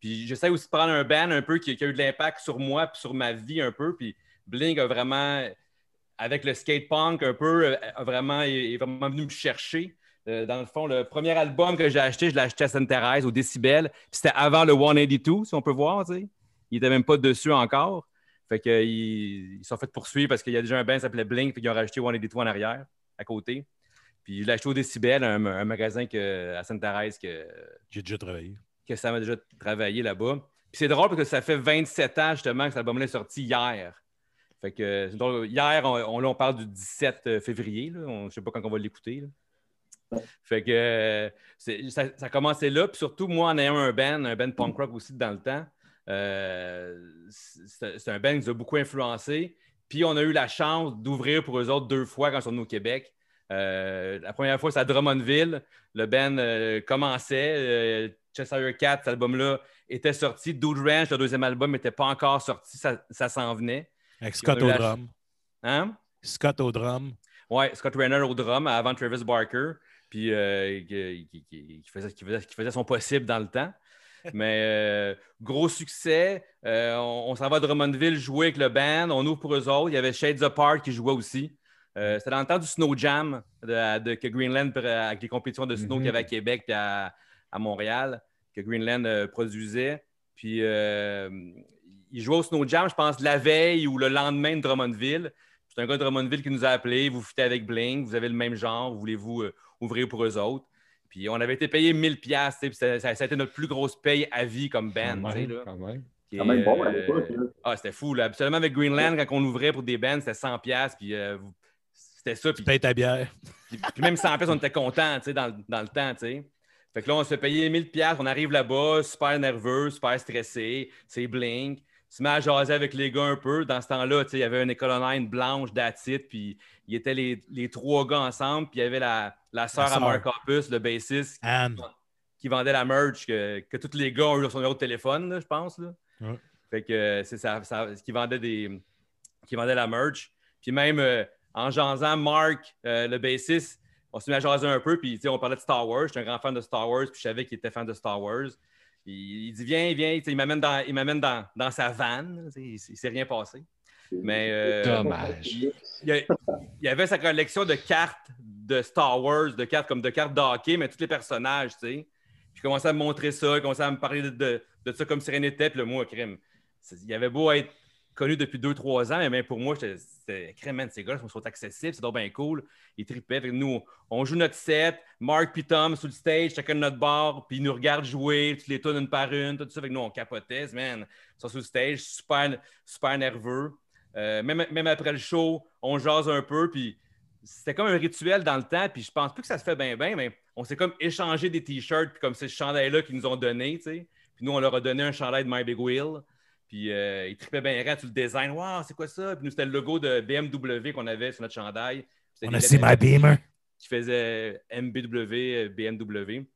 Puis j'essaie aussi de prendre un band un peu qui, qui a eu de l'impact sur moi puis sur ma vie un peu. Puis Blink a vraiment, avec le skate punk un peu, euh, a vraiment, est vraiment venu me chercher. Euh, dans le fond, le premier album que j'ai acheté, je l'ai acheté à Sainte-Thérèse, au Décibel. Puis c'était avant le 182, si on peut voir, tu sais. Il n'était même pas dessus encore. Fait qu'ils ils se sont fait poursuivre parce qu'il y a déjà un band qui s'appelait Blink, puis ils ont rajouté 182 en arrière, à côté. Puis je l'ai acheté au Décibel, un, un magasin que, à Sainte-Thérèse que, J'ai déjà travaillé. que ça m'a déjà travaillé là-bas. Puis c'est drôle parce que ça fait 27 ans justement que cet album-là est sorti hier. Fait que drôle. hier, on, on- là, on parle du 17 février. Là. On- je ne sais pas quand on va l'écouter. Fait que euh, ça, ça a commencé là. Puis surtout, moi, en ayant un band, un band punk rock aussi dans le temps, euh, c'est un band qui nous a beaucoup influencé. Puis on a eu la chance d'ouvrir pour eux autres deux fois quand ils sont venus au Québec. Euh, la première fois, c'est à Drummondville. Le band euh, commençait. Euh, Cheshire Cat, cet album-là, était sorti. Dude Ranch, le deuxième album, n'était pas encore sorti. Ça, ça s'en venait. Avec Scott au la- drum. Hein? Scott au drum. Ouais, Scott Renner au drum avant Travis Barker, puis euh, qui, qui- qui- qui faisait, qui faisait- qui faisait son possible dans le temps. Mais euh, gros succès. Euh, on on s'en va à Drummondville jouer avec le band. On ouvre pour eux autres. Il y avait Shades Apart qui jouait aussi. Euh, C'était dans le temps du Snow Jam de, de- que Greenland, avec les compétitions de snow Mhm. qu'il y avait à Québec et à, à Montréal, que Greenland produisait. Puis il jouait au Snow Jam, je pense, la veille ou le lendemain de Drummondville. C'est un gars de Drummondville qui nous a appelés. Vous foutez avec Blink, vous avez le même genre, voulez-vous euh, ouvrir pour eux autres? Puis on avait été payé 1000 pièces, ça, ça, ça a été notre plus grosse paye à vie comme band. Quand tu même, là. quand même. qui Quand même est, bon à euh, l'époque. là. Ah, c'était fou. Là. Absolument, avec Greenland, quand on ouvrait pour des bands, c'était 100$. Puis euh, c'était ça. Puis, Paye ta bière. puis- puis même 100$, on était contents tu sais, dans, le- dans le temps. tu sais. Fait que là, on se fait payer 1000$. On arrive là-bas, super nerveux, super stressé. C'est Blink. Se met à jaser avec les gars un peu. Dans ce temps-là, il y avait une école online blanche d'attitude. Puis ils étaient les, les trois gars ensemble. Puis il y avait la, la sœur à. Mark Hoppus, le bassiste, qui vendait la merch que, que tous les gars ont eu sur son numéro de téléphone, je pense. Là. Ouais. Fait que euh, c'est ça, ça- qui vendait des qui vendait la merch. Puis même euh, en jasant, Mark, euh, le bassiste, on s'est mis à jaser un peu, puis on parlait de Star Wars. J'étais un grand fan de Star Wars, puis je savais qu'il était fan de Star Wars. Il dit Viens, viens, il m'amène dans, il m'amène dans, dans sa vanne. Il il s'est rien passé. Mais euh, Dommage. il avait sa collection de cartes de Star Wars, de cartes comme de cartes de hockey, mais tous les personnages, tu sais. Puis il commençait à me montrer ça, il commençait à me parler de, de, de ça comme si rien n'était, puis le mot crime. Il avait beau être connu depuis 2-3 ans, mais même pour moi, c'était man, ces gars sont accessibles, c'est donc bien cool. Ils tripaient. Nous, on joue notre set, Mark puis Tom sur le stage, chacun de notre bar, puis ils nous regardent jouer, toutes les tunes une par une, tout ça. Fait que nous, on capotait, man. Ils sont sur le stage, super, super nerveux. Euh, même, même après le show, on jase un peu, puis c'était comme un rituel dans le temps, puis je pense plus que ça se fait bien, bien, mais on s'est comme échangé des t-shirts, puis comme ces chandails-là qu'ils nous ont donnés. Puis nous, on leur a donné un chandail de My Big Wheel, puis euh, ils trippaient bien rare sur le design. Waouh, c'est quoi ça? Puis nous, c'était le logo de BMW qu'on avait sur notre chandail. On a see my beamer. qui faisait MBW, BMW.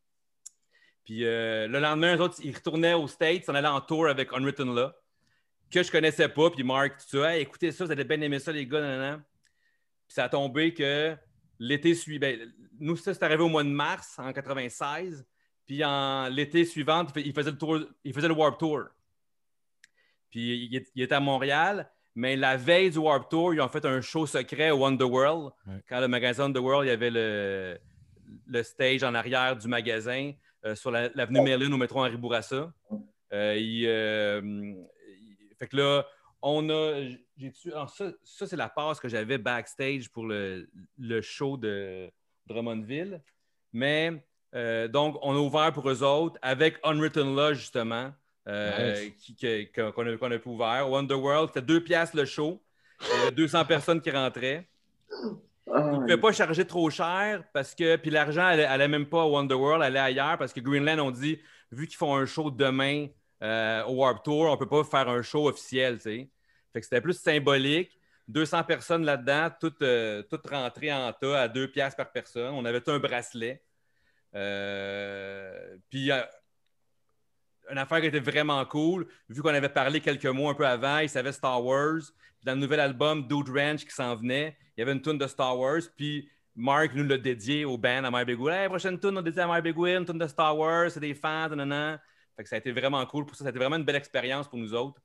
Puis euh, le lendemain, eux autres, ils retournaient aux States, ils en allaient en tour avec Unwritten Law, que je connaissais pas. Puis Mark, tout ça, Hey, écoutez ça, vous allez bien aimer ça, les gars, nanana. Puis ça a tombé que l'été suivant, ben, nous, ça, c'est arrivé au mois de mars en 96. Puis en l'été suivant, il il faisait le tour, il faisait le Warp Tour. Puis il, est- il à Montréal, mais la veille du Warp Tour, ils ont fait un show secret au Wonderworld. Ouais. Quand le magasin Wonderworld, il y avait le, le stage en arrière du magasin euh, sur la- l'avenue Merlin au métro Henri Bourassa. Euh, il, euh, il- fait que là, on a. j'ai ça, ça, c'est la passe que j'avais backstage pour le, le show de Drummondville. Mais donc, on a ouvert pour eux autres avec Unwritten Law, justement, euh, Nice. qu'on a, pu ouvert. Wonderworld, c'était deux piastres le show. Il y avait 200 personnes qui rentraient. Ah, Ils ne pouvaient pas charger trop cher parce que. Puis l'argent n'allait même pas à Wonderworld, elle allait ailleurs parce que Greenland ont dit vu qu'ils font un show demain euh, au Warp Tour, on ne peut pas faire un show officiel. Fait que c'était plus symbolique. 200 personnes là-dedans, toutes, euh, toutes rentrées en tas à 2 piastres par personne. On avait un bracelet. Euh, puis une affaire qui était vraiment cool, vu qu'on avait parlé quelques mois un peu avant, ils savaient Star Wars. Puis dans le nouvel album Dude Ranch qui s'en venait, il y avait une tune de Star Wars. Puis Mark nous l'a dédié au band à My Big Wheel. Hey, prochaine tune, on dédié à My Big Wheel, une tune de Star Wars, c'est des fans, nanana. Fait que ça a été vraiment cool pour ça. Ça a été vraiment une belle expérience pour nous autres.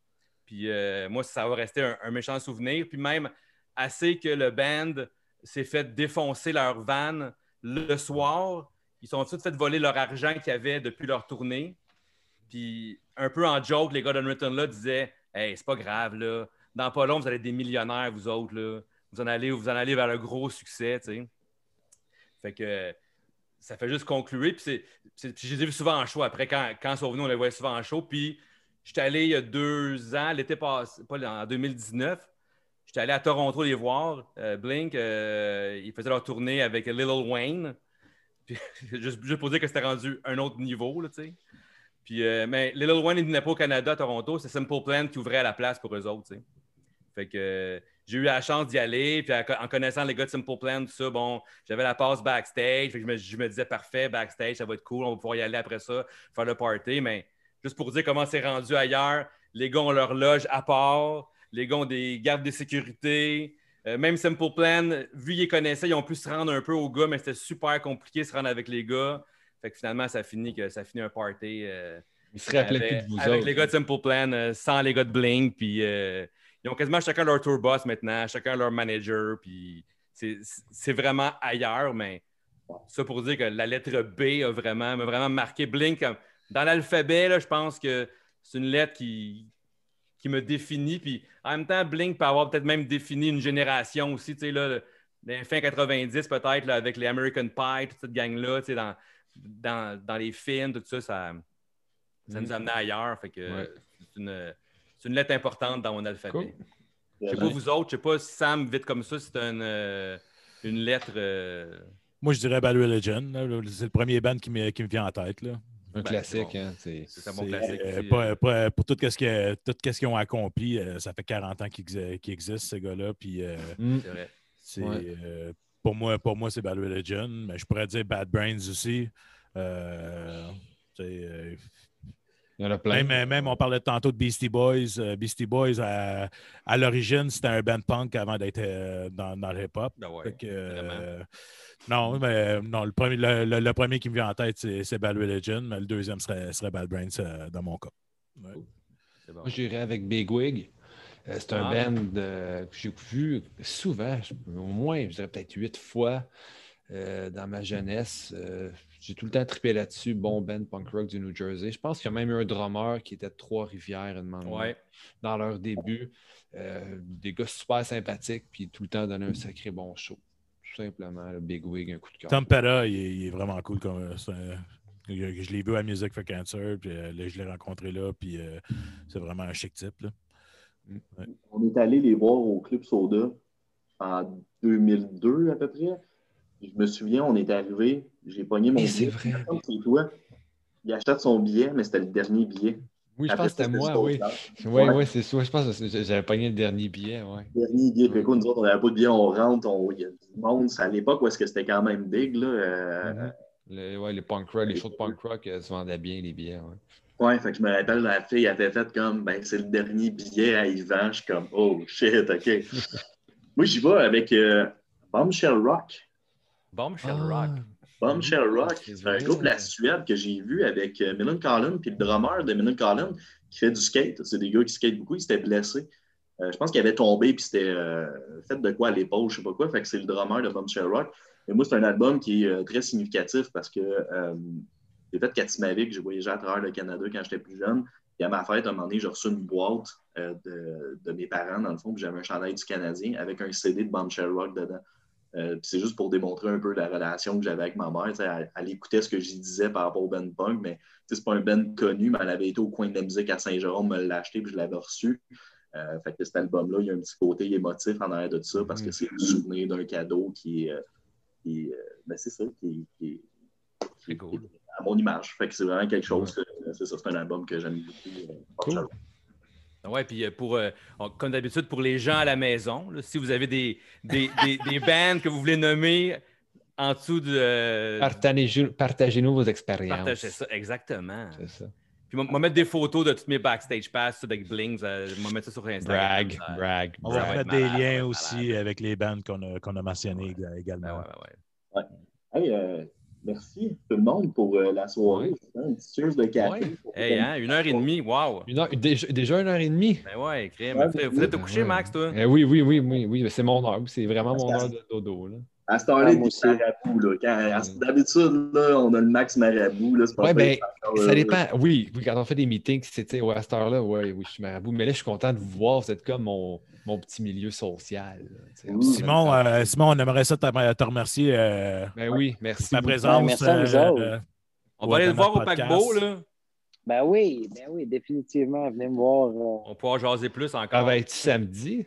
Puis euh, moi, ça va rester un, un méchant souvenir. Puis même assez que le band s'est fait défoncer leur van le soir. Ils sont tous fait voler leur argent qu'ils avaient depuis leur tournée. Puis un peu en joke, les gars d'Unwritten là disaient Hey, c'est pas grave, là. Dans pas long, vous allez être des millionnaires, vous autres, là. Vous en allez, vous en allez vers le gros succès, tu sais. Fait que ça fait juste conclure. Puis, c'est, c'est- puis je les ai vus souvent en show. Après, quand, quand ils sont venus, on les voyait souvent en show. Puis j'étais allé il y a deux ans, l'été passé, pas en 2019. J'étais allé à Toronto les voir. Euh, Blink, euh, ils faisaient leur tournée avec Lil Wayne. Puis, juste, juste pour dire que c'était rendu un autre niveau, tu sais. Puis, euh, mais il venait pas au Canada, Toronto. C'est Simple Plan qui ouvrait la place pour eux autres. Fait que euh, j'ai eu la chance d'y aller. Puis en connaissant les gars de Simple Plan, tout ça, bon, j'avais la passe backstage. Fait que je me, disais, parfait, backstage, ça va être cool. On va pouvoir y aller après ça, faire le party. Mais juste pour dire comment c'est rendu ailleurs, les gars ont leur loge à part. Les gars ont des gardes de sécurité. Euh, même Simple Plan, vu qu'ils connaissaient, ils ont pu se rendre un peu aux gars, mais c'était super compliqué de se rendre avec les gars. Fait que finalement, ça finit, que, ça finit un party. euh, se rappelait plus avec, de vous avec autres. les gars de Simple Plan, euh, sans les gars de Blink, puis euh, ils ont quasiment chacun leur tour boss maintenant, chacun leur manager, puis c'est vraiment ailleurs, mais ça pour dire que la lettre B a vraiment, m'a vraiment marqué Blink. comme- Dans l'alphabet, je pense que c'est une lettre qui, qui me définit, puis en même temps, Blink peut avoir peut-être même défini une génération aussi, tu sais, là, les fin 90 peut-être, là, avec les American Pie, toute cette gang-là, tu sais, dans, dans, dans les films, tout ça, ça Ça Mm. nous amenait ailleurs. Fait que Ouais. c'est une, c'est une lettre importante dans mon alphabet. Cool. Je sais pas vous autres, je sais pas si Sam, vite comme ça, c'est une, euh, une lettre. euh, Moi, je dirais Bad Religion. là. C'est le premier band qui me, qui me vient en tête. Là. Un Ben, classique, c'est bon. hein. c'est- C'est un bon classique. euh, aussi, pas- pas- pour tout ce qu'ils ont accompli, euh, ça fait 40 ans qu'ils qu'ils existent, ces gars-là. Puis euh, Mm. C'est vrai. Ouais. euh, pour moi, pour moi c'est Bad Religion. Mais je pourrais dire Bad Brains aussi. Euh, euh, Il y en a plein. même, même, on parlait tantôt de Beastie Boys. Euh, Beastie Boys, à, à l'origine, c'était un band punk avant d'être euh, dans, dans le hip-hop. Ben ouais, euh, non, mais non, le premier, le, le- le premier qui me vient en tête, c'est, c'est Bad Religion, mais le deuxième serait, serait Bad Brains euh, dans mon cas. Ouais. C'est bon. Moi, j'irais avec Big Wig. Euh, c'est un Ah. band euh, que j'ai vu souvent, au moins, je dirais peut-être huit fois euh, dans ma jeunesse. Euh, j'ai tout le temps trippé là-dessus. Bon band punk rock du New Jersey. Je pense qu'il y a même eu un drummer qui était de Trois-Rivières donné, Ouais. dans leur début. Euh, des gars super sympathiques, puis tout le temps donner un sacré bon show. Tout simplement, le Big Wig, un coup de cœur. Tom il, est- il est vraiment cool. Comme, je je l'ai vu à Music for Cancer, puis euh, là, je l'ai rencontré là, puis euh, c'est vraiment un chic type. Là. On est allé les voir au Club Soda en 2002 à peu près. Je me souviens, on est arrivé, j'ai pogné mon Et c'est billet. vrai. C'est toi. Il achète son billet, mais c'était le dernier billet. Oui, je Après, pense que c'était moi, oui. Oui, Ouais. oui, c'est ça. Je pense que j'avais pogné le dernier billet, ouais. Dernier billet. Puis, écoute, nous autres, on n'avait pas de billet, on rentre, on- il y a du monde. C'est à l'époque où est-ce que c'était quand même big. Là, euh, Mhm. Le- ouais, les punk rock, les shows de punk rock euh, se vendaient bien, les billets. Ouais. Ouais, fait que je me rappelle, la fille avait fait comme, ben, c'est le dernier billet à Yvan. Je suis comme, oh shit, OK. Moi, j'y vais avec euh, Bombshell Rock. Bombshell Ah. Rock. Bombshell Mhm. Rock, C'est un groupe de la Suède que j'ai vu avec euh, Millen Collin, puis le drummer de Millen Collin qui fait du skate. C'est des gars qui skatent beaucoup, il s'était blessé. Euh, je pense qu'il avait tombé, puis c'était euh, fait de quoi à l'épaule, je sais pas quoi. Fait que c'est le drummer de Bombshell Rock. Et moi, c'est un album qui est euh, très significatif parce que euh, j'ai fait Katimavik, j'ai voyagé à travers le Canada quand j'étais plus jeune. Et à ma fête, à un moment donné, j'ai reçu une boîte euh, de, de mes parents, dans le fond, puis j'avais un chandail du Canadien avec un CD de Bombshell Rock dedans. Euh, c'est juste pour démontrer un peu la relation que j'avais avec ma mère. Elle, elle écoutait ce que je disais par rapport au Ben Punk, mais c'est pas un Ben connu, mais elle avait été au coin de la musique à Saint-Jérôme, me l'a acheté, puis je l'avais reçu. Euh, fait que cet album-là, il y a un petit côté émotif en arrière de ça, parce que c'est le souvenir d'un cadeau qui est. euh, qui ben, c'est ça, qui, est- qui est- C'est cool. qui est à mon image. Fait que c'est vraiment quelque chose. que- c'est ça, c'est un album que j'aime beaucoup. euh, Cool. Ouais, puis euh, pour, euh, comme d'habitude, pour les gens à la maison, là, si vous avez des, des, des, des bands que vous voulez nommer en dessous de. euh, Partagez- Partagez-nous vos expériences. partagez ça, exactement. C'est ça. Puis, va mettre des photos de tous mes backstage passes avec Blings. euh, on va mettre ça sur Instagram. Brag, Ça- brag, On va mettre des malade, liens aussi malade. avec les bandes qu'on a, qu'on a mentionnées Ouais. également. Ouais, ouais, ouais. Hey, euh, merci tout le monde pour euh, la soirée. Ouais. C'était Un petit cheers de café. Ouais. Hey, hein, une heure et demie, wow! Une heure- déjà, déjà une heure et demie? Ben ouais, crème. Ouais, Vous êtes- oui. vous êtes te coucher, Ouais. Max, toi? Eh oui, oui, oui, oui, oui. C'est mon heure. C'est vraiment mon heure de dodo. Là. À cette heure-là, Ah, il moi est aussi. marabout. Là. Quand-. D'habitude, là, on a le max marabout. Là, c'est pas Ouais, ça, ben, Ça dépend. Oui, oui, quand on fait des meetings, c'était ouais, à cette heure-là, ouais, oui, je suis marabout. Mais là, je suis content de vous voir. Vous êtes comme mon, mon petit milieu social. là, tu. Simon, euh, Simon, on aimerait ça te, te remercier euh, Ben oui, merci. pour ta présence. merci à vous euh, On va aller le voir au paquebot, là. Ben oui, ben oui, définitivement. Venez me voir. euh, On pourra jaser plus Ça encore. va être samedi.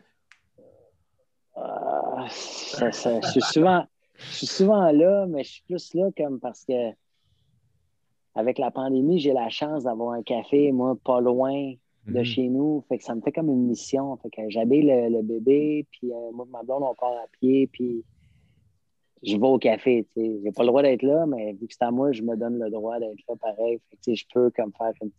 Ah, ça- ça- je, suis souvent, je suis souvent là, mais je suis plus là comme parce que avec la pandémie, j'ai la chance d'avoir un café, moi, pas loin de Mhm. chez nous. Fait que ça me fait comme une mission. Fait que j'habille le, le bébé, puis euh, moi et ma blonde, on part à pied, puis je vais au café. J'ai pas le droit d'être là, mais vu que c'est à moi, je me donne le droit d'être là pareil. Fait que, je peux comme faire une,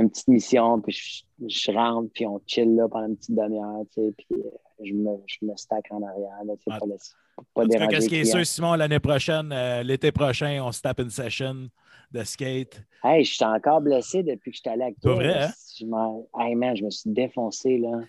une petite mission, puis je, je rentre, puis on chill là pendant une petite demi-heure, tu sais, puis euh, je, me, je me stack en arrière, là, tu sais, Ah. pas, laisser- pas En tout cas, déranger qu'est-ce qui est sûr. Simon, l'année prochaine, euh, l'été prochain, on se tape une session de skate. Hey, je suis encore blessé depuis que je suis allé avec toi. vrai, là. hein? Je hey, man, je me suis défoncé, là.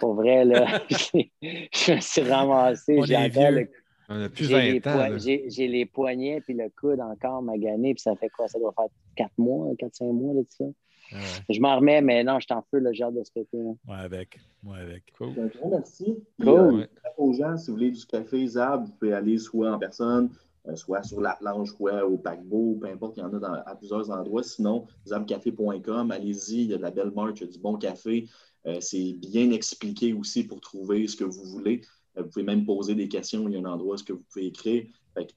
Pour vrai, là. je me suis ramassé. On J'ai est encore vieux. le- On a plus j'ai les, 20 ans. poi- là. j'ai- j'ai les poignets puis le coude encore magané. Puis ça fait quoi? Ça doit faire 4 mois, 4-5 mois, là, de ça. Ouais, Je m'en remets, mais non, je suis en feu, le genre de skater. là. ouais, avec. Ouais, avec. Cool. Un merci. Cool. euh, Ouais. aux gens, si vous voulez du café Zab, vous pouvez aller soit en personne, euh, soit sur la planche, soit au paquebot, peu importe, il y en a dans- à plusieurs endroits. Sinon, zabcafé.com, allez-y, il y a de la belle marche, il y a du bon café. Euh, c'est bien expliqué aussi pour trouver ce que vous voulez. Euh, vous pouvez même poser des questions, il y a un endroit où ce que vous pouvez écrire.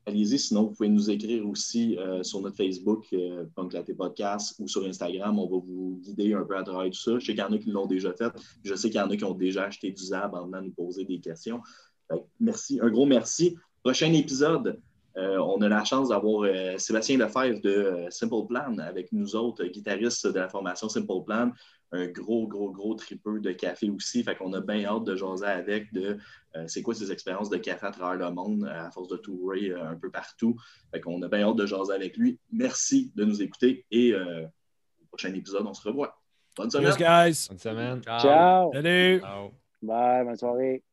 Allez-y, sinon vous pouvez nous écrire aussi euh, sur notre Facebook, euh, Punk Latte Podcast, ou sur Instagram. On va vous guider un peu à travers tout ça. Je sais qu'il y en a qui l'ont déjà fait. Je sais qu'il y en a qui ont déjà acheté du Zab en venant nous poser des questions. Merci, un gros merci. Prochain épisode, euh, on a la chance d'avoir euh, Sébastien Lefebvre de Simple Plan avec nous autres, guitaristes de la formation Simple Plan. Un gros, gros, gros tripeux de café aussi. Fait qu'on a bien hâte de jaser avec de euh, c'est quoi ses expériences de café à travers le monde euh, à force de tourer euh, un peu partout. Fait qu'on a bien hâte de jaser avec lui. Merci de nous écouter et euh, au prochain épisode, on se revoit. Bonne semaine. Cheers, guys. Bonne semaine. Ciao. Salut. Ciao. Bye, bonne soirée.